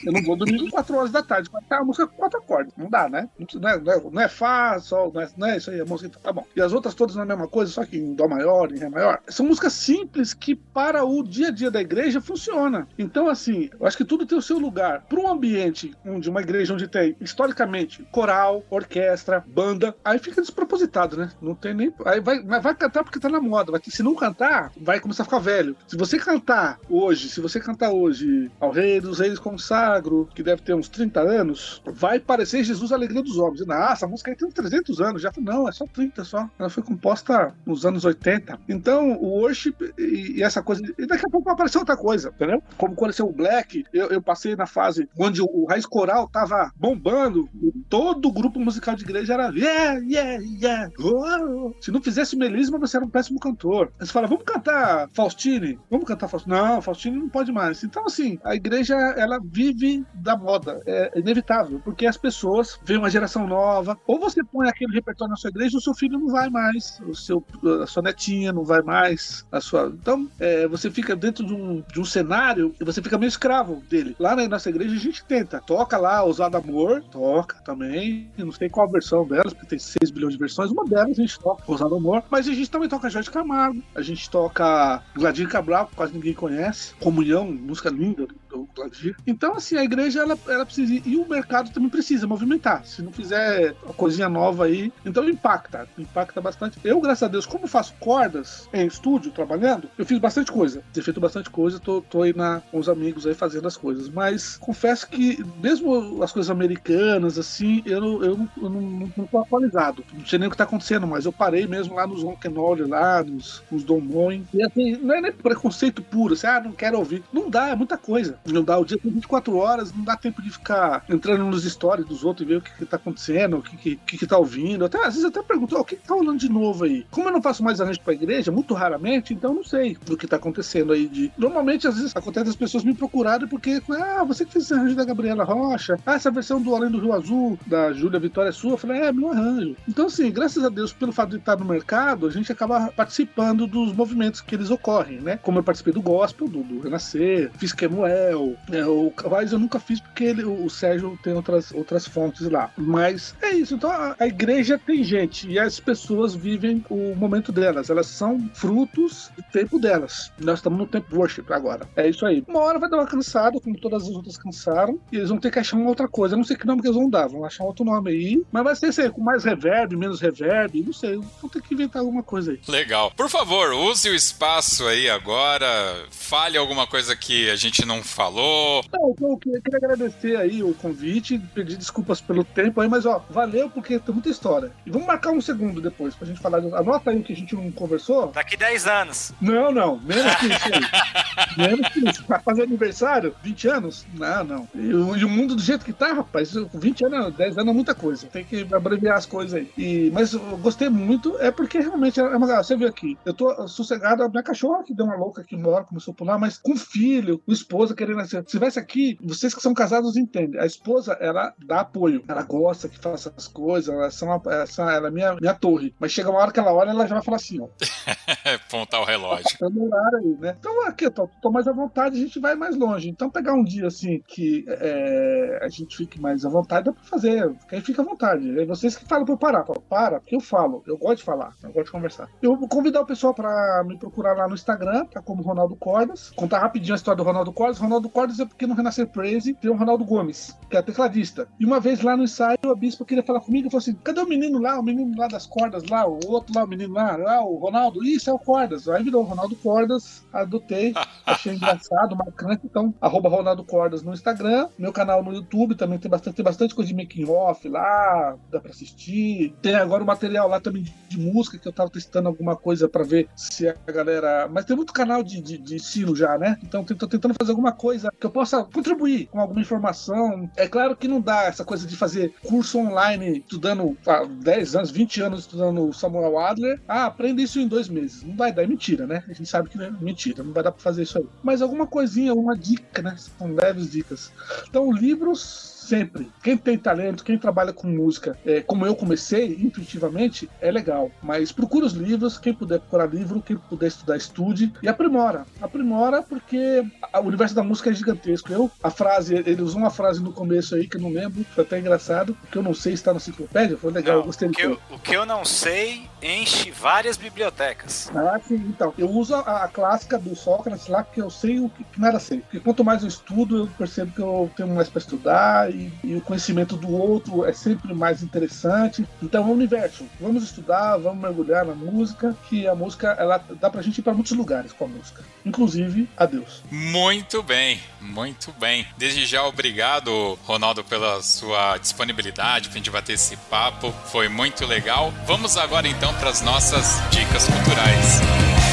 Eu não vou dormir 4 horas da tarde. Cantar a música com quatro acordes. Não dá, né? Não é, não é, não é Fá, Sol, não é, não é isso aí, a música tá bom. E as outras todas na mesma coisa, só que em Dó maior, em Ré maior. São músicas simples que para o dia a dia da igreja funciona. Então, assim, eu acho que tudo tem o seu lugar. Para um ambiente onde uma igreja onde tem, historicamente, coral, orquestra, banda, aí fica despropositado, né? Não tem nem. Aí vai, vai cantar porque tá na moda. Se não cantar, vai começar a ficar velho. Se você cantar hoje, se você cantar hoje ao Rei dos Reis Consagro, que deve ter uns 30 anos, vai parecer Jesus a Alegria dos Homens. Ah, essa música aí tem uns 300 anos. Já não, é só 30 só. Ela foi composta nos anos 80. Então, o worship e, e essa coisa. E daqui a pouco vai aparecer outra coisa, entendeu? Como quando o Black, eu, eu, passei na fase onde o, o raiz coral tava bombando, todo o grupo musical de igreja era yeah, yeah, yeah. Oh. Se não fizesse melisma, você era um péssimo cantor. Aí você fala, vamos cantar Faustine? Vamos cantar Faustine? Não, Faustine não pode mais. Então, assim, a igreja, ela vive da moda. É inevitável, porque as pessoas veem uma geração nova. Ou você põe aquele repertório na sua igreja, o seu filho não vai mais, o seu, a sua netinha não vai mais, a sua. Então, é, você fica dentro de um, de um cenário e você fica meio escravo dele. Lá na nossa igreja a gente tenta. Toca lá, Ousado Amor, toca também. Eu não sei qual a versão delas, porque tem 6 bilhões de versões. Uma delas a gente toca, Ousado Amor. Mas a gente também toca Jorge Camargo, a gente toca Gladir Cabral, que quase ninguém conhece. Comunhão, música linda do Gladir. Então, assim, a igreja ela, ela precisa. E o mercado também precisa movimentar. Se não fizer uma coisinha nova aí, então impacta. Impacta bastante. Eu, graças a Deus, como faço cordas em estúdio, trabalhando, eu fiz bastante coisa. Tenho feito bastante coisa, tô, tô aí na, com os amigos aí fazendo as coisas. Mas confesso que, mesmo as coisas americanas, assim, eu, eu, eu, eu não, não, tô atualizado. Não sei nem o que tá acontecendo, mas eu parei mesmo lá nos Rock'n'Roll, lá nos, nos Don Moen. E assim, não é nem preconceito puro, assim, ah, não quero ouvir. Não dá, é muita coisa. Não dá, o dia tem 24 horas, não dá tempo de ficar entrando nos stories dos outros e ver o que, que tá acontecendo, o que, que, que, que tá ouvindo. Até, às vezes até pergunto, o que, que tá rolando de novo aí? Como eu não faço mais arranjo pra igreja, muito raramente, então não sei do que tá acontecendo aí de. Normalmente, às vezes, acontece as pessoas me procurarem porque, ah, você que fez esse arranjo da Gabriela Rocha, ah, essa versão do Além do Rio Azul, da Júlia Vitória é sua. Eu falei, é, meu arranjo. Então, assim, graças a Deus, pelo fato de estar no mercado, a gente acaba participando dos movimentos que eles ocorrem, né? Como eu participei do gospel, do, do Renascer, fiz Kemuel, o, é, o Cavais eu nunca fiz porque ele, o Sérgio tem outras, outras fontes lá. Mas é isso. Então a, a igreja tem gente e as pessoas vivem o momento delas. Elas são frutos do tempo delas. Nós estamos no tempo worship agora. É isso aí. Uma hora vai dar uma cansada, como todas as outras cansaram, e eles vão ter que achar uma outra coisa. Eu não sei que nome que eles vão dar, vão achar outro nome aí. Mas vai ser assim, com mais reverb, menos reverb, não sei. Vão ter que inventar alguma coisa aí. Legal. Por favor, use o espaço aí agora. Fale alguma coisa que a gente não falou. Não, então, eu queria, queria agradecer aí o convite, pedir desculpas pelo tempo aí, mas ó, valeu porque tem muita história. E vamos marcar um segundo depois pra gente falar. De... Anota aí o que a gente não conversou. Daqui 10 anos. Não, não, menos que isso aí. <laughs> menos que isso. Pra fazer aniversário, 20 anos? Não, não. E o, e o mundo do jeito que tá, rapaz, 20 anos, 10 anos é muita coisa. Tem que abreviar as coisas aí. E, mas eu gostei muito, é porque realmente é uma. Você viu aqui, eu tô sossegado, a minha cachorra que deu uma louca aqui uma hora, começou a pular, mas com filho, com esposa querendo Se tivesse aqui, vocês que são casados entendem. A esposa, ela dá apoio. Ela gosta que faça as coisas, ela, são, ela é minha, minha torre. Mas chega uma hora que ela olha, ela já vai falar assim, ó. <laughs> Pontar o relógio. Tá aí, né? Então aqui, eu tô, tô, mais à vontade, a gente vai mais longe. Então pegar um dia assim que é, a gente fique mais à vontade, dá pra fazer. Quem fica à vontade. É vocês que falam pra eu parar. Falo, para, porque eu falo. Eu gosto de falar, eu gosto de conversar. Eu vou convidar o pessoal pra me procurar lá no Instagram, tá como Ronaldo Cordas. Contar rapidinho a história do Ronaldo Cordas. Ronaldo Cordas é porque no Renascer Praise tem o Ronaldo Gomes, que é tecladista. E uma vez lá no ensaio, a bispa queria falar comigo e falou assim: cadê o menino lá? O menino lá das cordas lá, o outro lá, o menino lá, lá o Ronaldo. Isso é o Cordas. Aí virou Ronaldo Cordas, adotei, <laughs> achei engraçado, marcante. Então, arroba Ronaldo Cordas no Instagram, meu canal no YouTube também tem bastante, tem bastante coisa de making off lá, dá pra assistir. Tem agora o material lá também de, de música, que eu tava testando alguma coisa pra ver se a galera. Mas tem muito canal de, de, de ensino já, né? Então tô tentando fazer alguma coisa que eu possa contribuir com alguma informação. É claro que não dá essa coisa de fazer curso online estudando há 10 anos, 20 anos estudando Samuel Adler. Ah, aprende isso em dois meses. Não vai dar, é mentira, né? A gente sabe que é mentira, não vai dar pra fazer isso aí. Mas alguma coisinha, alguma dica, né? São leves dicas. Então, livros sempre. Quem tem talento, quem trabalha com música, é, como eu comecei, intuitivamente, é legal. Mas procura os livros, quem puder procurar livro, quem puder estudar, estude e aprimora. Aprimora porque o universo da música é gigantesco. Eu, a frase, ele usou uma frase no começo aí que eu não lembro, foi até engraçado, que eu não sei está na enciclopédia, foi legal, não, eu gostei o que eu, o que eu não sei enche várias bibliotecas. Ah, sim, então. Eu uso a, a clássica do Sócrates lá, que eu sei o que, que não era sei. Porque quanto mais eu estudo, eu percebo que eu tenho mais para estudar e, e, o conhecimento do outro é sempre mais interessante. Então é universo. Vamos estudar, vamos mergulhar na música, que a música ela dá pra gente ir para muitos lugares com a música, inclusive a Deus. Muito bem, muito bem. Desde já obrigado, Ronaldo, pela sua disponibilidade pra gente bater esse papo. Foi muito legal. Vamos agora então para as nossas dicas culturais.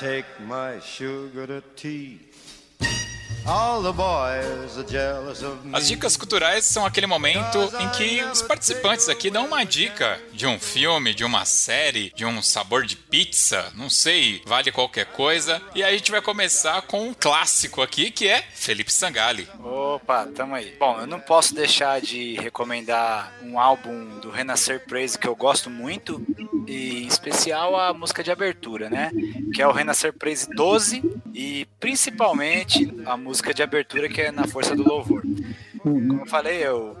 Take my sugar to tea. As dicas culturais são aquele momento em que os participantes aqui dão uma dica de um filme, de uma série, de um sabor de pizza, não sei, vale qualquer coisa. E aí a gente vai começar com um clássico aqui que é Felipe Sangali. Opa, tamo aí. Bom, eu não posso deixar de recomendar um álbum do Renascer Praise que eu gosto muito, e em especial a música de abertura, né? Que é o Renascer Praise 12 e principalmente a música de abertura que é Na Força do Louvor. Como eu falei, eu,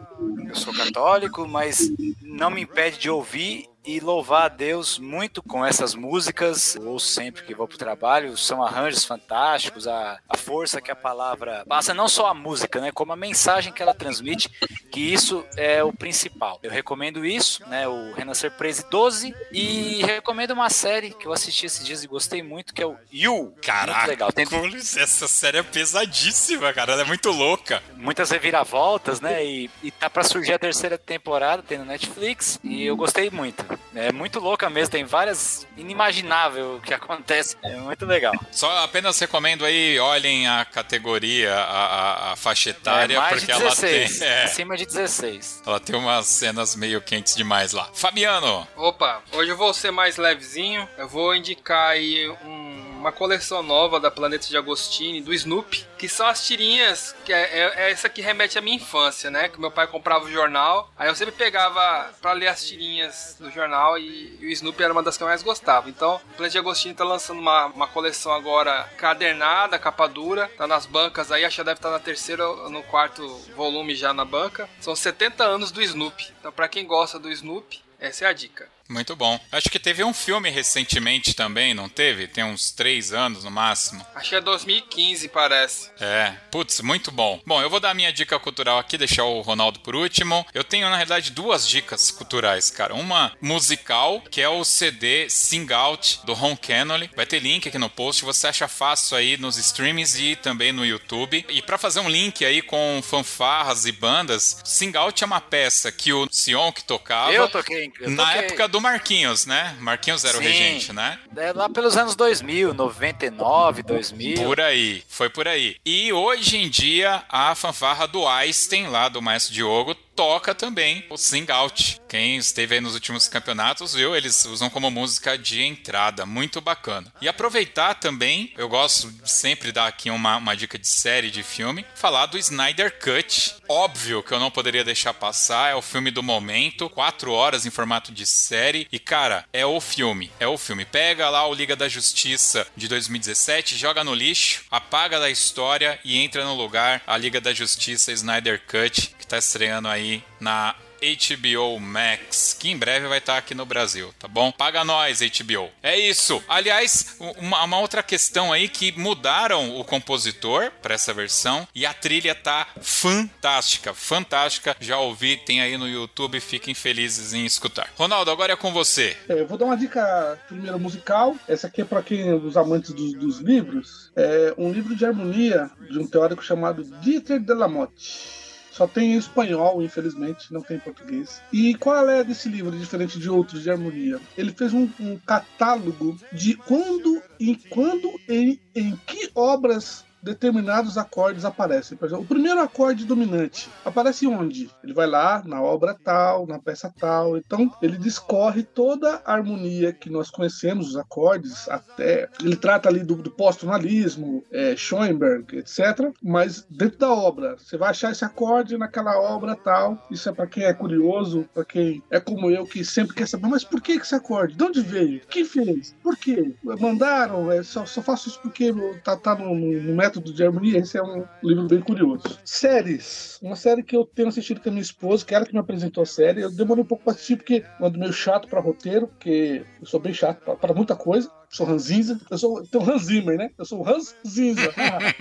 eu sou católico, mas não me impede de ouvir e louvar a Deus muito com essas músicas. ou sempre que vou pro trabalho, são arranjos fantásticos, a, a força que a palavra passa, não só a música, né, como a mensagem que ela transmite, que isso é o principal. Eu recomendo isso, né, o Renascer Praise 12 e recomendo uma série que eu assisti esses dias e gostei muito, que é o You. Caraca, muito legal. Tem... essa série é pesadíssima, cara, ela é muito louca. Muitas reviravoltas, né, e, e tá para surgir a terceira temporada, tem no Netflix, e eu gostei muito. É muito louca mesmo, tem várias inimaginável o que acontece. É muito legal. Só apenas recomendo aí, olhem a categoria, a, a, a faixa etária, é, porque 16, ela tem. <laughs> É, acima de 16. Ela tem umas cenas meio quentes demais lá. Fabiano! Opa, hoje eu vou ser mais levezinho. Eu vou indicar aí um uma coleção nova da Planeta de Agostini, do Snoopy, que são as tirinhas, que é, é, é, essa que remete à minha infância, né? Que meu pai comprava o jornal, aí eu sempre pegava para ler as tirinhas do jornal e, e, o Snoopy era uma das que eu mais gostava. Então, o Planeta de Agostini tá lançando uma, uma coleção agora cadernada, capa dura, tá nas bancas aí, acho que deve estar tá na terceira ou no quarto volume já na banca. São 70 anos do Snoopy. Então, para quem gosta do Snoopy, essa é a dica. Muito bom. Acho que teve um filme recentemente também, não teve? Tem uns três anos no máximo. Acho que é 2015, parece. É, putz, muito bom. Bom, eu vou dar a minha dica cultural aqui, deixar o Ronaldo por último. Eu tenho, na realidade, duas dicas culturais, cara. Uma musical, que é o CD Sing Out, do Ron Kennedy. Vai ter link aqui no post, você acha fácil aí nos streams e também no YouTube. E para fazer um link aí com fanfarras e bandas, Sing Out é uma peça que o Sion que tocava. Eu toquei, eu na toquei. época do Marquinhos, né? Marquinhos era Sim. o regente, né? É lá pelos anos 2000, 99, 2000. Por aí, foi por aí. E hoje em dia, a fanfarra do Einstein, lá do Maestro Diogo, toca também o Sing Out. Quem esteve aí nos últimos campeonatos viu, eles usam como música de entrada, muito bacana. E aproveitar também, eu gosto de sempre dar aqui uma, uma dica de série, de filme, falar do Snyder Cut. Óbvio que eu não poderia deixar passar, é o filme do momento, quatro horas em formato de série, e cara, é o filme, é o filme. Pega lá o Liga da Justiça de 2017, joga no lixo, apaga da história e entra no lugar a Liga da Justiça Snyder Cut, tá estreando aí na HBO Max, que em breve vai estar aqui no Brasil, tá bom? Paga nós, HBO. É isso. Aliás, uma, uma outra questão aí que mudaram o compositor para essa versão e a trilha tá fantástica, fantástica. Já ouvi, tem aí no YouTube, fiquem felizes em escutar. Ronaldo, agora é com você. É, eu vou dar uma dica primeiro musical. Essa aqui é para quem os amantes dos, dos livros. É um livro de harmonia de um teórico chamado Dieter de la Motte. Só tem em espanhol, infelizmente, não tem em português. E qual é desse livro, diferente de outros de harmonia? Ele fez um, um catálogo de quando e quando em, em que obras determinados acordes aparecem. Por exemplo, o primeiro acorde dominante aparece onde? Ele vai lá na obra tal, na peça tal. Então, ele discorre toda a harmonia que nós conhecemos, os acordes, até. Ele trata ali do, do pós-tonalismo, é, Schoenberg, etc. Mas dentro da obra, você vai achar esse acorde naquela obra tal. Isso é para quem é curioso, para quem é como eu, que sempre quer saber, mas por que esse acorde? De onde veio? Quem fez? Por quê? Mandaram? É, só, só faço isso porque tá, tá no, no método de harmonia. Esse é um livro bem curioso. Séries. Uma série que eu tenho assistido com a minha esposa, que ela que me apresentou a série. Eu demorei um pouco pra assistir, porque eu ando meio chato pra roteiro, porque eu sou bem chato pra, pra muita coisa. Sou Ranzinza. Eu sou tem o Hans Zimmer, né? Eu sou o Hans Zinza.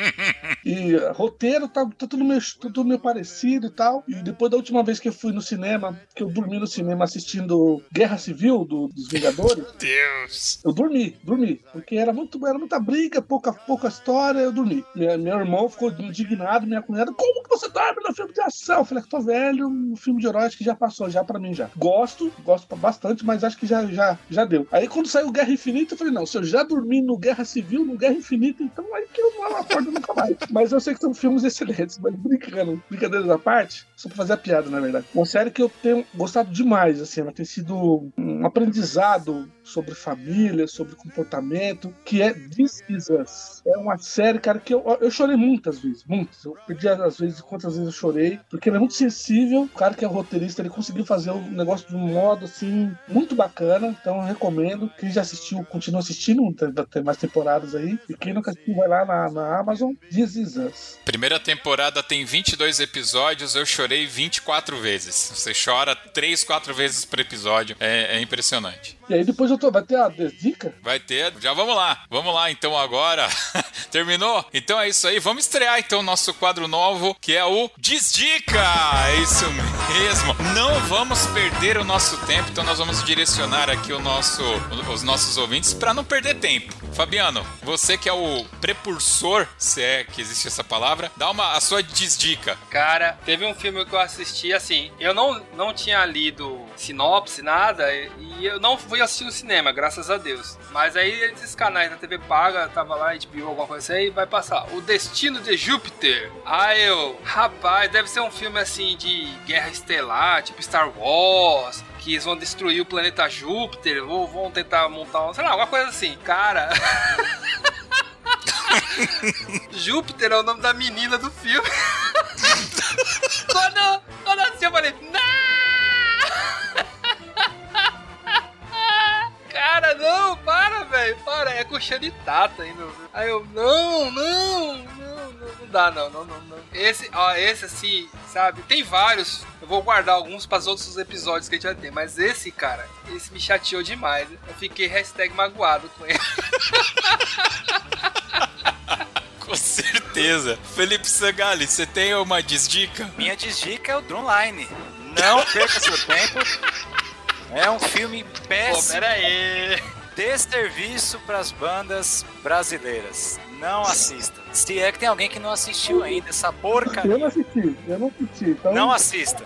<laughs> e uh, roteiro tá, tá tudo, meio, tá tudo meio parecido e tal. E depois da última vez que eu fui no cinema, que eu dormi no cinema assistindo Guerra Civil do, dos Vingadores. Deus! Eu dormi, dormi. Porque era, muito, era muita briga, pouca, pouca história, eu dormi. Minha, meu irmão ficou indignado, minha cunhada, como que você dorme no filme de ação? Eu falei, tô velho, um filme de herói acho que já passou, já pra mim já. Gosto, gosto bastante, mas acho que já, já, já deu. Aí quando saiu Guerra Infinita, eu falei, não, se eu já dormi no Guerra Civil, no Guerra Infinita, então aí que eu não acordo nunca mais. <laughs> Mas eu sei que são filmes excelentes, mas brincando, brincadeiras à parte, só pra fazer a piada, na verdade. Uma série que eu tenho gostado demais, assim, ela tem sido um aprendizado sobre família, sobre comportamento, que é This Is Us. É uma série, cara, que eu, eu chorei muitas vezes, muitas. Eu perdi às vezes quantas vezes eu chorei, porque ele é muito sensível. O cara que é roteirista, ele conseguiu fazer o negócio de um modo, assim, muito bacana. Então eu recomendo. Quem já assistiu, continua assistindo, ter mais temporadas aí. E quem nunca assistiu, vai lá na, na Amazon, This Is Us. Primeira temporada tem 22 episódios, eu chorei 24 vezes. Você chora 3, 4 vezes por episódio. É, é impressionante. E aí depois eu tô, vai ter a dica? Vai ter, já vamos lá. Vamos lá então agora. <laughs> Terminou? Então é isso aí. Vamos estrear então o nosso quadro novo, que é o Desdica. É isso mesmo. Não vamos perder o nosso tempo, então nós vamos direcionar aqui o nosso, os nossos ouvintes para não perder tempo. Fabiano, você que é o precursor, se é que existe essa palavra, dá uma a sua desdica. Cara, teve um filme que eu assisti assim, eu não, não tinha lido sinopse, nada, e eu não fui assistir no cinema, graças a Deus. Mas aí esses canais da TV paga, tava lá, HBO, alguma coisa assim, e vai passar. O Destino de Júpiter. Aí eu, rapaz, deve ser um filme assim de guerra estelar, tipo Star Wars, que eles vão destruir o planeta Júpiter, ou vão tentar montar, um, sei lá, alguma coisa assim. Cara. <laughs> Júpiter é o nome da menina do filme. <laughs> quando, quando assim eu falei, não! Cara, não, para, velho, para, é com Tata ainda. Aí eu, não, não, não, não, não dá, não, não, não, não. Esse, ó, esse assim, sabe, tem vários, eu vou guardar alguns para os outros episódios que a gente vai ter, mas esse, cara, esse me chateou demais. Eu fiquei hashtag magoado com ele. <laughs> Com certeza. Felipe Sagali, você tem uma desdica? Minha desdica é o Drumline. Não perca seu tempo. É um filme Pô, péssimo. pera aí. Desserviço pras bandas brasileiras. Não assista. Se é que tem alguém que não assistiu ainda essa Eu porcaria, não assisti, eu não assisti. Então, não assista.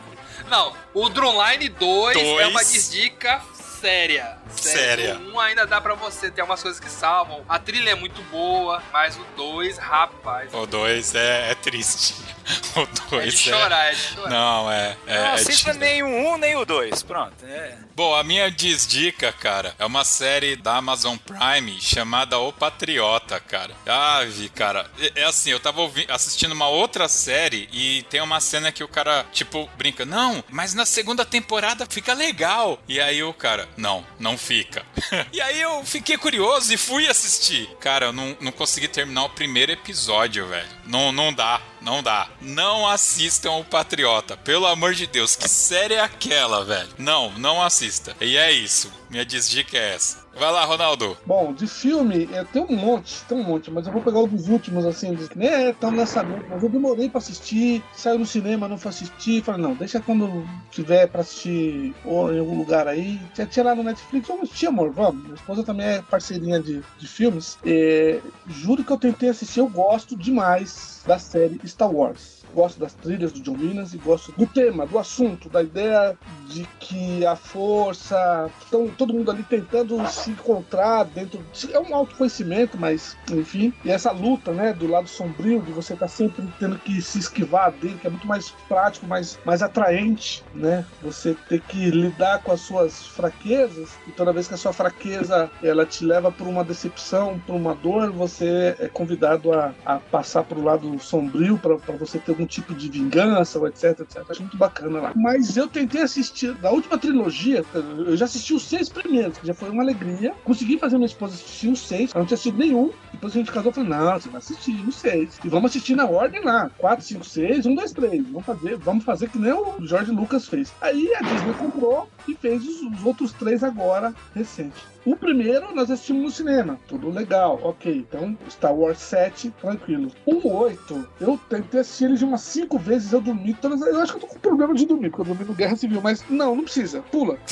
Não, o Drumline 2, Dois. é uma desdica séria. Séria. O 1 ainda dá pra você ter umas coisas que salvam. A trilha é muito boa, mas o 2, rapaz, O 2 é, é triste. <laughs> O é de 2 é. chorar, é de chorar. Não, é. é não é assista de- nem o 1 nem o 2. Pronto. É. Bom, a minha desdica, cara, é uma série da Amazon Prime chamada O Patriota, cara. Ave, cara. É, é assim, eu tava ouvi- assistindo uma outra série e tem uma cena que o cara, tipo, brinca, não, mas na segunda temporada fica legal. E aí o cara, não, não fica. <laughs> e aí eu fiquei curioso e fui assistir. Cara, eu não, não consegui terminar o primeiro episódio, velho. Não, não dá. Não dá. Não assistam o Patriota. Pelo amor de Deus, que série é aquela, velho? Não, não assista. E é isso. Minha desdica é essa. Vai lá, Ronaldo. Bom, de filme, é, tem um monte, tem um monte, mas eu vou pegar um dos últimos, assim, dos, nem é tão lançamento, mas eu demorei pra assistir, saiu no cinema, não fui assistir, falei, não, deixa quando tiver pra assistir ou em algum lugar aí, tinha, tinha lá no Netflix, vamos assistir, amor, vamos. Minha esposa também é parceirinha de, de filmes, É, juro que eu tentei assistir, eu gosto demais da série Star Wars. Gosto das trilhas do John Williams e gosto do tema, do assunto, da ideia de que a força. Estão todo mundo ali tentando se encontrar dentro. É um autoconhecimento, mas enfim. E essa luta, né, do lado sombrio, de você estar sempre tendo que se esquivar dele, que é muito mais prático, mais, mais atraente, né? Você ter que lidar com as suas fraquezas, e toda vez que a sua fraqueza ela te leva por uma decepção, por uma dor, você é convidado a, a passar para o lado sombrio para você ter algum tipo de vingança, ou etc, etc. Acho muito bacana lá. Mas eu tentei assistir da última trilogia, eu já assisti os seis primeiros, que já foi uma alegria. Consegui fazer minha esposa assistir os seis, ela não tinha assistido nenhum. Depois a gente casou, eu falei, não, você vai assistir os seis. E vamos assistir na ordem lá. 4, 5, 6, 1, 2, 3. Vamos fazer, vamos fazer que nem o George Lucas fez. Aí a Disney comprou e fez os, os outros três agora, recente. O primeiro nós assistimos no cinema, tudo legal, ok. Então, Star Wars 7, tranquilo. O 8, eu tentei assistir ele de umas 5 vezes, eu dormi todas. Eu acho que eu tô com problema de dormir, porque eu dormi no Guerra Civil, mas não, não precisa, pula. <laughs>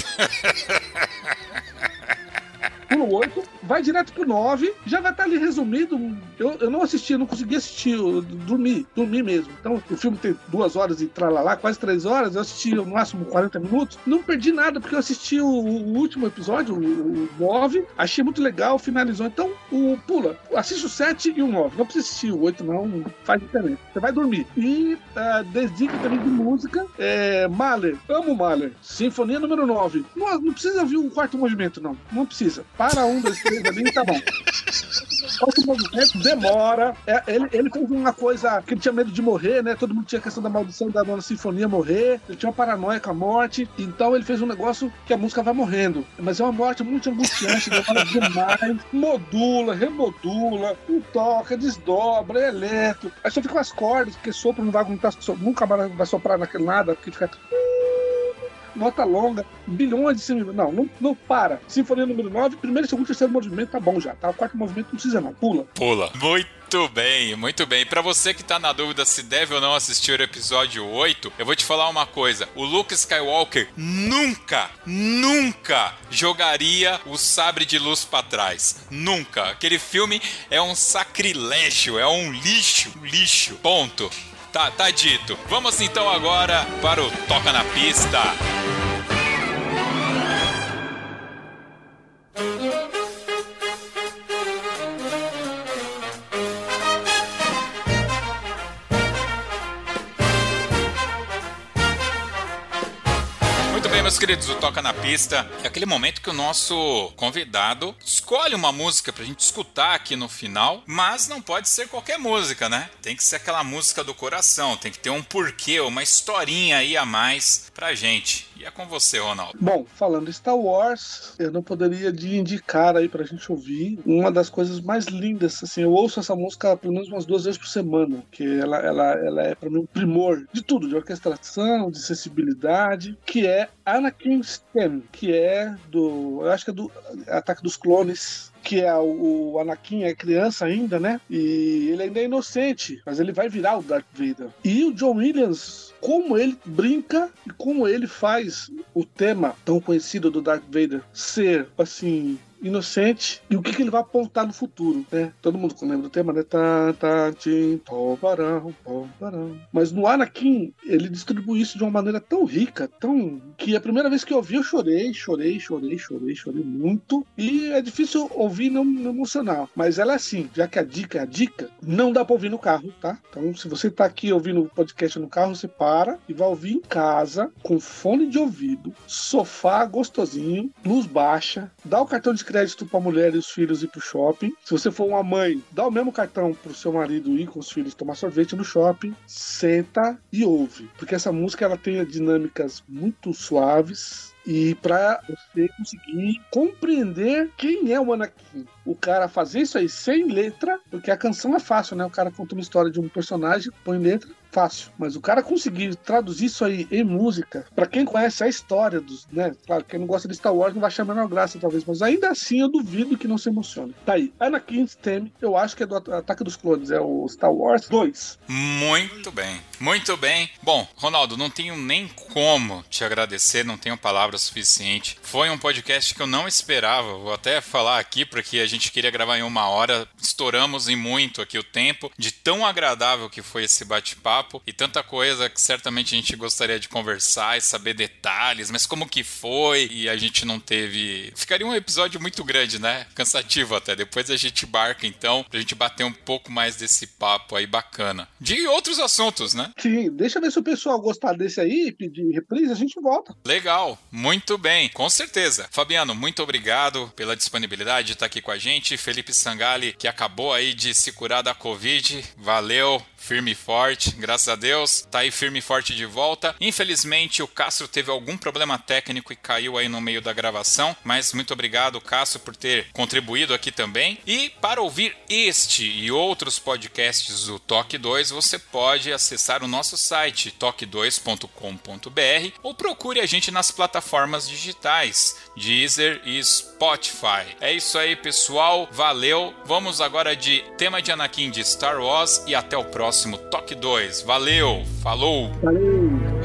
Pula o 8, vai direto pro 9, já vai estar ali resumido. Eu, eu não assisti, eu não consegui assistir, eu dormi, dormi mesmo. Então o filme tem duas horas e tralalá, quase três horas, eu assisti no máximo 40 minutos. Não perdi nada, porque eu assisti o, o último episódio, o, o 9, achei muito legal, finalizou. Então, o pula, assiste o 7 e o 9. Não precisa assistir o 8, não, faz diferença. Você vai dormir. E uh, também de música, é, Mahler, amo Mahler. Sinfonia número 9. Não, não precisa ouvir um quarto movimento, não. Não precisa. Para um, dois, três ali, tá bom. Quarto movimento demora. É, ele, ele fez uma coisa que ele tinha medo de morrer, né? Todo mundo tinha a questão da maldição da nona sinfonia morrer. Ele tinha uma paranoia com a morte. Então ele fez um negócio que a música vai morrendo. Mas é uma morte muito angustiante, demora demais. Modula, remodula, toca, desdobra, é eletro. Aí só fica as cordas, porque sopro não vai aguentar, nunca vai soprar naquele nada, porque fica nota longa, bilhões de sinfonia. Não, não, não para. Sinfonia número 9, primeiro, segundo, terceiro movimento tá bom já, tá? O quarto movimento não precisa não, pula. Pula. Muito bem, muito bem. Pra você que tá na dúvida se deve ou não assistir o episódio 8, eu vou te falar uma coisa. O Luke Skywalker nunca, nunca jogaria o sabre de luz pra trás. Nunca. Aquele filme é um sacrilégio, é um lixo, lixo. Ponto. Tá, tá dito. Vamos então agora para o Toca na Pista. Meus queridos, o Toca na Pista é aquele momento que o nosso convidado escolhe uma música pra gente escutar aqui no final, mas não pode ser qualquer música, né? Tem que ser aquela música do coração, tem que ter um porquê, uma historinha aí a mais pra gente. E é com você, Ronaldo. Bom, falando Star Wars, eu não poderia de indicar aí pra gente ouvir uma das coisas mais lindas. Assim, eu ouço essa música pelo menos umas duas vezes por semana, que ela, ela, ela é pra mim um primor de tudo, de orquestração, de sensibilidade, que é Anakin Stem, que é do. Eu acho que é do Ataque dos Clones que é o, o Anakin é criança ainda, né? E ele ainda é inocente, mas ele vai virar o Darth Vader. E o John Williams, como ele brinca e como ele faz o tema tão conhecido do Darth Vader ser assim inocente e o que, que ele vai apontar no futuro, né? Todo mundo lembra do tema, né? Tá, tá, tim, barão, barão. Mas no Anakin, ele distribui isso de uma maneira tão rica, tão. que a primeira vez que eu ouvi, eu chorei, chorei, chorei, chorei, chorei muito. E é difícil ouvir e não me emocionar. Mas ela é assim, já que a dica é a dica, não dá pra ouvir no carro, tá? Então, se você tá aqui ouvindo o podcast no carro, você para e vai ouvir em casa, com fone de ouvido, sofá gostosinho, luz baixa, dá o cartão de crédito para a mulher e os filhos ir pro shopping. Se você for uma mãe, dá o mesmo cartão pro seu marido ir com os filhos tomar sorvete no shopping, senta e ouve, porque essa música ela tem dinâmicas muito suaves, e para você conseguir compreender quem é o Anakin. O cara fazer isso aí sem letra, porque a canção é fácil, né? O cara conta uma história de um personagem, põe letra, fácil. Mas o cara conseguir traduzir isso aí em música, para quem conhece a história dos, né? Claro, quem não gosta de Star Wars não vai achar a menor graça, talvez, mas ainda assim eu duvido que não se emocione. Tá aí. Anakin's Theme, eu acho que é do Ataque dos Clones, é o Star Wars 2. Muito bem, muito bem. Bom, Ronaldo, não tenho nem como te agradecer, não tenho palavras suficiente. Foi um podcast que eu não esperava, vou até falar aqui, porque a gente queria gravar em uma hora, estouramos em muito aqui o tempo, de tão agradável que foi esse bate-papo e tanta coisa que certamente a gente gostaria de conversar e saber detalhes, mas como que foi e a gente não teve. Ficaria um episódio muito grande, né? Cansativo até. Depois a gente barca então, pra gente bater um pouco mais desse papo aí bacana. De outros assuntos, né? Sim, deixa eu ver se o pessoal gostar desse aí, pedir reprise, a gente volta. Legal, muito bem, com certeza. Fabiano, muito obrigado pela disponibilidade de estar aqui com a gente. Felipe Sangali, que acabou aí de se curar da Covid, valeu firme e forte, graças a Deus. Tá aí firme e forte de volta. Infelizmente, o Castro teve algum problema técnico e caiu aí no meio da gravação, mas muito obrigado, Castro, por ter contribuído aqui também. E para ouvir este e outros podcasts do Toque 2, você pode acessar o nosso site toque2.com.br ou procure a gente nas plataformas digitais Deezer e Spotify. É isso aí, pessoal. Valeu. Vamos agora de tema de Anakin de Star Wars e até o próximo Toque 2. Valeu. Falou. Valeu.